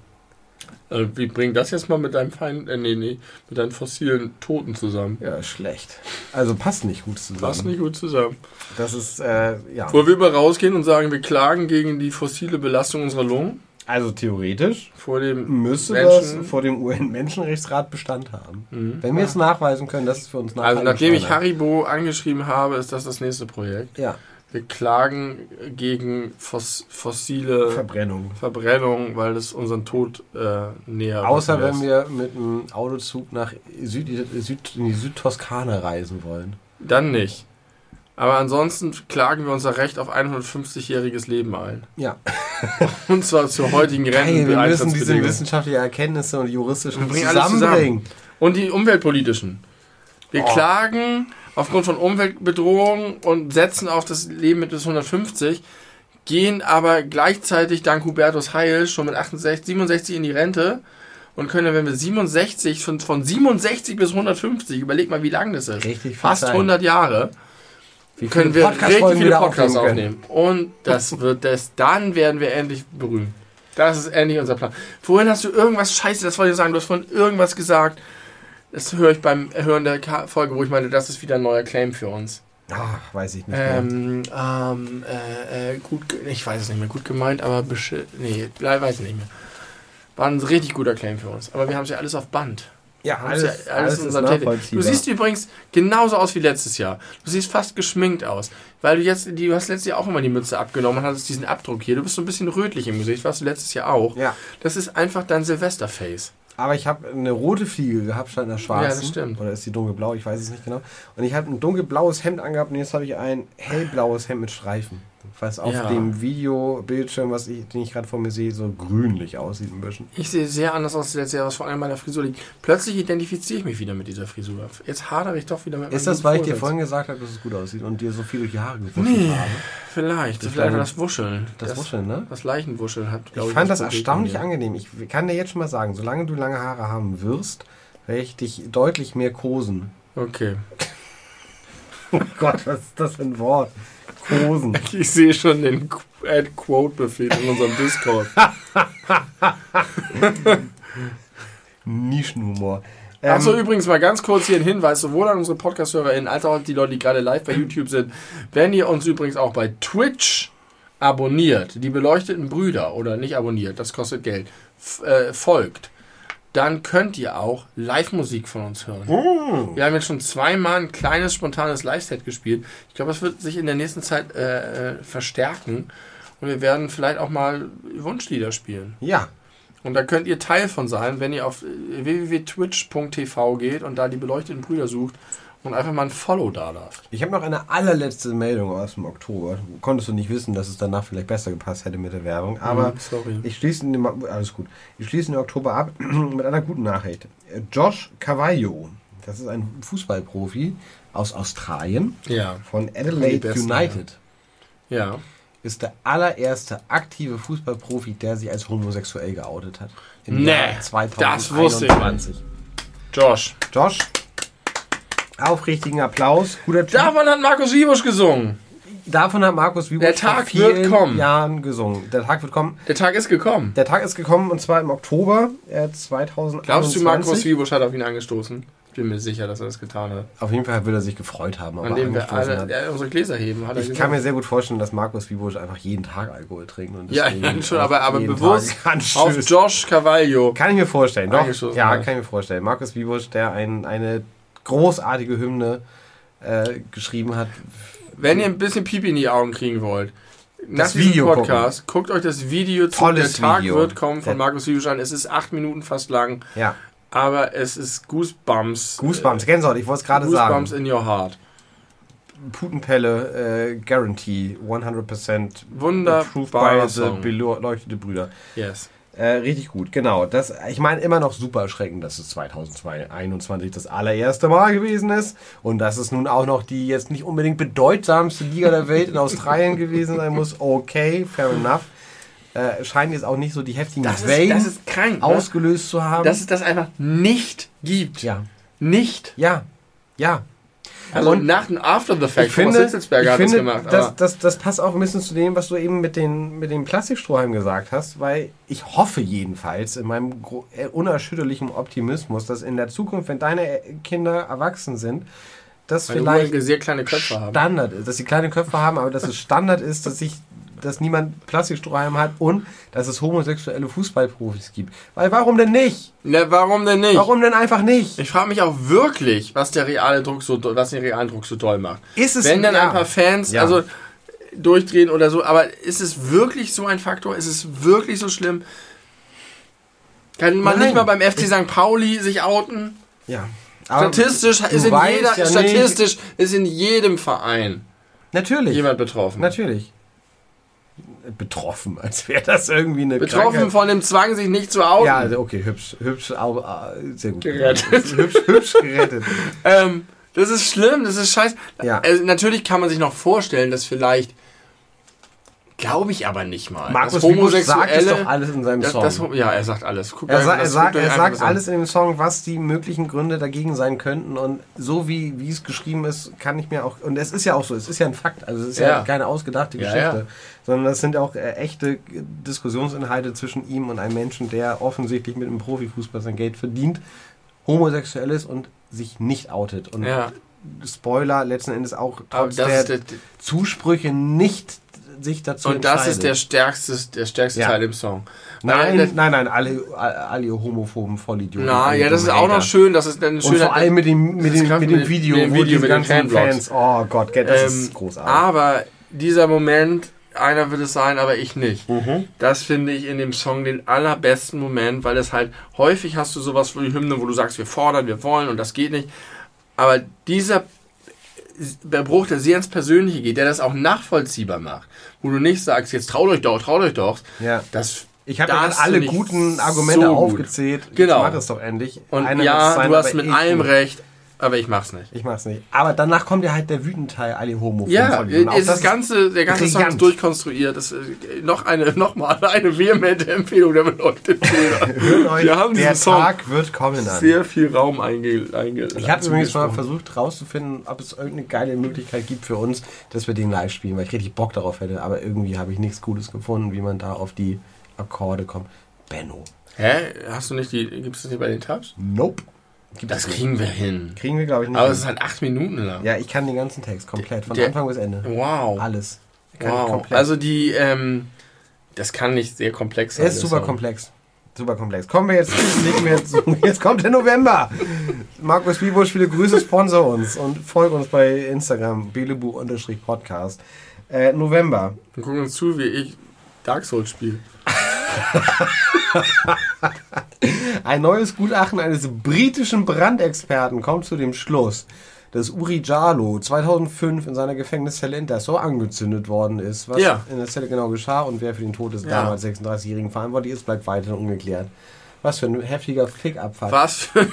Äh, wie bringt das jetzt mal mit deinem Feind, äh, nee, nee, mit deinen fossilen Toten zusammen? Ja, schlecht. Also passt nicht gut zusammen. Passt nicht gut zusammen. Das ist, äh, ja. Wollen wir über rausgehen und sagen, wir klagen gegen die fossile Belastung unserer Lungen? Also theoretisch Vor dem müsste Menschen- das vor dem UN-Menschenrechtsrat Bestand haben. Mhm. Wenn wir es nachweisen können, dass es für uns Also nachhaltig nachdem ich. Haribo angeschrieben habe, ist das das nächste Projekt. Ja, Wir klagen gegen fos fossile Verbrennung. Verbrennung, weil das unseren Tod äh, näher Außer wenn wir mit einem Autozug nach Süd, Süd, in die Südtoskana reisen wollen. Dann nicht. Aber ansonsten klagen wir unser Recht auf 150-jähriges Leben ein. Ja, Und zwar zur heutigen hey, wir müssen diese wissenschaftlichen Erkenntnisse und juristischen zusammenbringen. Und die umweltpolitischen. Wir Oh. klagen aufgrund von Umweltbedrohungen und setzen auf das Leben mit bis 150, gehen aber gleichzeitig dank Hubertus Heil schon mit 68, 67 in die Rente und können, wenn wir 67, von, von 67 bis 150, überleg mal, wie lang das ist. Richtig Fast Zeit. 100 Jahre. Wie Können wir richtig Podcast-Folgen viele Podcasts aufnehmen aufnehmen. Und das wird das, dann werden wir endlich berühmt. Das ist endlich unser Plan. Vorhin hast du irgendwas Scheiße, das wollte ich sagen, du hast vorhin irgendwas gesagt. Das höre ich beim Hören der Folge, wo ich meine, das ist wieder ein neuer Claim für uns. Ach, weiß ich nicht mehr. Ähm, ähm, äh, äh, gut, ich weiß es nicht mehr, gut gemeint, aber beschi nee, weiß ich nicht mehr. War ein richtig guter Claim für uns. Aber wir haben es ja alles auf Band. Ja, alles, ja alles, in ist unserem nachvollziehbar. Du siehst übrigens genauso aus wie letztes Jahr. Du siehst fast geschminkt aus. Weil du jetzt, du hast letztes Jahr auch immer die Mütze abgenommen und hattest diesen Abdruck hier. Du bist so ein bisschen rötlich im Gesicht, warst du letztes Jahr auch. ja, Das ist einfach dein Silvesterface. aber ich habe eine rote Fliege gehabt statt einer schwarzen. Ja, das stimmt. Oder ist die dunkelblau? Ich weiß es nicht genau. Und ich habe ein dunkelblaues Hemd angehabt und jetzt habe ich ein hellblaues Hemd mit Streifen. Was auf Ja. dem Videobildschirm, was ich, den ich gerade vor mir sehe, so grünlich aussieht ein bisschen. Ich sehe sehr anders aus als letztes Jahr, was vor allem meiner Frisur liegt. Plötzlich identifiziere ich mich wieder mit dieser Frisur. Jetzt hadere ich doch wieder mit Ist das, weil ich dir vorhin gesagt habe, dass es gut aussieht und dir so viel durch die Haare gewuschelt Nee. habe? Vielleicht. Das vielleicht das Wuscheln. Das Wuscheln, ne? Das Leichenwuscheln hat, Ich fand das Problem erstaunlich angenehm. Ich kann dir jetzt schon mal sagen, solange du lange Haare haben wirst, werde ich dich deutlich mehr kosen. Okay. Oh Gott, was ist das für ein Wort? Kosen. Ich sehe schon den Add-Quote-Befehl in unserem Discord. Nischenhumor. Achso, Ähm, übrigens mal ganz kurz hier ein Hinweis, sowohl an unsere Podcast-HörerInnen als auch die Leute, die gerade live bei YouTube sind. Wenn ihr uns übrigens auch bei Twitch abonniert, die beleuchteten Brüder, oder nicht abonniert, das kostet Geld, äh, folgt, dann könnt ihr auch Live-Musik von uns hören. mm, Wir haben jetzt schon zweimal ein kleines, spontanes Live-Set gespielt. Ich glaube, das wird sich in der nächsten Zeit äh, äh, verstärken. Und wir werden vielleicht auch mal Wunschlieder spielen. ja, Und da könnt ihr Teil von sein, wenn ihr auf www.twitch.tv geht und da die beleuchteten Brüder sucht und einfach mal ein Follow da lasst. Ich habe noch eine allerletzte Meldung aus dem Oktober. Konntest du nicht wissen, dass es danach vielleicht besser gepasst hätte mit der Werbung. Aber Mhm, sorry. ich schließe den, alles gut. Ich schließe den Oktober ab mit einer guten Nachricht. Josh Cavallo, das ist ein Fußballprofi aus Australien Ja. von Adelaide besten, United. Ja. Ist der allererste aktive Fußballprofi, der sich als homosexuell geoutet hat. Im Nee, Jahr das wusste ich. 2021. Josh. Josh, aufrichtigen Applaus. Guter Typ. Davon hat Markus Wiebusch gesungen. Davon hat Markus Wiebusch Der Tag vor vielen wird kommen. Jahren gesungen. Der Tag wird kommen. Der Tag ist gekommen. Der Tag ist gekommen und zwar im Oktober äh, 2021. Glaubst du, Markus Wiebusch hat auf ihn angestoßen? Ich bin mir sicher, dass er das getan hat. Auf jeden Fall würde er sich gefreut haben, An dem wir alle hat. ja, unsere Gläser heben, hat er Ich gesagt. kann mir sehr gut vorstellen, dass Markus Wiebusch einfach jeden Tag Alkohol trinkt. Und ja, deswegen schon, aber, aber bewusst auf. Josh Carvalho. Kann ich mir vorstellen, doch. Ja, ja. kann ich mir vorstellen. Markus Wiebusch, der ein, eine großartige Hymne äh, geschrieben hat. Wenn ihr ein bisschen Pipi in die Augen kriegen wollt, nach Das diesem Video Podcast, guckt euch das Video zu. Tolles Der Tag Video. wird kommen von Der- Markus Wiebusch an. Es ist acht Minuten fast lang, Ja, aber es ist Goosebumps. Goosebumps, Gänsehaut, ich wollte es gerade Goosebumps sagen. in your heart. Putenpelle, äh, Guarantee, 100% approved by Wunderbarer the Song. beleuchtete Brüder. Yes. Äh, richtig gut, genau. Das, ich meine immer noch super erschreckend, dass es 2021 das allererste Mal gewesen ist und dass es nun auch noch die jetzt nicht unbedingt bedeutsamste Liga der Welt in Australien gewesen sein muss. Okay, fair enough. Äh, scheint jetzt auch nicht so die heftigen Das ist, Wellen das ist krank. Ne? ausgelöst zu haben. Dass es das einfach nicht gibt. ja, Nicht. ja, ja. Also Und nach dem After the Fact. Ich finde, Thomas Hitzelsberger ich hat finde das gemacht. das, das, das passt auch ein bisschen zu dem, was du eben mit den, mit den Plastikstrohhalmen gesagt hast, weil ich hoffe jedenfalls in meinem äh, unerschütterlichen Optimismus, dass in der Zukunft, wenn deine äh, Kinder erwachsen sind, dass weil vielleicht sehr kleine Köpfe haben. Standard ist, dass sie kleine Köpfe haben, aber dass es Standard ist, dass sich dass niemand Plastikstrohhalm hat und dass es homosexuelle Fußballprofis gibt. Weil warum denn nicht? Na, warum denn nicht? Warum denn einfach nicht? Ich frage mich auch wirklich, was der reale Druck so, was den realen Druck so toll macht. Ist es Wenn dann ja. ein paar Fans, Ja. also durchdrehen oder so, aber ist es wirklich so ein Faktor? Ist es wirklich so schlimm? Kann man Nein. nicht mal beim FC St. Pauli sich outen? Ja. Aber Statistisch ist in jeder, ja statistisch ist in jedem Verein Natürlich. jemand betroffen. Natürlich. Betroffen, als wäre das irgendwie eine Betroffen Krankheit. von dem Zwang, sich nicht zu outen. Ja, also okay, hübsch, hübsch, äh, sehr gut. Gerettet. Hübsch, hübsch gerettet. Ähm, das ist schlimm, das ist scheiße. Ja. Also, natürlich kann man sich noch vorstellen, dass vielleicht, glaube ich aber nicht mal, Markus Wiebusch sagt es Homosexuelle, doch alles in seinem das, Song. das, ja, er sagt alles. Guckt er, sa das- sagt, er sagt das alles in dem Song, was die möglichen Gründe dagegen sein könnten. Und so wie, wie es geschrieben ist, kann ich mir auch. Und es ist ja auch so, es ist ja ein Fakt. Also es ist ja, Ja. keine ausgedachte Ja, Geschichte. ja. Sondern das sind auch äh, echte Diskussionsinhalte zwischen ihm und einem Menschen, der offensichtlich mit dem Profifußball sein Geld verdient, homosexuell ist und sich nicht outet. Und Ja, Spoiler, letzten Endes auch trotz das der, Zusprüche nicht sich dazu und das ist der stärkste, der stärkste Ja. Teil im Song. Nein, Weil- nein, nein, alle, alle homophoben Vollidioten. Na, ja, das ist auch noch schön, das ist ein Und schöner. vor allem mit dem, mit dem, mit dem Video, mit dem Video mit den ganzen. Fans, oh Gott, das Ähm, ist großartig. Aber dieser Moment, einer wird es sein, aber ich nicht. Mhm. Das finde ich in dem Song den allerbesten Moment, weil es halt häufig hast du sowas wie Hymne, wo du sagst, wir fordern, wir wollen und das geht nicht. Aber dieser der Bruch, der sehr ins Persönliche geht, der das auch nachvollziehbar macht, wo du nicht sagst, jetzt traut euch doch, traut euch doch. Ja. Das, Ich habe ja alle guten Argumente so gut. aufgezählt. Genau. Jetzt mach es doch endlich. Und Einer ja, du hast mit ich allem recht, aber ich mach's nicht. Ich mach's nicht. Aber danach kommt ja halt der wütende Teil, alle Homo. Ja, ist ganze, der ganze Song brillant. ist durchkonstruiert. Das, ist noch eine, noch mal eine vehemente Empfehlung der beleuchteten Bilder. Wir haben der Song Tag wird kommen an. sehr viel Raum einge, einge Ich habe übrigens mal versucht rauszufinden, ob es irgendeine geile Möglichkeit gibt für uns, dass wir den live spielen, weil ich richtig Bock darauf hätte. Aber irgendwie habe ich nichts Gutes gefunden, wie man da auf die Akkorde kommt. Benno. Hä? Hast du nicht die, gibt es das nicht bei den Tabs? Nope. Gibt Das nicht. kriegen wir hin. kriegen wir, glaube ich, nicht. Aber es ist halt acht Minuten lang. ja, ich kann den ganzen Text komplett, von Der- Anfang bis Ende. Wow. Alles. Kann ich Wow. komplett. Also die, ähm, das kann nicht sehr komplex sein. er ist super Song. komplex. Super komplex. Kommen wir jetzt, legen wir jetzt, jetzt kommt der November. Markus Wiebusch, viele Grüße, sponsor uns und folge uns bei Instagram, belebu-podcast. Äh, November. Wir gucken uns zu, wie ich Dark Souls spiele. Ein neues Gutachten eines britischen Brandexperten kommt zu dem Schluss, dass Uri Jalo 2005 in seiner Gefängniszelle in Dessau angezündet worden ist. Was Ja. in der Zelle genau geschah und wer für den Tod des Ja. damals 36-Jährigen verantwortlich ist, bleibt weiterhin ungeklärt. Was für ein heftiger Fick-Abfuck. Was für,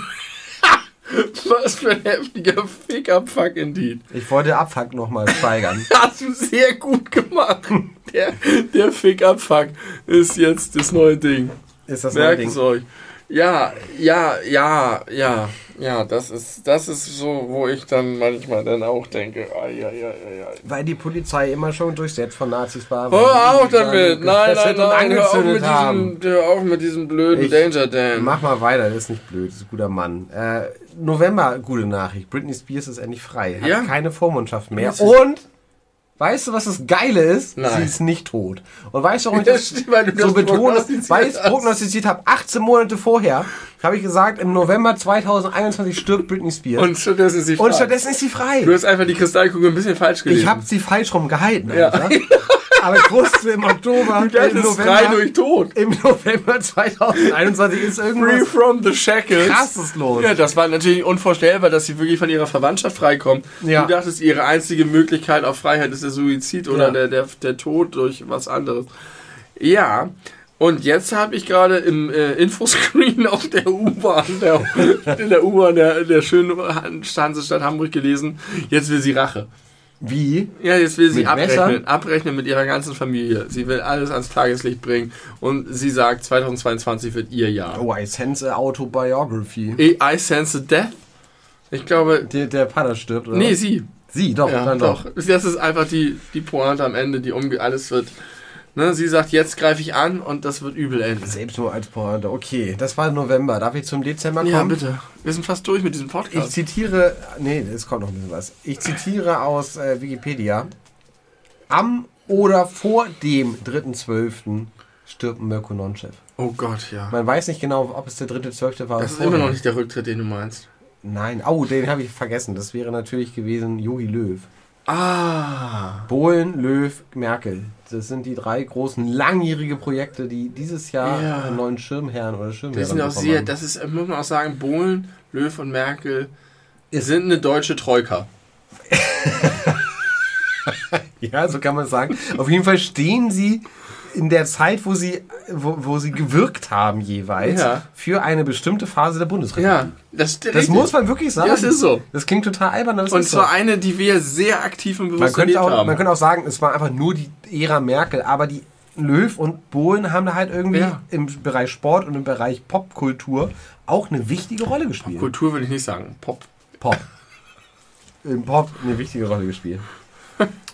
was für ein heftiger Fick-Up-Fuck indeed. Ich wollte Abfuck nochmal steigern. Hast du sehr gut gemacht. Der, der Fick-Up-Fuck ist jetzt das neue Ding. Ist das neue Merkt Ding. es euch. Ja, ja, ja, ja, ja, das ist, das ist so, wo ich dann manchmal dann auch denke, ai, ai, ai, ai. Weil die Polizei immer schon durchsetzt von Nazis war. Hör auf damit! Nein, nein, nein, hör auf, mit haben. diesem, hör auf mit diesem blöden Ich- Danger Dan. Mach mal weiter, das ist nicht blöd, das ist ein guter Mann. Äh, November, gute Nachricht. Britney Spears ist endlich frei. Hat Ja. keine Vormundschaft mehr. Und, weißt du, was das Geile ist? Nein. Sie ist nicht tot. Und weißt du, warum ich Ja, das stimmt, so das betone? Weil ich es prognostiziert habe. 18 Monate vorher habe ich gesagt, im November 2021 stirbt Britney Spears. Und stattdessen ist sie Und frei. stattdessen ist sie frei. Du hast einfach die Kristallkugel ein bisschen falsch gelesen. Ich habe sie falsch rum gehalten, Ja. Aber ich wusste im Oktober, im November, frei durch Tod. im November 2021 ist Free irgendwas from the shackles. krasses los. Ja, das war natürlich unvorstellbar, dass sie wirklich von ihrer Verwandtschaft freikommt. Ja. Du dachtest, ihre einzige Möglichkeit auf Freiheit ist der Suizid oder Ja. der, der, der Tod durch was anderes. Ja, und jetzt habe ich gerade im äh, Infoscreen auf der U-Bahn, der, in der U-Bahn der, der schönen Hansestadt Hamburg gelesen, jetzt will sie Rache. Wie? Ja, jetzt will sie Mit abrechnen, Messern? abrechnen mit ihrer ganzen Familie. Sie will alles ans Tageslicht bringen und sie sagt, 2022 wird ihr Jahr. Oh, I sense a autobiography. I sense death. Ich glaube, Der, der Vater stirbt, oder? nee, sie. Sie, doch, Ja, dann doch. doch. Das ist einfach die, die Pointe am Ende, die umge alles wird. Ne, sie sagt, jetzt greife ich an und das wird übel enden. Selbst nur als Pointe. Okay, das war November. Darf ich zum Dezember kommen? Ja, bitte. Wir sind fast durch mit diesem Ich Podcast. zitiere, nee, es kommt noch ein bisschen was. Ich zitiere aus äh, Wikipedia. Am oder vor dem 3.12. stirbt Mirko Nonchev. Oh Gott, ja. Man weiß nicht genau, ob es der 3.12. war. oder Das ist vorher. immer noch nicht der Rücktritt, den du meinst. Nein, oh, den habe ich vergessen. Das wäre natürlich gewesen Jogi Löw. Ah. Bohlen, Löw, Merkel. Das sind die drei großen langjährige Projekte, die dieses Jahr Ja. einen neuen Schirmherrn oder Schirmherrin Das sind auch sehr, haben. das ist, muss man auch sagen, Bohlen, Löw und Merkel sind eine deutsche Troika. Ja, so kann man es sagen. Auf jeden Fall stehen sie in der Zeit, wo sie, wo, wo sie gewirkt haben jeweils, Ja. für eine bestimmte Phase der Bundesrepublik. Ja, das, Das muss man wirklich sagen. Ja, das ist so. Das klingt total albern, aber das Und ist zwar so. eine, die wir sehr aktiv und bewusst Man auch, haben. man könnte auch sagen, es war einfach nur die Ära Merkel, aber die Löw und Bohlen haben da halt irgendwie Ja. im Bereich Sport und im Bereich Popkultur auch eine wichtige Rolle gespielt. Kultur würde ich nicht sagen. Pop. Pop. Im Pop eine wichtige Rolle gespielt.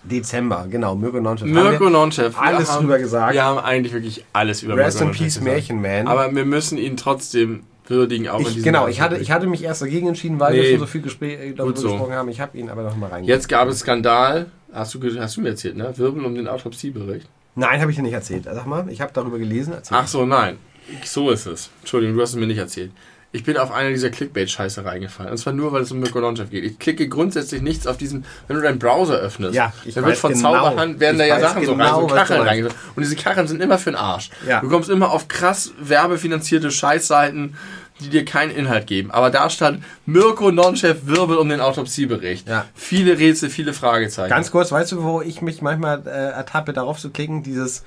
Dezember, genau, Mirko Nonchef. Mirko Nonchef. wir alles haben, drüber gesagt. Wir haben eigentlich wirklich alles über Rest Mirko in Peace. Märchenman. Aber wir müssen ihn trotzdem würdigen, auch in ich, diesem genau, ich hatte, ich hatte mich erst dagegen entschieden, weil wir Nee. schon so viel Gespräch, äh, darüber so. gesprochen haben. Ich habe ihn aber noch mal rein. Jetzt gab es Skandal. Hast du, hast du mir erzählt, ne? Wirbel um den Autopsiebericht. Nein, habe ich dir nicht erzählt. Sag mal, ich habe darüber gelesen. Erzähl. Ach so, nein. So ist es. Entschuldigung, du hast es mir nicht erzählt. Ich bin auf eine dieser Clickbait-Scheiße reingefallen. Und zwar nur, weil es um Mirko Nonchef geht. Ich klicke grundsätzlich nichts auf diesen, wenn du deinen Browser öffnest. Ja, ich dann wird von genau. Zauberhand, werden Ich da ja Sachen so genau, rein, so was du Kacheln reingesetzt. Und diese Kacheln sind immer für den Arsch. Ja. Du kommst immer auf krass werbefinanzierte Scheißseiten, die dir keinen Inhalt geben. Aber da stand Mirko Nonchef Wirbel um den Autopsiebericht. Ja. Viele Rätsel, viele Fragezeichen. Ganz kurz, weißt du, wo ich mich manchmal äh, ertappe, darauf zu klicken, dieses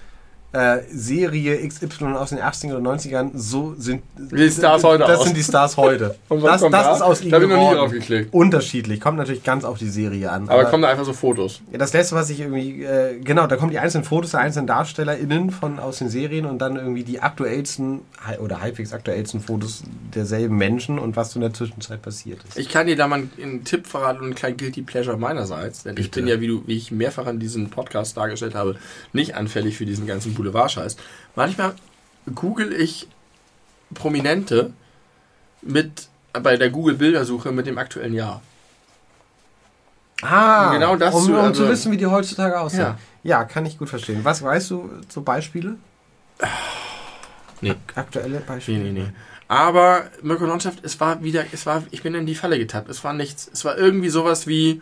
äh, Serie XY aus den 80ern oder 90ern, so sind die Stars heute Das aus. sind die Stars heute. Und was das kommt das da? ist aus Da ihnen hab ich noch nie drauf geklickt. Unterschiedlich, kommt natürlich ganz auf die Serie an. Aber kommen da einfach so Fotos. Ja, das letzte, was ich irgendwie, äh, genau, da kommen die einzelnen Fotos der einzelnen DarstellerInnen von, aus den Serien und dann irgendwie die aktuellsten oder halbwegs aktuellsten Fotos derselben Menschen und was so in der Zwischenzeit passiert ist. Ich kann dir da mal einen Tipp verraten und einen kleinen Guilty Pleasure meinerseits. Denn ich Bitte. bin ja, wie, du, wie ich mehrfach an diesem Podcast dargestellt habe, nicht anfällig für diesen ganzen Boulevard-Scheiß. Manchmal google ich Prominente mit bei der Google-Bildersuche mit dem aktuellen Jahr. Ah, Genau das um, zu- um also- zu wissen, wie die heutzutage aussehen. Ja. Ja. kann ich gut verstehen. Was weißt du so Beispiele? Nee. Aktuelle Nee, Beispiele? nee, nee. Aber Mirko Nonchef, es war wieder, es war, ich bin in die Falle getappt. Es war nichts. Es war irgendwie sowas wie,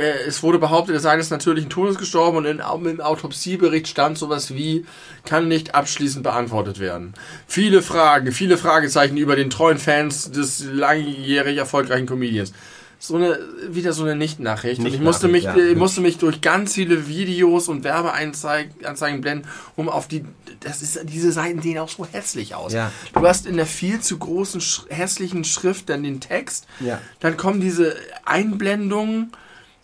es wurde behauptet, er sei des natürlichen Todes gestorben und in, im Autopsiebericht stand sowas wie, kann nicht abschließend beantwortet werden. Viele Fragen, viele Fragezeichen über den treuen Fans des langjährig erfolgreichen Comedians. So eine, wieder so eine Nicht-Nachricht. Und ich musste mich, ja. ich musste mich durch ganz viele Videos und Werbeanzeigen Anzeigen blenden, um auf die, das ist, diese Seiten sehen auch so hässlich aus. Ja. Du hast in der viel zu großen, hässlichen Schrift dann den Text. Ja. Dann kommen diese Einblendungen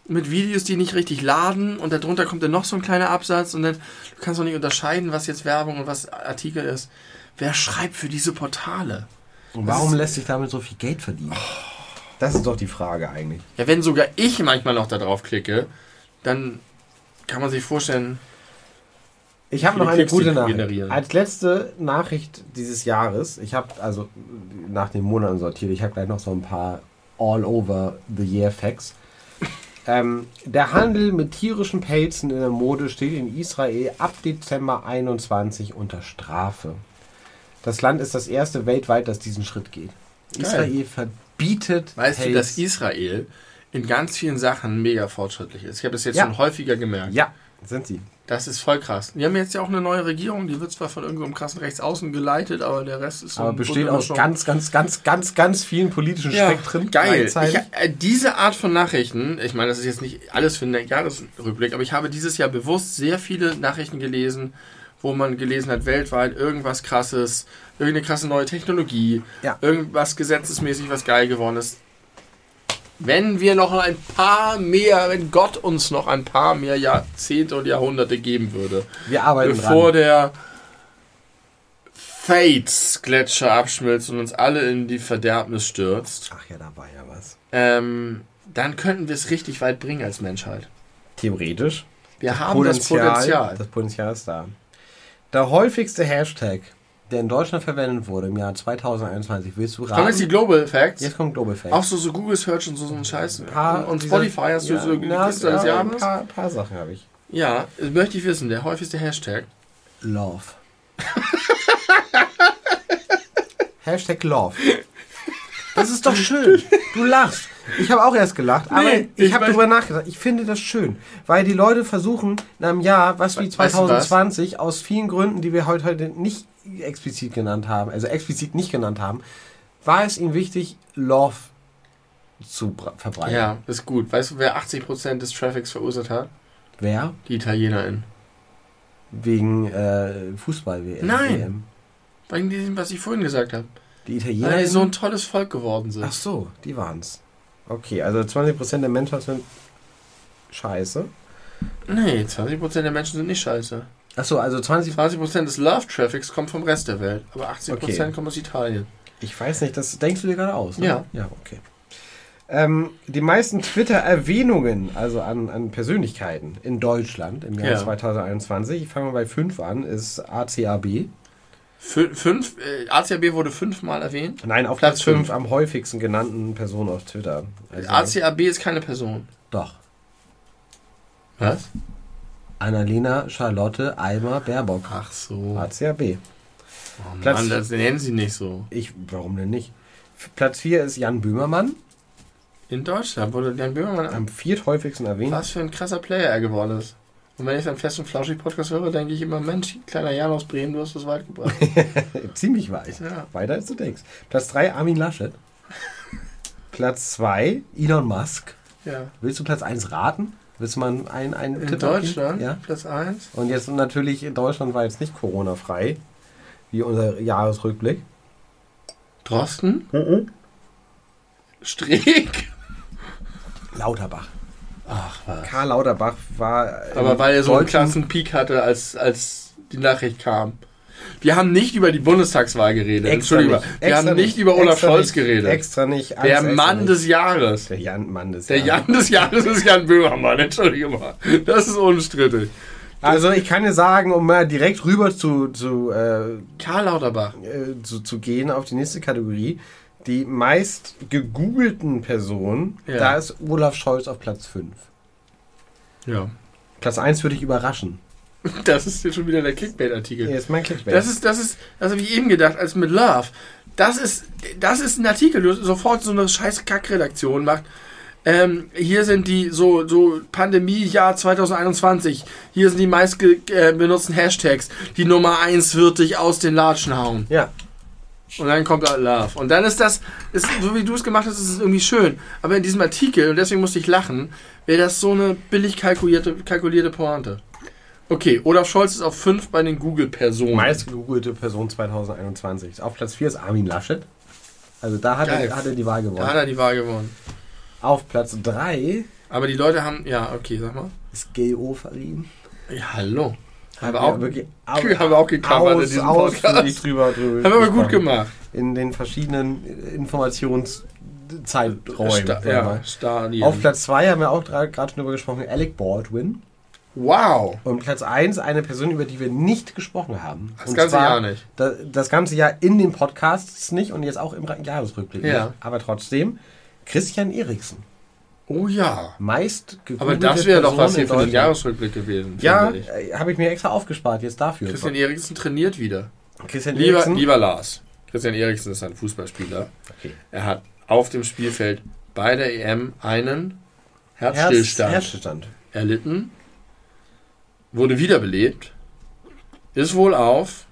mit Videos, die nicht richtig laden und darunter kommt dann noch so ein kleiner Absatz und dann du kannst doch nicht unterscheiden, was jetzt Werbung und was Artikel ist. Wer schreibt für diese Portale? Und warum lässt sich damit so viel Geld verdienen? Das ist doch die Frage eigentlich. Ja, wenn sogar ich manchmal noch da drauf klicke, dann kann man sich vorstellen, Ich habe noch eine Klicks, gute Nachricht. generieren. Als letzte Nachricht dieses Jahres, ich habe also nach den Monaten sortiert, ich habe gleich noch so ein paar All over the Year Facts. Ähm, der Handel mit tierischen Pelzen in der Mode steht in Israel ab Dezember 21 unter Strafe. Das Land ist das erste weltweit, das diesen Schritt geht. Israel verbietet weißt du, Pelz. dass Israel in ganz vielen Sachen mega fortschrittlich ist. Ich habe das jetzt Ja. schon häufiger gemerkt. Ja, sind sie. Das ist voll krass. Die haben jetzt ja auch eine neue Regierung, die wird zwar von irgendeinem krassen Rechtsaußen geleitet, aber der Rest ist so Aber besteht aus ganz, ganz, ganz, ganz, ganz vielen politischen ja, Spektren. Geil. Ich, äh, diese Art von Nachrichten, ich meine, das ist jetzt nicht alles für einen Jahresrückblick, aber ich habe dieses Jahr bewusst sehr viele Nachrichten gelesen, wo man gelesen hat, weltweit irgendwas krasses, irgendeine krasse neue Technologie, Ja. irgendwas gesetzesmäßig, was geil geworden ist. Wenn wir noch ein paar mehr, wenn Gott uns noch ein paar mehr Jahrzehnte und Jahrhunderte geben würde, Wir arbeiten bevor dran. der Fates-Gletscher abschmilzt und uns alle in die Verderbnis stürzt, Ach ja, da war ja was. ähm, dann könnten wir es richtig weit bringen als Menschheit. Theoretisch. Wir haben das Potenzial. Das Potenzial ist da. Der häufigste Hashtag, der in Deutschland verwendet wurde im Jahr 2021, willst du raten? Kommen jetzt die Global Facts? Jetzt kommt Global Facts. Auch so, so Google Search und so, so ein Scheiß. Paar und Spotify hast du ja, so die na, Liste des ja, ein paar, paar Sachen habe ich. Ja, das möchte ich wissen. Der häufigste Hashtag. Love. Hashtag Love. Das ist doch schön. Du lachst. Ich habe auch erst gelacht, aber Nee, ich ich habe darüber nachgedacht. Ich finde das schön, weil die Leute versuchen, in einem Jahr, was wie Weißt du was? 2020, aus vielen Gründen, die wir heute, heute nicht explizit genannt haben, also explizit nicht genannt haben, war es ihnen wichtig, Love zu verbreiten. Ja, ist gut. Weißt du, wer 80% des Traffics verursacht hat? Wer? Die ItalienerInnen. Wegen äh, Fußball-WM. Nein. WM. Wegen dem, was ich vorhin gesagt habe. Die Weil Italiener. die so ein tolles Volk geworden sind. Ach so, die waren's. Okay, also 20% der Menschen sind scheiße. Nee, 20% der Menschen sind nicht scheiße. Ach so, also 20 20% des Love-Traffics kommt vom Rest der Welt. Aber 80% Okay. kommt aus Italien. Ich weiß nicht, das denkst du dir gerade aus, ne? Ja. Ja, okay. Ähm, die meisten Twitter-Erwähnungen, also an, an Persönlichkeiten in Deutschland im Jahr Ja. 2021, ich fange mal bei 5 an, ist ACAB. Fün- Fünf, äh, ACAB wurde fünfmal erwähnt. Nein, auf Platz Platz 5 fünf. am häufigsten genannten Person auf Twitter. Also, ACAB ist keine Person. Doch. Was? Annalena Charlotte Alma Baerbock. Ach so. ACAB. Oh Platz- Mann, das nennen sie nicht so. Ich, warum denn nicht? Platz 4 ist Jan Böhmermann, In Deutschland wurde Jan Böhmermann am vierthäufigsten erwähnt. Was für ein krasser Player er geworden ist. Und wenn ich dann Fest und Flauschig Podcast höre, denke ich immer, Mensch, kleiner Jan aus Bremen, du hast das weit gebracht. Ziemlich weit. Ja. Weiter als du denkst. Platz 3 Armin Laschet. Platz 2 Elon Musk. ja. Willst du Platz 1 raten? Willst du mal einen, einen In Tipp? Deutschland, Ja. Platz 1. Und jetzt natürlich in Deutschland war jetzt nicht Corona-frei, wie unser Jahresrückblick. Drosten? Streeck? Lauterbach. Ach was. Karl Lauterbach war. Aber im weil er so einen klassen Peak hatte, als, als die Nachricht kam. Wir haben nicht über die Bundestagswahl geredet. Extra Entschuldigung. nicht, Wir extra haben nicht über Olaf Scholz nicht, geredet. Extra nicht. alles Der extra Mann nicht. des Jahres. Der Jan Mann des Der Jahres. Jan des Jahres ist Jan Böhmermann, entschuldige mal. Das ist unstrittig. Also ich kann dir sagen, um mal direkt rüber zu, zu, äh, Karl Lauterbach. äh, zu, zu gehen auf die nächste Kategorie. Die meist gegoogelten Personen, Ja. da ist Olaf Scholz auf Platz 5. Ja. Platz 1 würde ich überraschen. Das ist jetzt schon wieder der Clickbait-Artikel. Hier ist mein Clickbait. Das ist, das ist, das habe ich eben gedacht, als mit Love. Das ist, das ist ein Artikel, du sofort so eine scheiß Kackredaktion macht. Ähm, hier sind die so, so Pandemie-Jahr 2021. Hier sind die meist äh, benutzten Hashtags. Die Nummer 1 wird dich aus den Latschen hauen. Ja. Und dann kommt Love. Und dann ist das, ist, so wie du es gemacht hast, ist es irgendwie schön. Aber in diesem Artikel, und deswegen musste ich lachen, wäre das so eine billig kalkulierte, kalkulierte Pointe. Okay, Olaf Scholz ist auf 5 bei den Google-Personen. Meist gegoogelte Person 2021. Auf Platz 4 ist Armin Laschet. Also da hat, er, hat er die Wahl Da hat gewonnen. er die Wahl gewonnen. Auf Platz 3 Aber die Leute haben, ja, okay, sag mal. ist G.O. Verliehen. Ja, hallo. Haben wir auch, wirklich haben wir auch gecovert in aus, diesem ausführlich Podcast. drüber, drüber Haben wir aber gut gemacht. In den verschiedenen Informationszeiträumen. Sta ja. Stadien. Auf Platz 2 haben wir auch gerade schon drüber gesprochen, Alec Baldwin. wow. Und Platz 1 eine Person, über die wir nicht gesprochen haben. Das und ganze Jahr nicht. Da, das ganze Jahr in den Podcasts nicht und jetzt auch im Jahresrückblick Ja. nicht. Aber trotzdem, Christian Eriksen. Oh ja. Meist Aber das wäre doch was hier für den. Jahresrückblick gewesen. Ja, äh, habe ich mir extra aufgespart jetzt dafür. Christian Eriksen trainiert wieder. Christian Lieber, Eriksen. lieber Lars. Christian Eriksen ist ein Fußballspieler. Okay. Er hat auf dem Spielfeld bei der EM einen Herz, Herzstillstand Herzstillstand. erlitten, wurde wiederbelebt, ist wohl auf.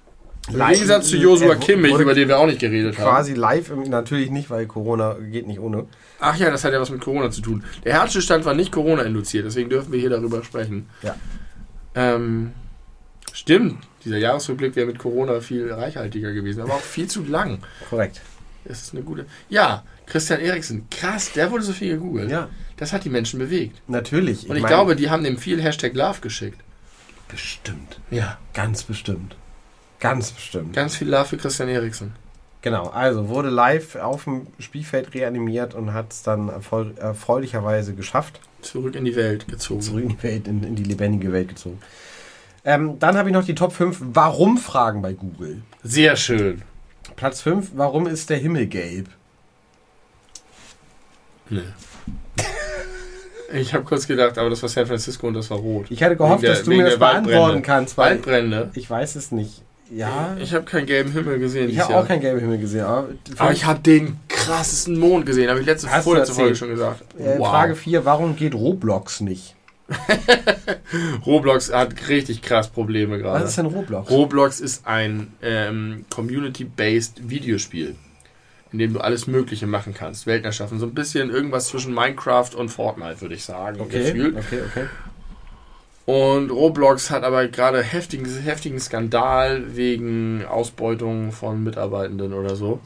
Im Gegensatz zu Joshua Kimmich, über den wir auch nicht geredet haben. Quasi live, natürlich nicht, weil Corona geht nicht ohne. Ach ja, das hat ja was mit Corona zu tun. Der Herzstillstand war nicht Corona induziert, deswegen dürfen wir hier darüber sprechen. Ja. Ähm, stimmt, dieser Jahresrückblick wäre mit Corona viel reichhaltiger gewesen, aber auch viel zu lang. Korrekt. Das ist eine gute. Ja, Christian Eriksen, krass, der wurde so viel gegoogelt. Ja, Das hat die Menschen bewegt. natürlich. Und ich mein- glaube, die haben dem viel Hashtag Love geschickt. Bestimmt. Ja. Ganz bestimmt. Ganz bestimmt. Ganz viel Love für Christian Eriksen. Genau, also wurde live auf dem Spielfeld reanimiert und hat es dann erfreulicherweise geschafft. Zurück in die Welt gezogen. Zurück in die Welt, in, in die lebendige Welt gezogen. Ähm, dann habe ich noch die Top 5 Warum-Fragen bei Google. Sehr schön. Platz 5, warum ist der Himmel gelb? Nee. Ich habe kurz gedacht, aber das war San Francisco und das war rot. Ich hatte gehofft, Wegen der- dass du mir das beantworten kannst, weil Waldbrände. ich weiß es nicht. Ja, Ich habe keinen gelben Himmel gesehen. ich habe auch keinen gelben Himmel gesehen. Aber, Aber ich habe den krassesten Mond gesehen. Habe ich letzte vorletzte Folge schon gesagt. äh, Frage 4, warum geht Roblox nicht? Roblox hat richtig krass Probleme gerade. Was ist denn Roblox? Roblox ist ein ähm, Community-based Videospiel, in dem du alles Mögliche machen kannst. Welten erschaffen. So ein bisschen irgendwas zwischen Minecraft und Fortnite, würde ich sagen. okay, Gefühlt. okay, okay. Und Roblox hat aber gerade heftigen, heftigen Skandal wegen Ausbeutung von Mitarbeitenden oder so.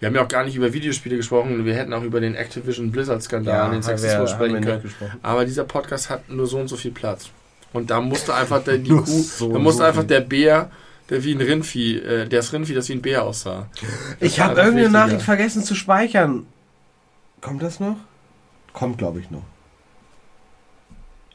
Wir haben ja auch gar nicht über Videospiele gesprochen. Wir hätten auch über den Activision Blizzard-Skandal und den Sexismus sprechen können. gesprochen. Aber dieser Podcast hat nur so und so viel Platz. Und da musste einfach der, die Kuh, so da musste so einfach viel. der Bär, der wie ein Rindvieh, äh, das Rindvieh, das wie ein Bär aussah. Ich war habe irgendeine wichtiger. Nachricht vergessen zu speichern. Kommt das noch? Kommt, glaube ich, noch.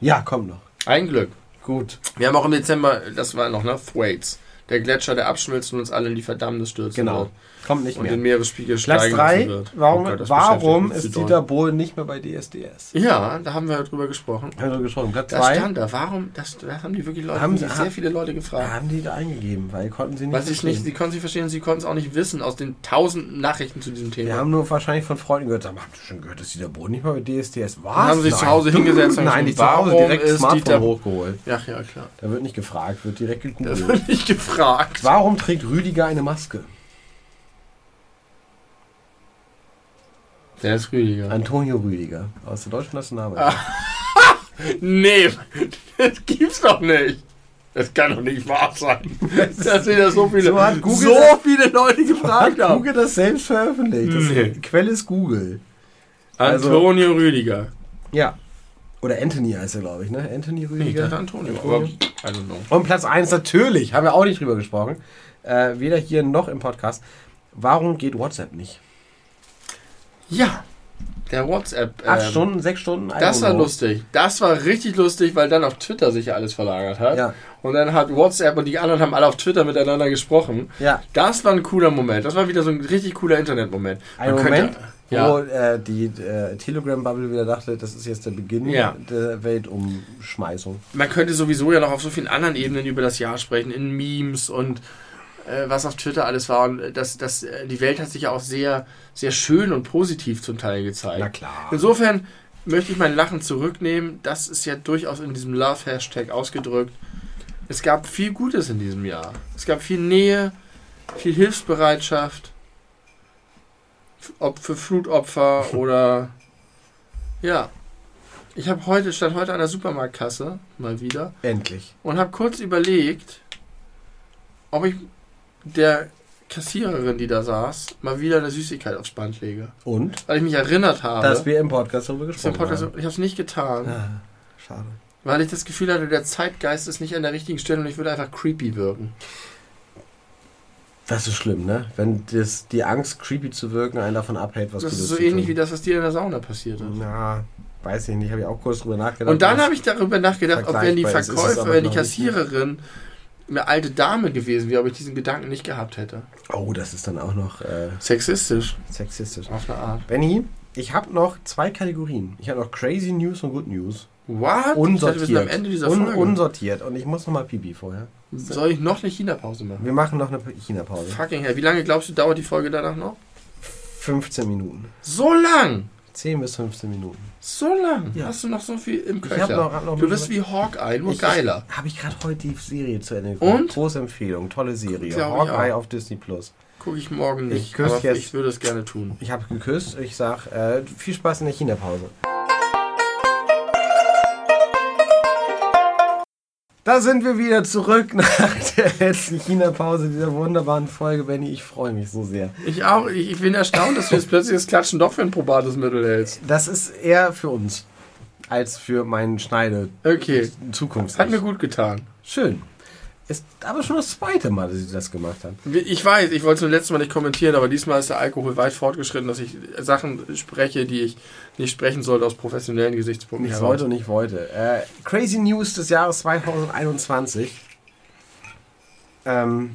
Ja, kommt noch. Ein Glück. Gut. Wir haben auch im Dezember, das war noch, ne? Thwaites. Der Gletscher, der abschmilzt und uns alle in die Verdammnis stürzen Genau. wird. Kommt nicht Und mehr. den Meeresspiegel Platz steigen 3. lassen wird. Warum, Oh Gott, das warum ist Dieter. Bohlen nicht mehr bei DSDS? Ja, da haben wir drüber gesprochen. Haben wir gesprochen. Platz Das 2. stand da. Warum? Das, das haben die wirklich Leute, Haben sie- sich sehr viele Leute gefragt. Haben die da eingegeben, weil konnten sie nicht Weil sie es nicht, sie verstehen. konnten es nicht verstehen und sie konnten es auch nicht wissen aus den tausenden Nachrichten zu diesem Thema. Wir haben nur wahrscheinlich von Freunden gehört, haben, habt ihr schon gehört, dass Dieter Bohlen nicht mehr bei DSDS war? Haben sie sich zu Hause hingesetzt und Nein, nicht zu Hause, direkt ist Smartphone Dieter- hochgeholt. Ja, ja, klar. Da wird nicht gefragt, wird direkt Das gegoogelt. wird nicht gefragt. Warum trägt Rüdiger eine Maske? Der ist Rüdiger. Antonio Rüdiger aus der deutschen Nationalmannschaft. Nee, das gibt's doch nicht. Das kann doch nicht wahr sein. Dass wieder so viele, So hat Google so das- viele Leute gefragt haben. Google das selbst veröffentlicht? Das Nee. Quelle ist Google. Also- Antonio Rüdiger. Ja. Oder Anthony heißt er, glaube ich, ne? Anthony Nee, ich Rüdiger. dachte Antonio. Aber, I don't know. Und Platz 1 natürlich, haben wir auch nicht drüber gesprochen. Äh, weder hier noch im Podcast. Warum geht WhatsApp nicht? Ja, der WhatsApp. Acht ähm, Stunden, sechs Stunden? Das war lustig. Das war richtig lustig, weil dann auf Twitter sich ja alles verlagert hat. Ja. Und dann hat WhatsApp und die anderen haben alle auf Twitter miteinander gesprochen. Ja, Das war ein cooler Moment. Das war wieder so ein richtig cooler Internetmoment. ein Man Moment, könnte- ja. wo äh, die äh, Telegram-Bubble wieder dachte, das ist jetzt der Beginn Ja. der Weltumschmeißung. Man könnte sowieso ja noch auf so vielen anderen Ebenen über das Jahr sprechen, in Memes und was auf Twitter alles war. Und das, das, äh, die Welt hat sich ja auch sehr, sehr schön und positiv zum Teil gezeigt. Na klar. Insofern möchte ich mein Lachen zurücknehmen. Das ist ja durchaus in diesem Love-Hashtag ausgedrückt. Es gab viel Gutes in diesem Jahr. Es gab viel Nähe, viel Hilfsbereitschaft. Ob für Flutopfer oder. Ja. Ich habe heute, stand heute an der Supermarktkasse, mal wieder, Endlich. und habe kurz überlegt, ob ich der Kassiererin, die da saß, mal wieder eine Süßigkeit aufs Band lege. Und? Weil ich mich erinnert habe. Dass wir im Podcast darüber gesprochen im Podcast, haben. ich habe es nicht getan, Ah, schade. weil ich das Gefühl hatte, der Zeitgeist ist nicht an der richtigen Stelle und ich würde einfach creepy wirken. Das ist schlimm, ne? Wenn das, die Angst, creepy zu wirken, einen davon abhält, was das Gutes ist so ähnlich wie das, was dir in der Sauna passiert ist. Na, weiß ich nicht. Habe ich auch kurz drüber nachgedacht. Und dann habe ich darüber nachgedacht, ob wenn die aber Verkäuferin, die nicht, ne? Kassiererin eine alte Dame gewesen wäre, ob ich diesen Gedanken nicht gehabt hätte. Oh, das ist dann auch noch äh, Sexistisch, sexistisch. auf eine Art. Benny, ich habe noch zwei Kategorien. Ich habe noch Crazy News und Good News. What? Ich dachte, wir Unsortiert. sind am Ende dieser Un Folge. unsortiert. Und ich muss noch mal Pipi vorher. Soll ich noch eine China-Pause machen? Wir machen noch eine China-Pause. Fucking hell. Wie lange glaubst du, dauert die Folge danach noch? 15 Minuten. So lang! 10 bis 15 Minuten. So lang! Ja. Hast du noch so viel im Ich Köcher? hab noch- noch du bist wie Hawkeye, nur Ich- geiler. Habe ich gerade heute die Serie zu Ende geguckt. Und? Große Empfehlung. Tolle Serie. Ich Hawkeye auf Disney Plus. Gucke ich morgen Ich nicht, küsse aber jetzt- ich würde es gerne tun. Ich habe geküsst. Ich sag äh, viel Spaß in der China-Pause. Da sind wir wieder zurück nach der letzten China-Pause dieser wunderbaren Folge, Benny. Ich freue mich so sehr. Ich auch. Ich, bin erstaunt, dass du jetzt plötzlich das Klatschen doch für ein probates Mittel hältst. Das ist eher für uns als für meinen Schneide Okay. Zukunft. Hat mir gut getan. Schön. Ist aber schon das zweite Mal, dass ich das gemacht habe. Ich weiß, ich wollte es letztes Mal nicht kommentieren, aber diesmal ist der Alkohol weit fortgeschritten, dass ich Sachen spreche, die ich nicht sprechen sollte aus professionellen Gesichtspunkten Nicht sollte und nicht wollte. Äh, Crazy News des Jahres 2021. Ähm,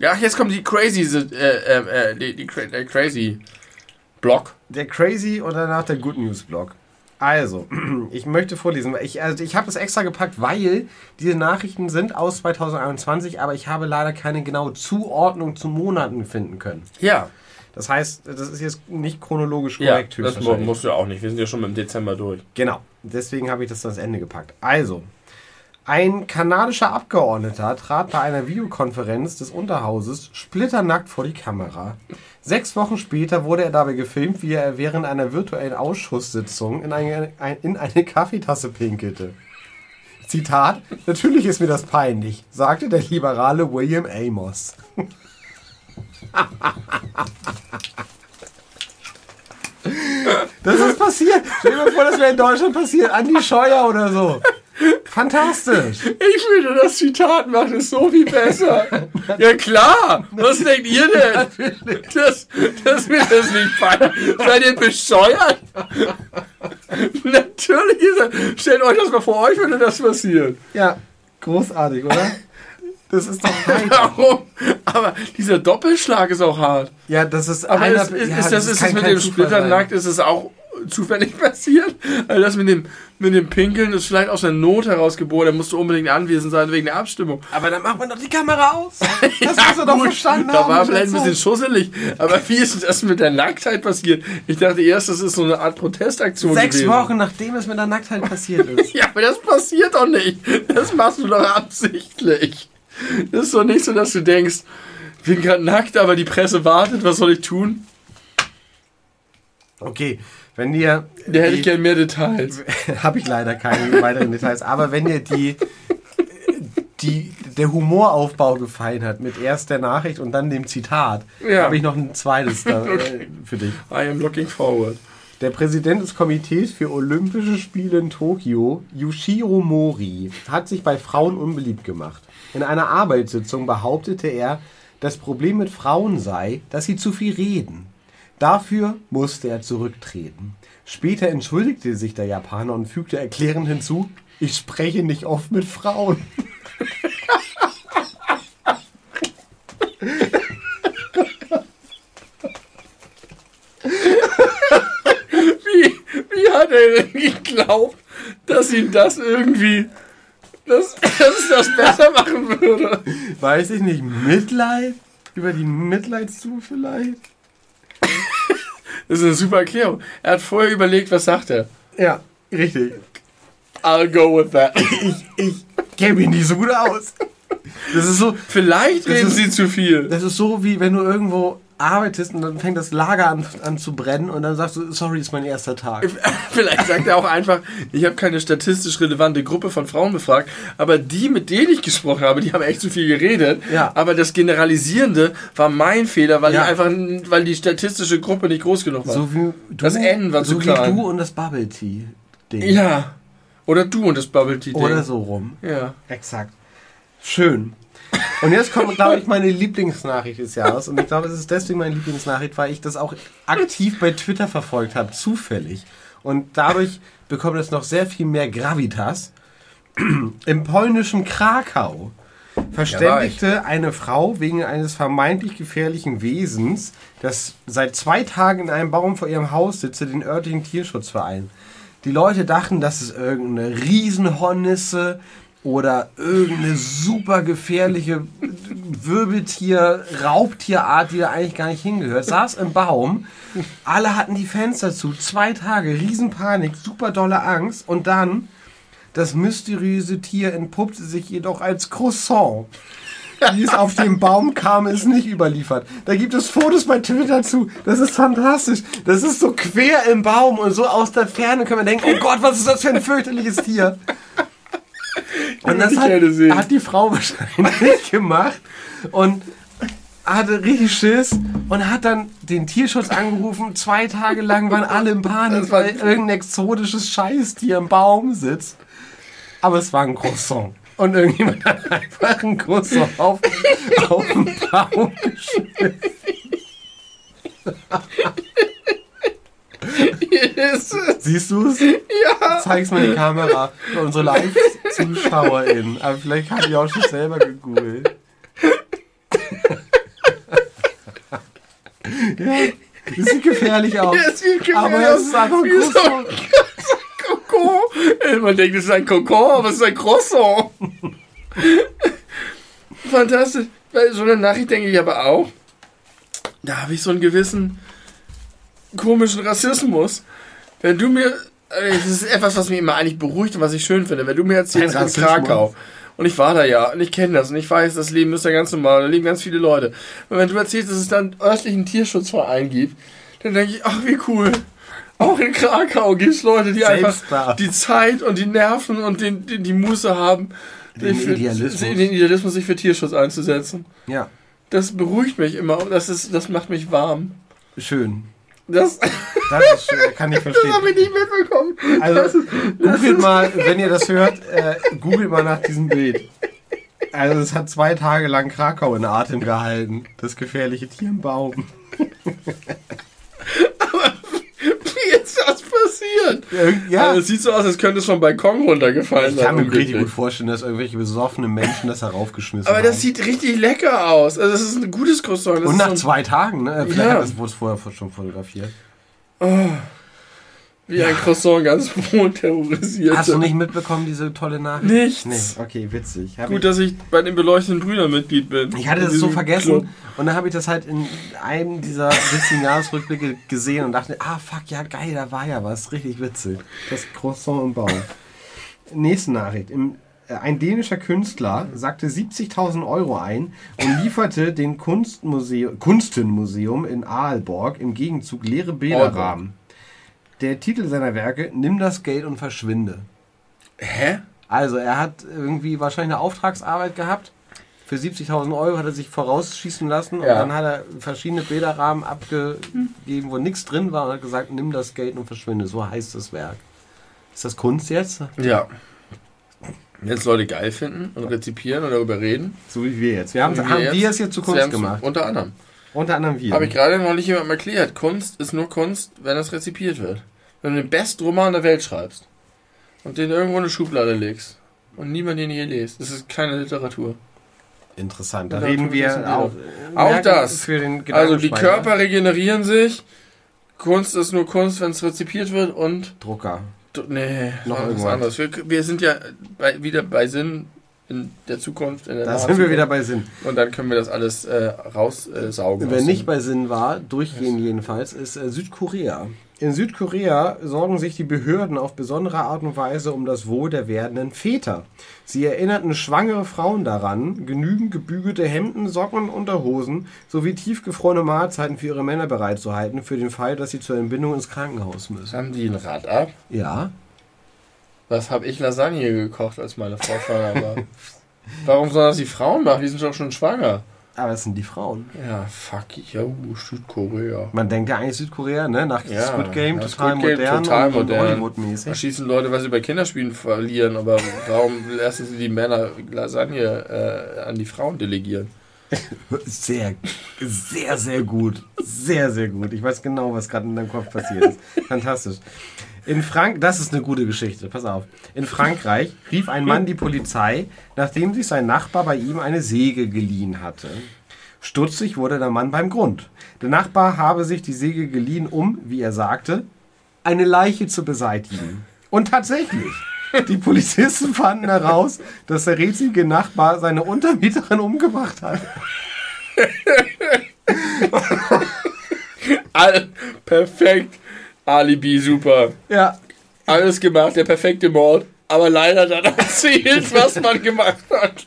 Ja, jetzt kommt die Crazy, äh, äh, äh, die, die äh, Crazy Block. der Crazy und danach der Good News Blog. Also, ich möchte vorlesen. Ich, also ich habe das extra gepackt, weil diese Nachrichten sind aus 2021, aber ich habe leider keine genaue Zuordnung zu Monaten finden können. Ja, Das heißt, das ist jetzt nicht chronologisch ja korrekt. das mu- höchstwahrscheinlich. musst du auch nicht. Wir sind ja schon im Dezember durch. Genau, deswegen habe ich das ans Ende gepackt. Also, ein kanadischer Abgeordneter trat bei einer Videokonferenz des Unterhauses splitternackt vor die Kamera. Sechs Wochen später wurde er dabei gefilmt, wie er während einer virtuellen Ausschusssitzung in eine, ein, in eine Kaffeetasse pinkelte. Zitat, natürlich ist mir das peinlich, sagte der liberale William Amos. Das ist passiert. Stell dir mal vor, das wäre in Deutschland passiert. Andi Scheuer oder so. Fantastisch. Ich finde, das Zitat macht es so viel besser. ja klar. Was denkt ihr denn? Das, das wird das nicht feiern. Seid ihr bescheuert? Natürlich ist er. Stellt euch das mal vor, euch würde das passieren. Ja, großartig, oder? Das ist doch heiter. Warum? Aber dieser Doppelschlag ist auch hart. Ja, das ist Aber einer, ist, ist, ja, ist das, ist das kann mit kein dem Zufall Splittern sein. nackt, ist es auch zufällig passiert? Also das mit dem, mit dem Pinkeln ist vielleicht aus der Not herausgeboren. Da musst du unbedingt anwesend sein wegen der Abstimmung. Aber dann macht man doch die Kamera aus. Das Ja, musst du doch gut, verstanden Da war vielleicht ein bisschen schusselig. Aber wie ist das mit der Nacktheit passiert? Ich dachte erst, das ist so eine Art Protestaktion Sechs gewesen. Wochen, nachdem es mit der Nacktheit passiert ist. Ja, aber das passiert doch nicht. Das machst du doch absichtlich. Das ist doch nicht so, dass du denkst, ich bin gerade nackt, aber die Presse wartet, was soll ich tun? Okay, wenn dir... Da hätte ich die- gern mehr Details. Habe ich leider keine weiteren Details. Aber wenn dir die, die, der Humoraufbau gefallen hat, mit erst der Nachricht und dann dem Zitat, Ja. habe ich noch ein zweites da, äh, Okay. für dich. I am looking forward. Der Präsident des Komitees für Olympische Spiele in Tokio, Yushiro Mori, hat sich bei Frauen unbeliebt gemacht. In einer Arbeitssitzung behauptete er, das Problem mit Frauen sei, dass sie zu viel reden. Dafür musste er zurücktreten. Später entschuldigte sich der Japaner und fügte erklärend hinzu, ich spreche nicht oft mit Frauen. Wie, wie hat er denn geglaubt, dass ihm das irgendwie, dass, dass es das besser machen würde? Weiß ich nicht, Mitleid? Über die Mitleidszu vielleicht? Das ist eine super Erklärung. Er hat vorher überlegt, was sagt er. Ja, richtig. I'll go with that. Ich, ich kenne mich nicht so gut aus. Das ist so, Vielleicht reden ist- sie zu viel. das ist so wie wenn du irgendwo arbeitest und dann fängt das Lager an, an zu brennen und dann sagst du, sorry, ist mein erster Tag. Vielleicht sagt er auch einfach, ich habe keine statistisch relevante Gruppe von Frauen befragt, aber die, mit denen ich gesprochen habe, die haben echt zu viel geredet. Ja. Aber das Generalisierende war mein Fehler, weil Ja. ich einfach, weil die statistische Gruppe nicht groß genug war. So wie du, Das N war so zu wie klein. du und das Bubble Tea Ding. Ja. Oder du und das Bubble Tea Ding. Oder so rum. Ja. Exakt. Schön. Und jetzt kommt, glaube ich, meine Lieblingsnachricht des Jahres. Und ich glaube, es ist deswegen meine Lieblingsnachricht, weil ich das auch aktiv bei Twitter verfolgt habe, zufällig. Und dadurch bekommt es noch sehr viel mehr Gravitas. Im polnischen Krakau verständigte eine Frau wegen eines vermeintlich gefährlichen Wesens, das seit zwei Tagen in einem Baum vor ihrem Haus sitze, den örtlichen Tierschutzverein. Die Leute dachten, das ist irgendeine Riesenhornisse oder irgendeine super gefährliche Wirbeltier, Raubtierart, die da eigentlich gar nicht hingehört. Saß im Baum, alle hatten die Fenster zu, zwei Tage, Riesenpanik, super dolle Angst und dann das mysteriöse Tier entpuppte sich jedoch als Croissant. Wie es auf dem Baum kam, ist nicht überliefert. Da gibt es Fotos bei Twitter zu. Das ist fantastisch. Das ist so quer im Baum und so aus der Ferne können wir denken, oh Gott, was ist das für ein fürchterliches Tier? Und das hat, hat die Frau wahrscheinlich gemacht und hatte richtig Schiss und hat dann den Tierschutz angerufen. Zwei Tage lang waren alle in Panik, weil irgendein exotisches Scheißtier im Baum sitzt. Aber es war ein Croissant. Und irgendjemand hat einfach ein Croissant auf, auf den Baum geschmissen. Siehst du es? ja. Zeig's mal in die Kamera. Für unsere Live-ZuschauerInnen. Aber vielleicht hat die auch schon selber gegoogelt. ja, das sieht gefährlich aus. Das sieht gefährlich aber es ist einfach ein Wie so ein Croissant. Kokon. Man denkt, es ist ein Kokon, aber es ist ein Croissant. Fantastisch. Bei so einer Nachricht denke ich aber auch, da habe ich so einen gewissen komischen Rassismus. Wenn du mir, das ist etwas, was mich immer eigentlich beruhigt und was ich schön finde, wenn du mir erzählst, Rassismus? Krakau, und ich war da ja, und ich kenne das, und ich weiß, das Leben ist ja ganz normal, da leben ganz viele Leute. Und wenn du erzählst, dass es da einen örtlichen Tierschutzverein gibt, dann denke ich, ach, wie cool. Auch in Krakau gibt es Leute, die Selbst einfach da. die Zeit und die Nerven und den, den, die Muße haben, Den sich für, Idealismus. den Idealismus, sich für Tierschutz einzusetzen. Ja, Das beruhigt mich immer und das, ist, das macht mich warm. schön. Das, Das ist. Kann ich das verstehen. habe ich nicht mitbekommen. Also, googelt mal, wenn ihr das hört, äh, googelt mal nach diesem Bild. Also, es hat zwei Tage lang Krakau in Atem gehalten. Das gefährliche Tier im Baum. Wie ist das passiert? Ja, Also, es sieht so aus, als könnte es vom Balkon runtergefallen ich kann mir richtig gut vorstellen, dass irgendwelche besoffenen Menschen das heraufgeschmissen Aber haben. das sieht richtig lecker aus. Also, das ist ein gutes Croissant. Das Und nach so zwei Tagen, ne? Vielleicht Ja. hat das wurde es vorher schon fotografiert. Wie ein Croissant ganz wohl terrorisiert. Hast du nicht mitbekommen, diese tolle Nachricht? Nichts. Nee, okay, witzig. Hab Gut, ich, dass ich bei den beleuchteten Brüdern Mitglied bin. ich hatte das so vergessen Club. und dann habe ich das halt in einem dieser witzigen Jahresrückblicke gesehen und dachte, ah fuck, ja geil, da war ja was, richtig witzig. Das Croissant im Baum. Nächste Nachricht. Im, äh, ein dänischer Künstler sagte 70.000 Euro ein und lieferte dem Kunstmuseum, Kunstenmuseum in Aalborg im Gegenzug leere Bilderrahmen. Der Titel seiner Werke, Nimm das Geld und verschwinde. Hä? Also, er hat irgendwie wahrscheinlich eine Auftragsarbeit gehabt. Für 70.000 Euro hat er sich vorausschießen lassen und Ja. dann hat er verschiedene Bilderrahmen abgegeben, wo nichts drin war und hat gesagt, nimm das Geld und verschwinde. So heißt das Werk. Ist das Kunst jetzt? Ja. Wenn es Leute geil finden und rezipieren und darüber reden. So wie wir jetzt. Wir haben, wir haben jetzt. wir es jetzt zu Kunst gemacht. Unter anderem. Unter anderem wir. Habe ich gerade neulich jemandem erklärt. Kunst ist nur Kunst, wenn es rezipiert wird. Wenn du den besten Roman der Welt schreibst und den irgendwo in eine Schublade legst und niemand den je liest, das ist keine Literatur. Interessant. Da Ja, reden wir auch. Auch das. Für den Also die Gedankenspeicher. Körper regenerieren sich. Kunst ist nur Kunst, wenn es rezipiert wird und Drucker. Nee, Noch noch was irgendwas. anderes. Wir, wir sind ja bei, wieder bei Sinn in der Zukunft. In der Da sind wir wieder bei Sinn. Und dann können wir das alles äh, raussaugen. Wer aus nicht bei Sinn war, durchgehend jedenfalls, ist äh, Südkorea. In Südkorea sorgen sich die Behörden auf besondere Art und Weise um das Wohl der werdenden Väter. Sie erinnerten schwangere Frauen daran, genügend gebügelte Hemden, Socken und Unterhosen sowie tiefgefrorene Mahlzeiten für ihre Männer bereitzuhalten, für den Fall, dass sie zur Entbindung ins Krankenhaus müssen. Haben die ein Rad ab? Ja. Was habe ich Lasagne gekocht, als meine Frau schwanger war? Warum soll das die Frauen machen? Die sind doch schon schwanger. Aber es sind die Frauen. Ja, fuck, yo, Südkorea. Man denkt ja eigentlich Südkorea, ne? Nach Ja, Squid Game ja, total Squid Game modern total und, modern. Da Hollywood-mäßig. schießen Leute, weil sie bei Kinderspielen verlieren, aber warum lassen sie die Männer Lasagne äh, an die Frauen delegieren? Sehr, sehr, sehr gut. Sehr, sehr gut. Ich weiß genau, was gerade in deinem Kopf passiert ist. Fantastisch. In Frank, das ist eine gute Geschichte. Pass auf. In Frankreich rief ein Mann die Polizei, nachdem sich sein Nachbar bei ihm eine Säge geliehen hatte. Stutzig wurde der Mann beim Grund. Der Nachbar habe sich die Säge geliehen, um, wie er sagte, eine Leiche zu beseitigen. Und tatsächlich. Die Polizisten fanden heraus, dass der rätselige Nachbar seine Untermieterin umgebracht hat. Perfekt. Alibi, super. Ja, Alles gemacht, der perfekte Mord. Aber leider dann erzählt, was man gemacht hat.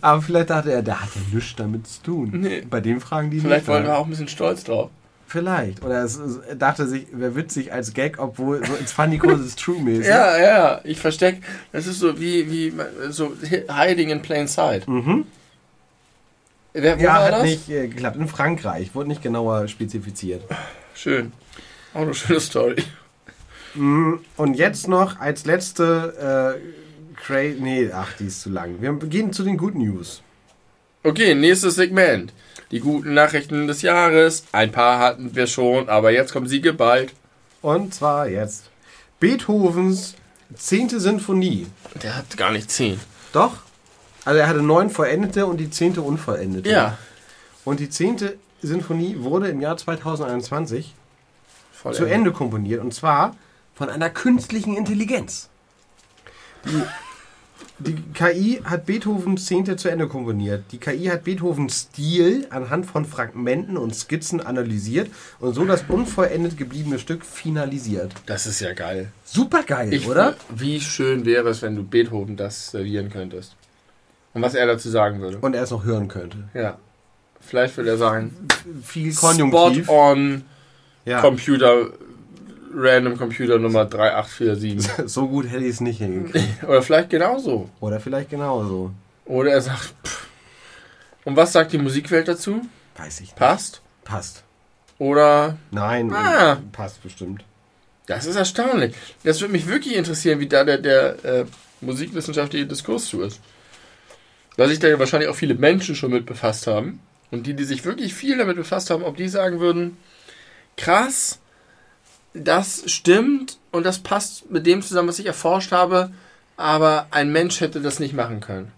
aber vielleicht dachte er, der hat ja nichts damit zu tun. Nee. Bei dem fragen die Vielleicht waren wir auch ein bisschen stolz drauf. Vielleicht. Oder es, es, er dachte sich, wäre witzig als Gag, obwohl so ins Funny Cause is True mäßig. Ja, ja, ich versteck. Das ist so wie, wie so Hiding in Plain Sight. Mhm. Wer, wo Ja, hat das? nicht äh, geklappt. In Frankreich. Wurde nicht genauer spezifiziert. Schön. Auch eine schöne Story. Mhm. Und jetzt noch als letzte äh, Cra Nee, ach, die ist zu lang. Wir gehen zu den Good News. Okay, nächstes Segment. Die guten Nachrichten des Jahres. Ein paar hatten wir schon, aber jetzt kommen sie geballt. Und zwar jetzt Beethovens zehnte Sinfonie. Der hat gar nicht zehn. Doch. Also er hatte neun vollendete und die zehnte unvollendete. Ja. Und die zehnte Sinfonie wurde im Jahr 2021 Voll zu Ende komponiert. Und zwar von einer künstlichen Intelligenz. Die, die KI hat Beethovens Zehnte zu Ende komponiert. Die KI hat Beethovens Stil anhand von Fragmenten und Skizzen analysiert und so das unvollendet gebliebene Stück finalisiert. Das ist ja geil. Super geil, Ich, oder? Wie schön wäre es, wenn du Beethoven das servieren könntest. Und was er dazu sagen würde. Und er es noch hören könnte. Ja. Vielleicht würde er sagen, Viel Spot Konjunktiv. on Ja. Computer, random Computer Nummer 3847. So gut hätte ich es nicht hingekriegt. Oder vielleicht genauso. Oder vielleicht genauso. Oder er sagt, pff. Und was sagt die Musikwelt dazu? Weiß ich nicht. Passt? Passt. Oder Nein, Ah. passt bestimmt. Das ist erstaunlich. Das würde mich wirklich interessieren, wie da der, der äh, musikwissenschaftliche Diskurs zu ist. Weil sich da ja wahrscheinlich auch viele Menschen schon mit befasst haben. Und die, die sich wirklich viel damit befasst haben, ob die sagen würden, krass, das stimmt und das passt mit dem zusammen, was ich erforscht habe, aber ein Mensch hätte das nicht machen können.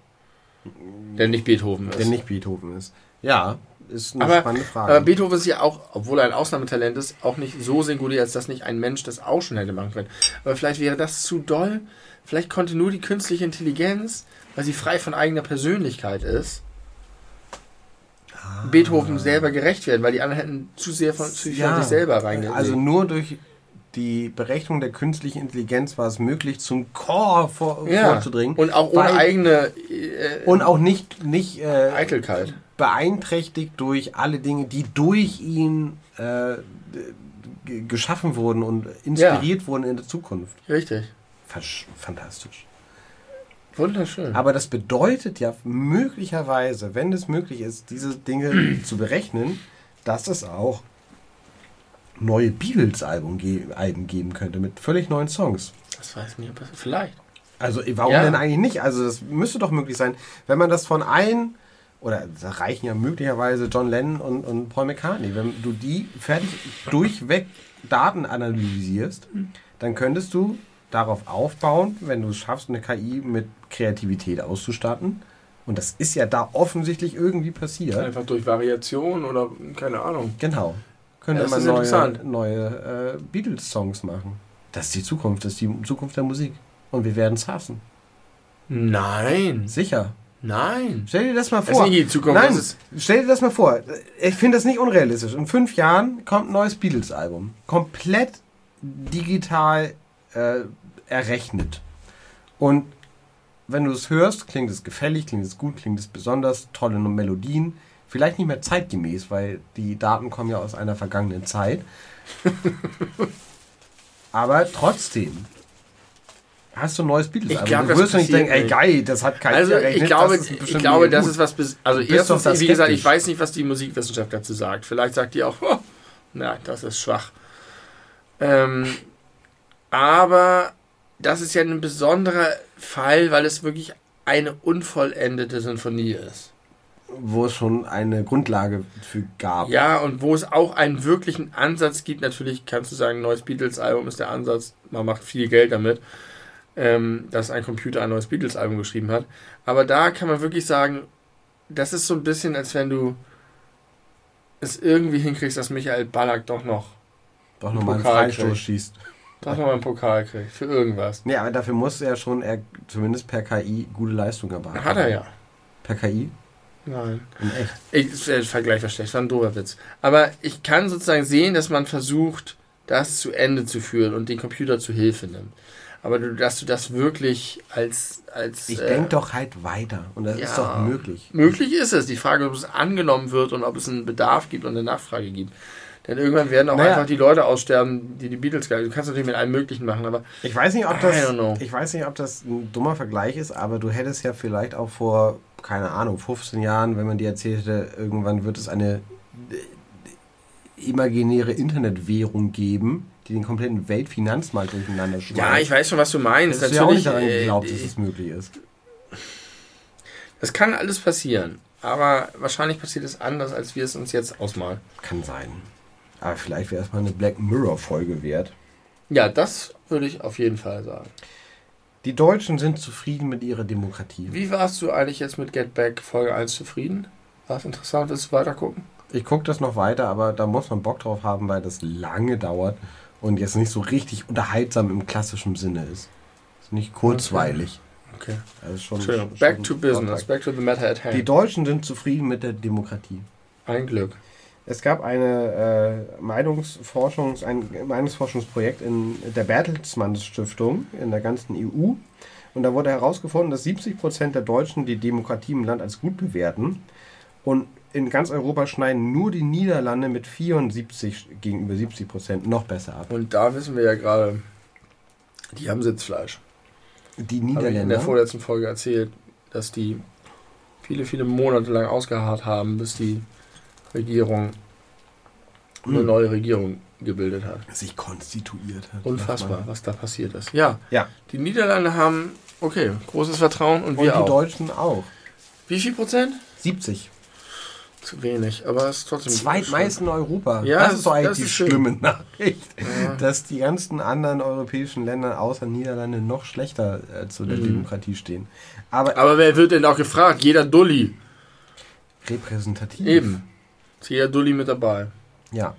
Der nicht Beethoven ist. Der nicht Beethoven ist. Ja, ist eine aber, spannende Frage. aber Beethoven ist ja auch, obwohl er ein Ausnahmetalent ist, auch nicht so singulär, als dass nicht ein Mensch das auch schon hätte machen können. Aber vielleicht wäre das zu doll. Vielleicht konnte nur die künstliche Intelligenz, weil sie frei von eigener Persönlichkeit ist, Ah. Beethoven selber gerecht werden, weil die anderen hätten zu sehr von, zu viel von sich selber reingelegt. Also nur durch die Berechnung der künstlichen Intelligenz war es möglich, zum Core vor, ja. vorzudringen. Und auch ohne eigene äh, und auch nicht, nicht äh, Eitelkeit. beeinträchtigt durch alle Dinge, die durch ihn äh, geschaffen wurden und inspiriert wurden in der Zukunft. Richtig. Fantastisch. Wunderschön. Aber das bedeutet ja möglicherweise, wenn es möglich ist, diese Dinge zu berechnen, dass es auch neue Beatles-Alben ge Alben geben könnte mit völlig neuen Songs. das weiß ich nicht, das, vielleicht. Also warum Ja. denn eigentlich nicht? Also das müsste doch möglich sein, wenn man das von allen, oder da reichen ja möglicherweise John Lennon und, und Paul McCartney, wenn du die fertig durchweg Daten analysierst, dann könntest du darauf aufbauen, wenn du es schaffst, eine KI mit Kreativität auszustatten. Und das ist ja da offensichtlich irgendwie passiert. Einfach durch Variation oder keine Ahnung. Genau. Könnte Ja, man neue, neue äh, Beatles-Songs machen. Das ist die Zukunft, das ist die Zukunft der Musik. Und wir werden es hassen. Nein. Sicher. Nein. Stell dir das mal Das ist vor. nicht die Zukunft. Nein, stell dir das mal vor. Ich finde das nicht unrealistisch. In fünf Jahren kommt ein neues Beatles-Album. Komplett digital äh, errechnet. Und wenn du es hörst, klingt es gefällig, klingt es gut, klingt es besonders, tolle Melodien. Vielleicht nicht mehr zeitgemäß, weil die Daten kommen ja aus einer vergangenen Zeit. Aber trotzdem. Hast du ein neues Beatles? Ich glaub, du wirst nicht denken, ey geil, das hat keiner Also ich glaube, das ist ich glaube, das ist was. Also erstens, wie gesagt, ich skeptisch. weiß nicht, was die Musikwissenschaft dazu sagt. Vielleicht sagt die auch, oh, na, das ist schwach. Ähm, aber das ist ja ein besonderer Fall, weil es wirklich eine unvollendete Sinfonie ist. Wo es schon eine Grundlage für gab. Ja, und wo es auch einen wirklichen Ansatz gibt, natürlich kannst du sagen, ein neues Beatles-Album ist der Ansatz, man macht viel Geld damit, ähm, dass ein Computer ein neues Beatles-Album geschrieben hat. Aber da kann man wirklich sagen, das ist so ein bisschen, als wenn du es irgendwie hinkriegst, dass Michael Ballack doch noch, Doch nochmal einen Freistoß schießt. Doch noch mal einen Pokal kriegt für irgendwas. Nee, aber dafür muss er schon er, zumindest per KI gute Leistung erwarten. Hat er ja. Per KI? Nein. In echt. Ich, der Vergleich war schlecht, war ein doofer Witz. Aber ich kann sozusagen sehen, dass man versucht, das zu Ende zu führen und den Computer zu Hilfe nimmt. Aber du, dass du das wirklich als. als Ich äh, denke doch halt weiter. Und das ja. ist doch möglich. Möglich ist es. Die Frage, ob es angenommen wird und ob es einen Bedarf gibt und eine Nachfrage gibt. Denn irgendwann werden auch Naja. einfach die Leute aussterben, die die Beatles geil. Du kannst natürlich mit allem Möglichen machen, aber Ich weiß nicht, ob das, ich weiß nicht, ob das ein dummer Vergleich ist, aber du hättest ja vielleicht auch vor, keine Ahnung, 15 Jahren, wenn man dir erzählt hätte, irgendwann wird es eine äh, imaginäre Internetwährung geben, die den kompletten Weltfinanzmarkt durcheinander schmeißt. ja, ich weiß schon, was du meinst. Hättest du ja auch nicht daran äh, geglaubt, dass es möglich ist. das kann alles passieren. Aber wahrscheinlich passiert es anders, als wir es uns jetzt ausmalen. Kann sein. Aber vielleicht wäre es mal eine Black Mirror-Folge wert. Ja, das würde ich auf jeden Fall sagen. Die Deutschen sind zufrieden mit ihrer Demokratie. Wie warst du eigentlich jetzt mit Get Back Folge 1 zufrieden? War es interessant? Willst du weiter gucken? Ich gucke das noch weiter, aber da muss man Bock drauf haben, weil das lange dauert und jetzt nicht so richtig unterhaltsam im klassischen Sinne ist. Ist nicht kurzweilig. Okay. Also schon, schon- Back schon to business. Vortrag. Back to the matter at Die hand. Deutschen sind zufrieden mit der Demokratie. Ein Glück. Es gab eine äh, Meinungsforschungs, ein Meinungsforschungsprojekt in der Bertelsmann Stiftung in der ganzen EU. Und da wurde herausgefunden, dass 70 Prozent der Deutschen die Demokratie im Land als gut bewerten. Und in ganz Europa schneiden nur die Niederlande mit 74 gegenüber 70 Prozent noch besser ab. Und da wissen wir ja gerade, die haben Sitzfleisch. Die Habe ich in der Niederländer. vorletzten Folge erzählt, dass die viele, viele Monate lang ausgeharrt haben, bis die Regierung eine Hm. neue Regierung gebildet hat. sich konstituiert hat. Unfassbar, was da passiert ist. Ja, Ja, die Niederlande haben, okay, großes Vertrauen und und wir die auch. Deutschen auch. Wie viel Prozent? 70. Zu wenig, aber es ist trotzdem Zweitmeisten in Europa. Ja, das ist doch eigentlich die schlimme Nachricht. Ja. Dass die ganzen anderen europäischen Länder außer Niederlande noch schlechter äh, zu der Mhm. Demokratie stehen. Aber Aber wer wird denn auch gefragt? Jeder Dulli. repräsentativ. Eben. Jeder Dulli mit dabei. Ja,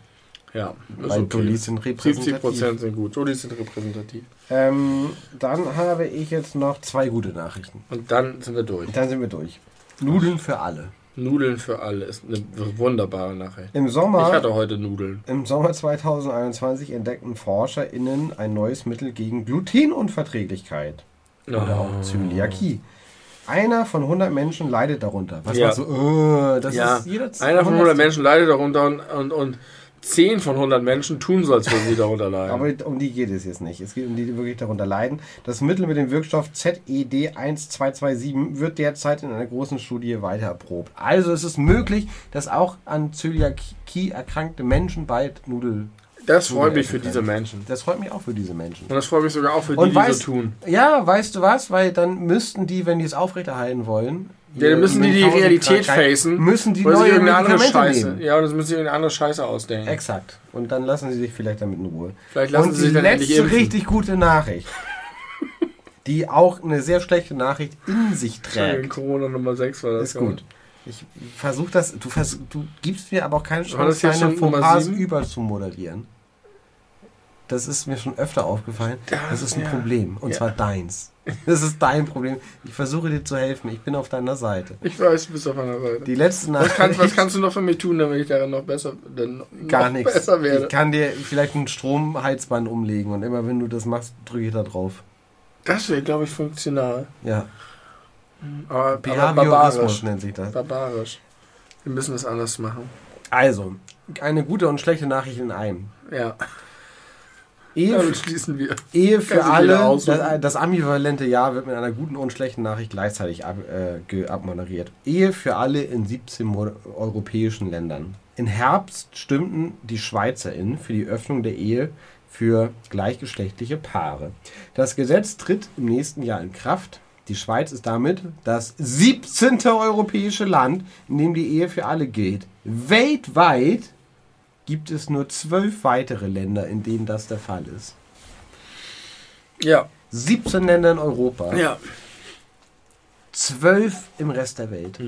Ja, ist weil okay. Dullis sind 70 repräsentativ. Prozent sind gut. Dullis sind repräsentativ. Ähm, dann habe ich jetzt noch zwei gute Nachrichten. Und dann sind wir durch. Dann sind wir durch. Nudeln für alle. Nudeln für alle ist eine wunderbare Nachricht. Im Ich Sommer, hatte heute Nudeln. Im Sommer 2021 entdeckten ForscherInnen ein neues Mittel gegen Glutenunverträglichkeit. Oder auch Zöliakie. Einer von 100 Menschen leidet darunter. Was Ja. machst du? Äh, das Ja, ist jeder Einer von 100 hundertste. Menschen leidet darunter und, und, und 10 von 100 Menschen tun so, als würden sie darunter leiden. Aber um die geht es jetzt nicht. Es geht um die, die wirklich darunter leiden. Das Mittel mit dem Wirkstoff ZED1227 wird derzeit in einer großen Studie weiter erprobt. Also es ist möglich, dass auch an Zöliakie erkrankte Menschen bald Nudel. Das freut mich für diese. Menschen. Das freut mich auch für diese Menschen. Und das freut mich sogar auch für die, Und die weißt, so tun. Ja, weißt du was? Weil dann müssten die, wenn die es aufrechterhalten wollen, Ja, dann müssen die die Realität facen. müssen die neue irgendeine andere Scheiße. nehmen. Ja, und das müssen sie irgendeine andere Scheiße ausdenken. Exakt. Und dann lassen sie sich vielleicht damit in Ruhe. Vielleicht lassen Und sie sich die dann endlich letzte impfen. richtig gute Nachricht, die auch eine sehr schlechte Nachricht in sich trägt, Corona Nummer 6 war das. ist gut. Ich versuche das, du, vers, du gibst mir aber auch keine Chance, deine Fauxpas über zu moderieren. Das ist mir schon öfter aufgefallen. Das ist ein ja. Problem. Und Ja. zwar deins. Das ist dein Problem. Ich versuche dir zu helfen. Ich bin auf deiner Seite. Ich weiß, du bist auf meiner Seite. Die letzte Was Nachricht. kannst, was kannst du noch für mich tun, damit ich darin noch besser, denn Gar nichts. besser werde? Ich kann dir vielleicht ein Stromheizband umlegen und immer wenn du das machst, drücke ich da drauf. Das wäre, glaube ich, funktional. Ja. Aber, aber Behaviorismus barbarisch. nennt sich das. Barbarisch. Wir müssen es anders machen. Also, eine gute und schlechte Nachricht in einem. Ja, Ehe, damit schließen wir. Ehe für alle, das, das ambivalente Jahr wird mit einer guten und schlechten Nachricht gleichzeitig ab, äh, abmoderiert. Ehe für alle in 17 mo- europäischen Ländern. Im Herbst stimmten die SchweizerInnen für die Öffnung der Ehe für gleichgeschlechtliche Paare. Das Gesetz tritt im nächsten Jahr in Kraft. Die Schweiz ist damit das 17. europäische Land, in dem die Ehe für alle gilt. Weltweit gibt es nur zwölf weitere Länder, in denen das der Fall ist. Ja, 17 Länder in Europa, ja. 12 im Rest der Welt.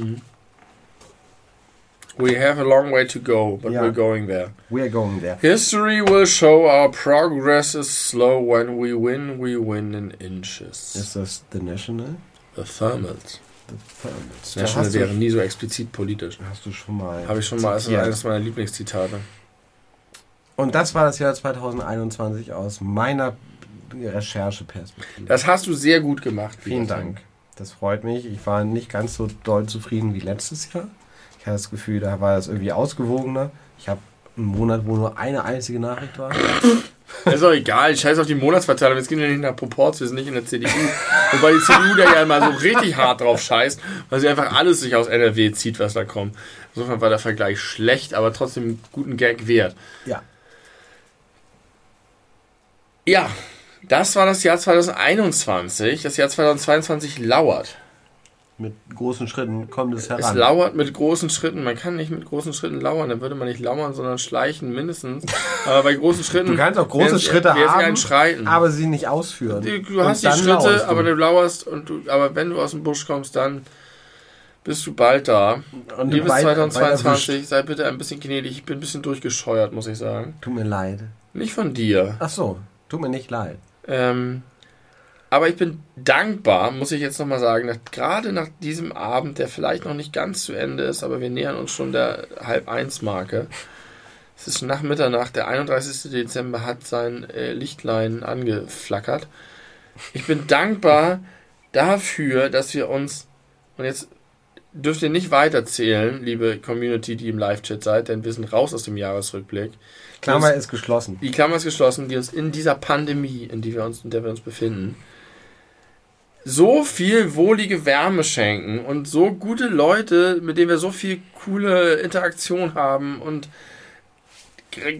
We have a long way to go, but Ja. we're going there. We are going there. History will show our progress is slow when we win, we win in inches. Ist das The National? The Thermals. The Thermals. National wäre nie so explizit politisch. hast du schon mal. Habe ich schon mal, das ist eines meiner Lieblingszitate. Und das war das Jahr 2021 aus meiner Rechercheperspektive. Das hast du sehr gut gemacht. Vielen lieber Dank. Das freut mich. Ich war nicht ganz so doll zufrieden wie letztes Jahr. Ich hatte das Gefühl, da war es irgendwie ausgewogener. Ich habe einen Monat, wo nur eine einzige Nachricht war. Ist doch egal, scheiß auf die Monatsverteilung. Jetzt gehen wir nicht nach Proporz, wir sind nicht in der CDU. Wobei die CDU da ja immer so richtig hart drauf scheißt, weil sie einfach alles sich aus NRW zieht, was da kommt. Insofern war der Vergleich schlecht, aber trotzdem einen guten Gag wert. Ja. Ja, das war das Jahr 2021. Das Jahr 2022 lauert. Mit großen Schritten kommt es Es heran. lauert mit großen Schritten. Man kann nicht mit großen Schritten lauern. Dann würde man nicht lauern, sondern schleichen mindestens. Aber bei großen Schritten. Du kannst auch große Schritte haben, Schreiten. aber sie nicht ausführen. Du, du hast die Schritte, du. aber du lauerst. Und du, aber wenn du aus dem Busch kommst, dann bist du bald da. Und Liebes weit erwischt. 2022, sei bitte ein bisschen gnädig. Ich bin ein bisschen durchgescheuert, muss ich sagen. Tut mir leid. Nicht von dir. Ach so, tut mir nicht leid. Ähm, aber ich bin dankbar, muss ich jetzt nochmal sagen, dass gerade nach diesem Abend, der vielleicht noch nicht ganz zu Ende ist, aber wir nähern uns schon der Halb-Eins-Marke. Es ist nach Mitternacht, der 31. Dezember hat sein äh, Lichtlein angeflackert. Ich bin dankbar dafür, dass wir uns, und jetzt dürft ihr nicht weiterzählen, liebe Community, die im Live-Chat seid, denn wir sind raus aus dem Jahresrückblick. Klammer ist geschlossen. Die Klammer ist geschlossen, die uns in dieser Pandemie, in, die wir uns, in der wir uns befinden, so viel wohlige Wärme schenken und so gute Leute, mit denen wir so viel coole Interaktion haben und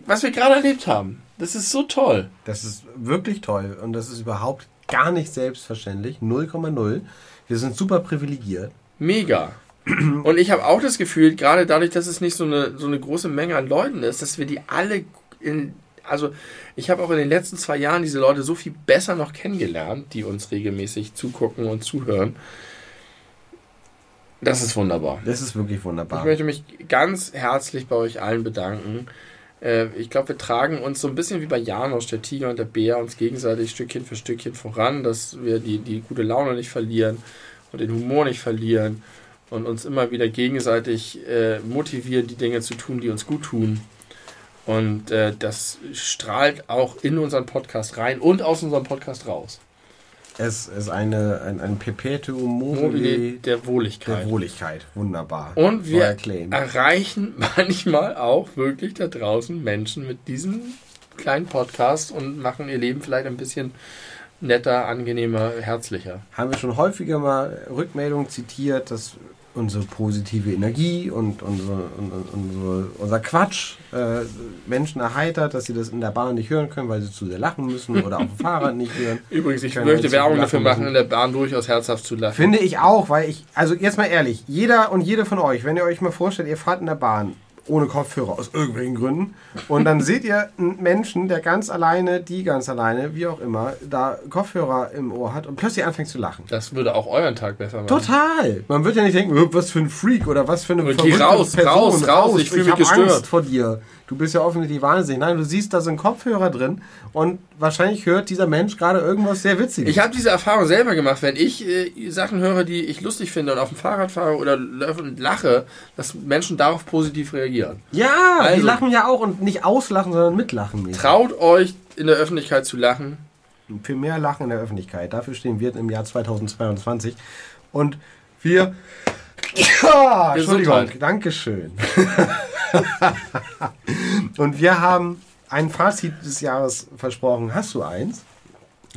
was wir gerade erlebt haben. Das ist so toll. Das ist wirklich toll und das ist überhaupt gar nicht selbstverständlich. 0,0. Wir sind super privilegiert. Mega. Und ich habe auch das Gefühl, gerade dadurch, dass es nicht so eine, so eine große Menge an Leuten ist, dass wir die alle in. Also, ich habe auch in den letzten zwei Jahren diese Leute so viel besser noch kennengelernt, die uns regelmäßig zugucken und zuhören. Das ist wunderbar. Das ist wirklich Ich wunderbar. möchte mich ganz herzlich bei euch allen bedanken. Äh, Ich glaube, wir tragen uns so ein bisschen wie bei Janosch, der Tiger und der Bär, uns gegenseitig Stückchen für Stückchen voran, dass wir die, die gute Laune nicht verlieren und den Humor nicht verlieren und uns immer wieder gegenseitig äh, motivieren, die Dinge zu tun, die uns gut tun. Und äh, das strahlt auch in unseren Podcast rein und aus unserem Podcast raus. Es ist eine, ein, ein Perpetuum Mobile der Wohligkeit. der Wohligkeit. Wunderbar. Und wir erreichen manchmal auch wirklich da draußen Menschen mit diesem kleinen Podcast und machen ihr Leben vielleicht ein bisschen netter, angenehmer, herzlicher. Haben wir schon häufiger mal Rückmeldungen zitiert, dass unsere positive Energie und unsere, unsere, unser Quatsch äh, Menschen erheitert, dass sie das in der Bahn nicht hören können, weil sie zu sehr lachen müssen oder auf dem Fahrrad nicht hören. Übrigens, ich Können möchte Werbung dafür machen, müssen. in der Bahn durchaus herzhaft zu lachen. Finde ich auch, weil ich, also jetzt mal ehrlich, jeder und jede von euch, wenn ihr euch mal vorstellt, ihr fahrt in der Bahn ohne Kopfhörer aus irgendwelchen Gründen. Und dann seht ihr einen Menschen, der ganz alleine, die ganz alleine, wie auch immer, da Kopfhörer im Ohr hat und plötzlich anfängt zu lachen. Das würde auch euren Tag besser machen. Total. Man wird ja nicht denken, "Oh, was für ein Freak oder was für eine geh verrückte raus, raus, raus, ich fühl mich gestört. Angst vor dir. Du bist ja offensichtlich wahnsinnig. Nein, du siehst, da sind Kopfhörer drin und wahrscheinlich hört dieser Mensch gerade irgendwas sehr Witziges. Ich habe diese Erfahrung selber gemacht, wenn ich äh, Sachen höre, die ich lustig finde und auf dem Fahrrad fahre oder lache, dass Menschen darauf positiv reagieren. ja, die Also- lachen ja auch und nicht auslachen, sondern mitlachen. mäßig. Traut euch in der Öffentlichkeit zu lachen. Für mehr Lachen in der Öffentlichkeit. Dafür stehen wir im Jahr 2022. Und wir. Ja, Entschuldigung. Dankeschön. Und wir haben ein Fazit des Jahres versprochen. Hast du eins?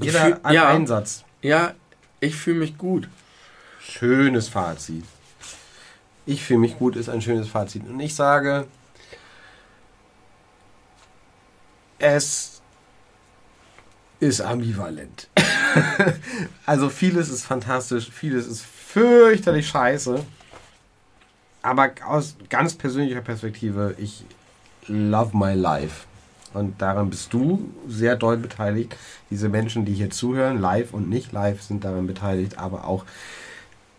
Jeder fühl- ja. einen Satz. Ja, ich fühle mich gut. Schönes Fazit. Ich fühle mich gut ist ein schönes Fazit. Und ich sage, es ist ambivalent. also vieles ist fantastisch, vieles ist fürchterlich scheiße. Aber aus ganz persönlicher Perspektive, ich love my life. Und daran bist du sehr doll beteiligt. Diese Menschen, die hier zuhören, live und nicht live, sind daran beteiligt. Aber auch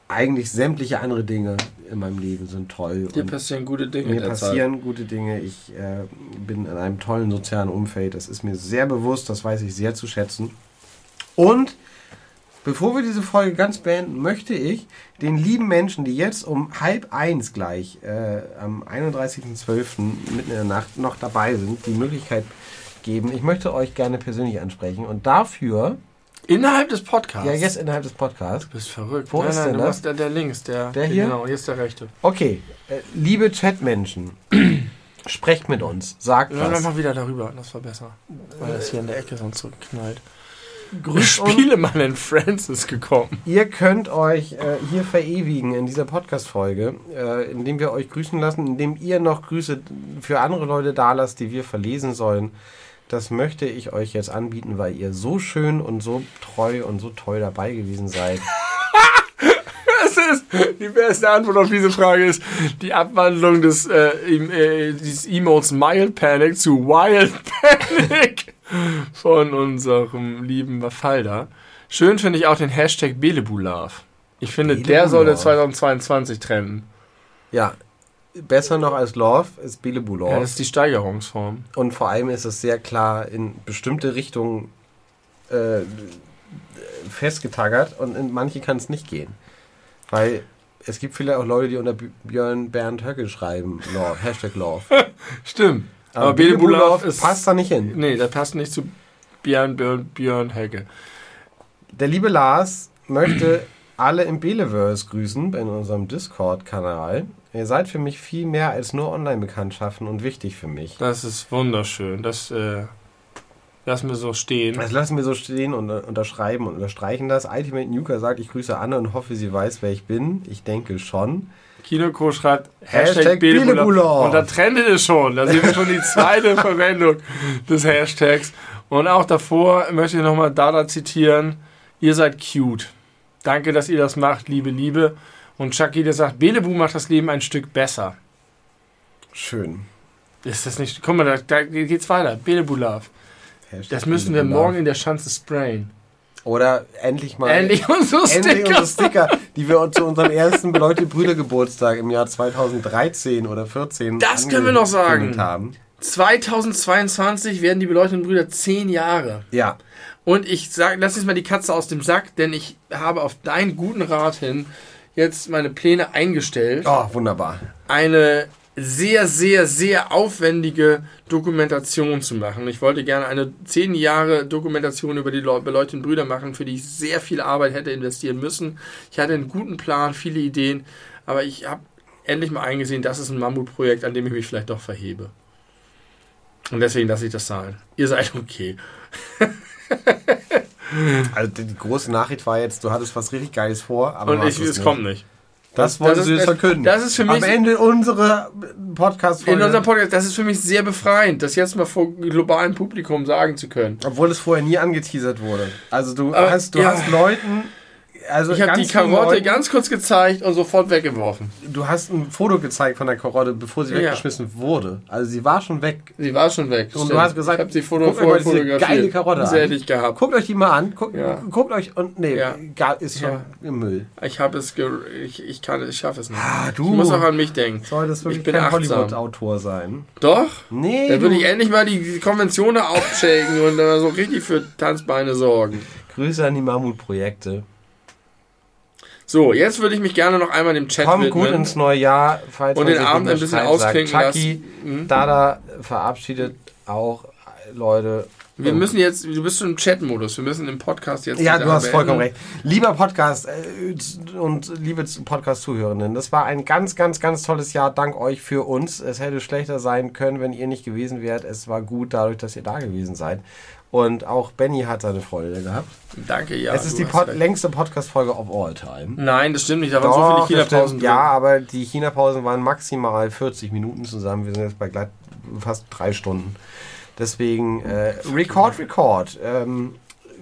eigentlich sämtliche andere Dinge in meinem Leben sind toll. Dir passieren gute Dinge. mir passieren gute Dinge. Ich äh, bin in einem tollen sozialen Umfeld. Das ist mir sehr bewusst. Das weiß ich sehr zu schätzen. Und bevor wir diese Folge ganz beenden, möchte ich den lieben Menschen, die jetzt um halb eins gleich äh, am 31.12. mitten in der Nacht noch dabei sind, die Möglichkeit geben. Ich möchte euch gerne persönlich ansprechen. Und dafür, Innerhalb des Podcasts. ja jetzt innerhalb des Podcasts, Du bist verrückt. Wo nein, ist nein, denn du das? der, der links, der, Der hier? Genau, hier ist der rechte. Okay, äh, liebe Chatmenschen, sprecht mit uns, sagt Ja, was. dann mach wieder darüber, das war besser. Weil das hier in der Ecke sonst so knallt. Uns. Spielemann in Friends ist gekommen. Ihr könnt euch äh, hier verewigen in dieser Podcast-Folge, äh, indem wir euch grüßen lassen, indem ihr noch Grüße für andere Leute da lasst, die wir verlesen sollen. Das möchte ich euch jetzt anbieten, weil ihr so schön und so treu und so toll dabei gewesen seid. Ist die beste Antwort auf diese Frage ist die Abwandlung des äh, äh, dieses Emotes Mild Panic zu Wild Panic von unserem lieben Mafalda. Schön finde ich auch den Hashtag Belebulav. Ich finde, der Belebulav. sollte 2022 trennen. Ja, besser noch als Love ist Ja, Bilebulov. das ist die Steigerungsform. und vor allem ist es sehr klar in bestimmte Richtungen äh, festgetaggert und in manche kann es nicht gehen. Weil es gibt vielleicht auch Leute, die unter Björn Bernd Höcke schreiben, Love, Hashtag Love. Stimmt. Aber, Aber Belebulav ist. passt da nicht hin. Nee, das passt nicht zu Björn, Björn, Björn Hecke. Der liebe Lars möchte alle im Beleverse grüßen in unserem Discord-Kanal. Ihr seid für mich viel mehr als nur Online-Bekanntschaften und wichtig für mich. Das ist wunderschön. Das äh, lassen wir so stehen. Das lassen wir so stehen und äh, unterschreiben und unterstreichen das. Ultimate Nuker sagt, ich grüße Anne und hoffe, sie weiß, wer ich bin. Ich denke schon. Kinoko schreibt Hashtag Hashtag. Belebulav. Und da trendet es schon. Da sehen wir schon die zweite Verwendung des Hashtags. Und auch davor möchte ich nochmal Dada zitieren. Ihr seid cute. Danke, dass ihr das macht, liebe Liebe. Und Chucky, der sagt, Belebu macht das Leben ein Stück besser. Schön. Ist das nicht... Guck mal, da, da geht's weiter. Belebulav. Hashtag Das müssen wir morgen in der Schanze sprayen. Oder endlich mal. Endlich unsere Endlich Sticker. unsere Sticker, die wir zu unserem ersten Beleuchtete Brüdergeburtstag im Jahr 2013 oder 14 Das können wir noch sagen. Haben. 2022 werden die beleuchteten Brüder 10 Jahre. Ja, Und ich sag, lass jetzt mal die Katze aus dem Sack, denn ich habe auf deinen guten Rat hin jetzt meine Pläne eingestellt, oh, wunderbar. eine sehr, sehr, sehr aufwendige Dokumentation zu machen. Ich wollte gerne eine 10 Jahre Dokumentation über die Leu- beleuchteten Brüder machen, für die ich sehr viel Arbeit hätte investieren müssen. Ich hatte einen guten Plan, viele Ideen, aber ich habe endlich mal eingesehen, das ist ein Mammutprojekt, an dem ich mich vielleicht doch verhebe. Und deswegen lasse ich das sein. Ihr seid okay. Also die große Nachricht war jetzt, du hattest was richtig Geiles vor, aber Und ich, es es nicht. kommt nicht. Das Das wolltest ist- du jetzt verkünden. das ist für mich- Am Ende unserer Podcast-Folge. In unserem Podcast, das ist für mich sehr befreiend, das jetzt mal vor globalem Publikum sagen zu können. Obwohl es vorher nie angeteasert wurde. Also du Aber, hast, du ja. hast Leuten also Ich habe die Karotte Leuten- ganz kurz gezeigt und sofort weggeworfen. Du hast ein Foto gezeigt von der Karotte, bevor sie Ja. weggeschmissen wurde. Also sie war schon weg. Sie war schon weg. Und du hast gesagt, ich habe sie Foto, guckt euch vorher mal diese geile Karotte Sehr an. nicht gehabt. Guckt euch die mal an. Guckt, Ja. guckt euch und nee, Ja. ist schon Ja. im Müll. Ich habe es, ich, ich kann, ich schaffe es nicht. Ah, du. Ich muss auch an mich denken. Soll das wirklich Ich bin kein achtsam. Hollywood-Autor sein? Doch. Nee. Dann würde ich endlich mal die die Konventionen aufchecken und dann so richtig für Tanzbeine sorgen. Grüße an die Mammutprojekte. So, jetzt würde ich mich gerne noch einmal dem Chat Kommt gut widmen. ins neue Jahr. Falls Und den Abend ein bisschen Chucky, lassen. Mhm. Dada verabschiedet auch Leute. Wir Und- müssen jetzt, du bist schon im Chat-Modus, wir müssen im Podcast jetzt. Ja, du hast Sache vollkommen beenden. recht. Lieber Podcast äh, und liebe Podcast-Zuhörenden, das war ein ganz, ganz, ganz tolles Jahr. Dank euch für uns. Es hätte schlechter sein können, wenn ihr nicht gewesen wärt. Es war gut dadurch, dass ihr da gewesen seid. Und auch Benny hat seine Freude gehabt. Danke, ja. es ist die Pod recht. längste Podcast-Folge of all time. Nein, das stimmt nicht, da waren so Doch, viele das stimmt. China-Pausen. Ja, aber die China-Pausen waren maximal 40 Minuten zusammen. Wir sind jetzt bei gleich fast drei Stunden. Deswegen äh, Record, Record. Ähm,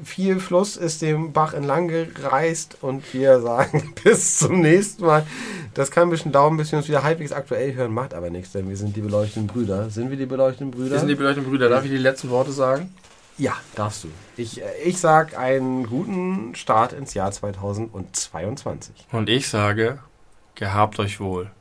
viel Fluss ist dem Bach entlang gereist und wir sagen bis zum nächsten Mal. Das kann ein bisschen dauern, bis wir uns wieder halbwegs aktuell hören, macht aber nichts, denn wir sind die beleuchteten Brüder. Sind wir die beleuchteten Brüder? Wir sind die beleuchteten Brüder. Darf ich die letzten Worte sagen? Ja, darfst du. Ich, äh, ich sag einen guten Start ins Jahr 2022. Und ich sage, gehabt euch wohl.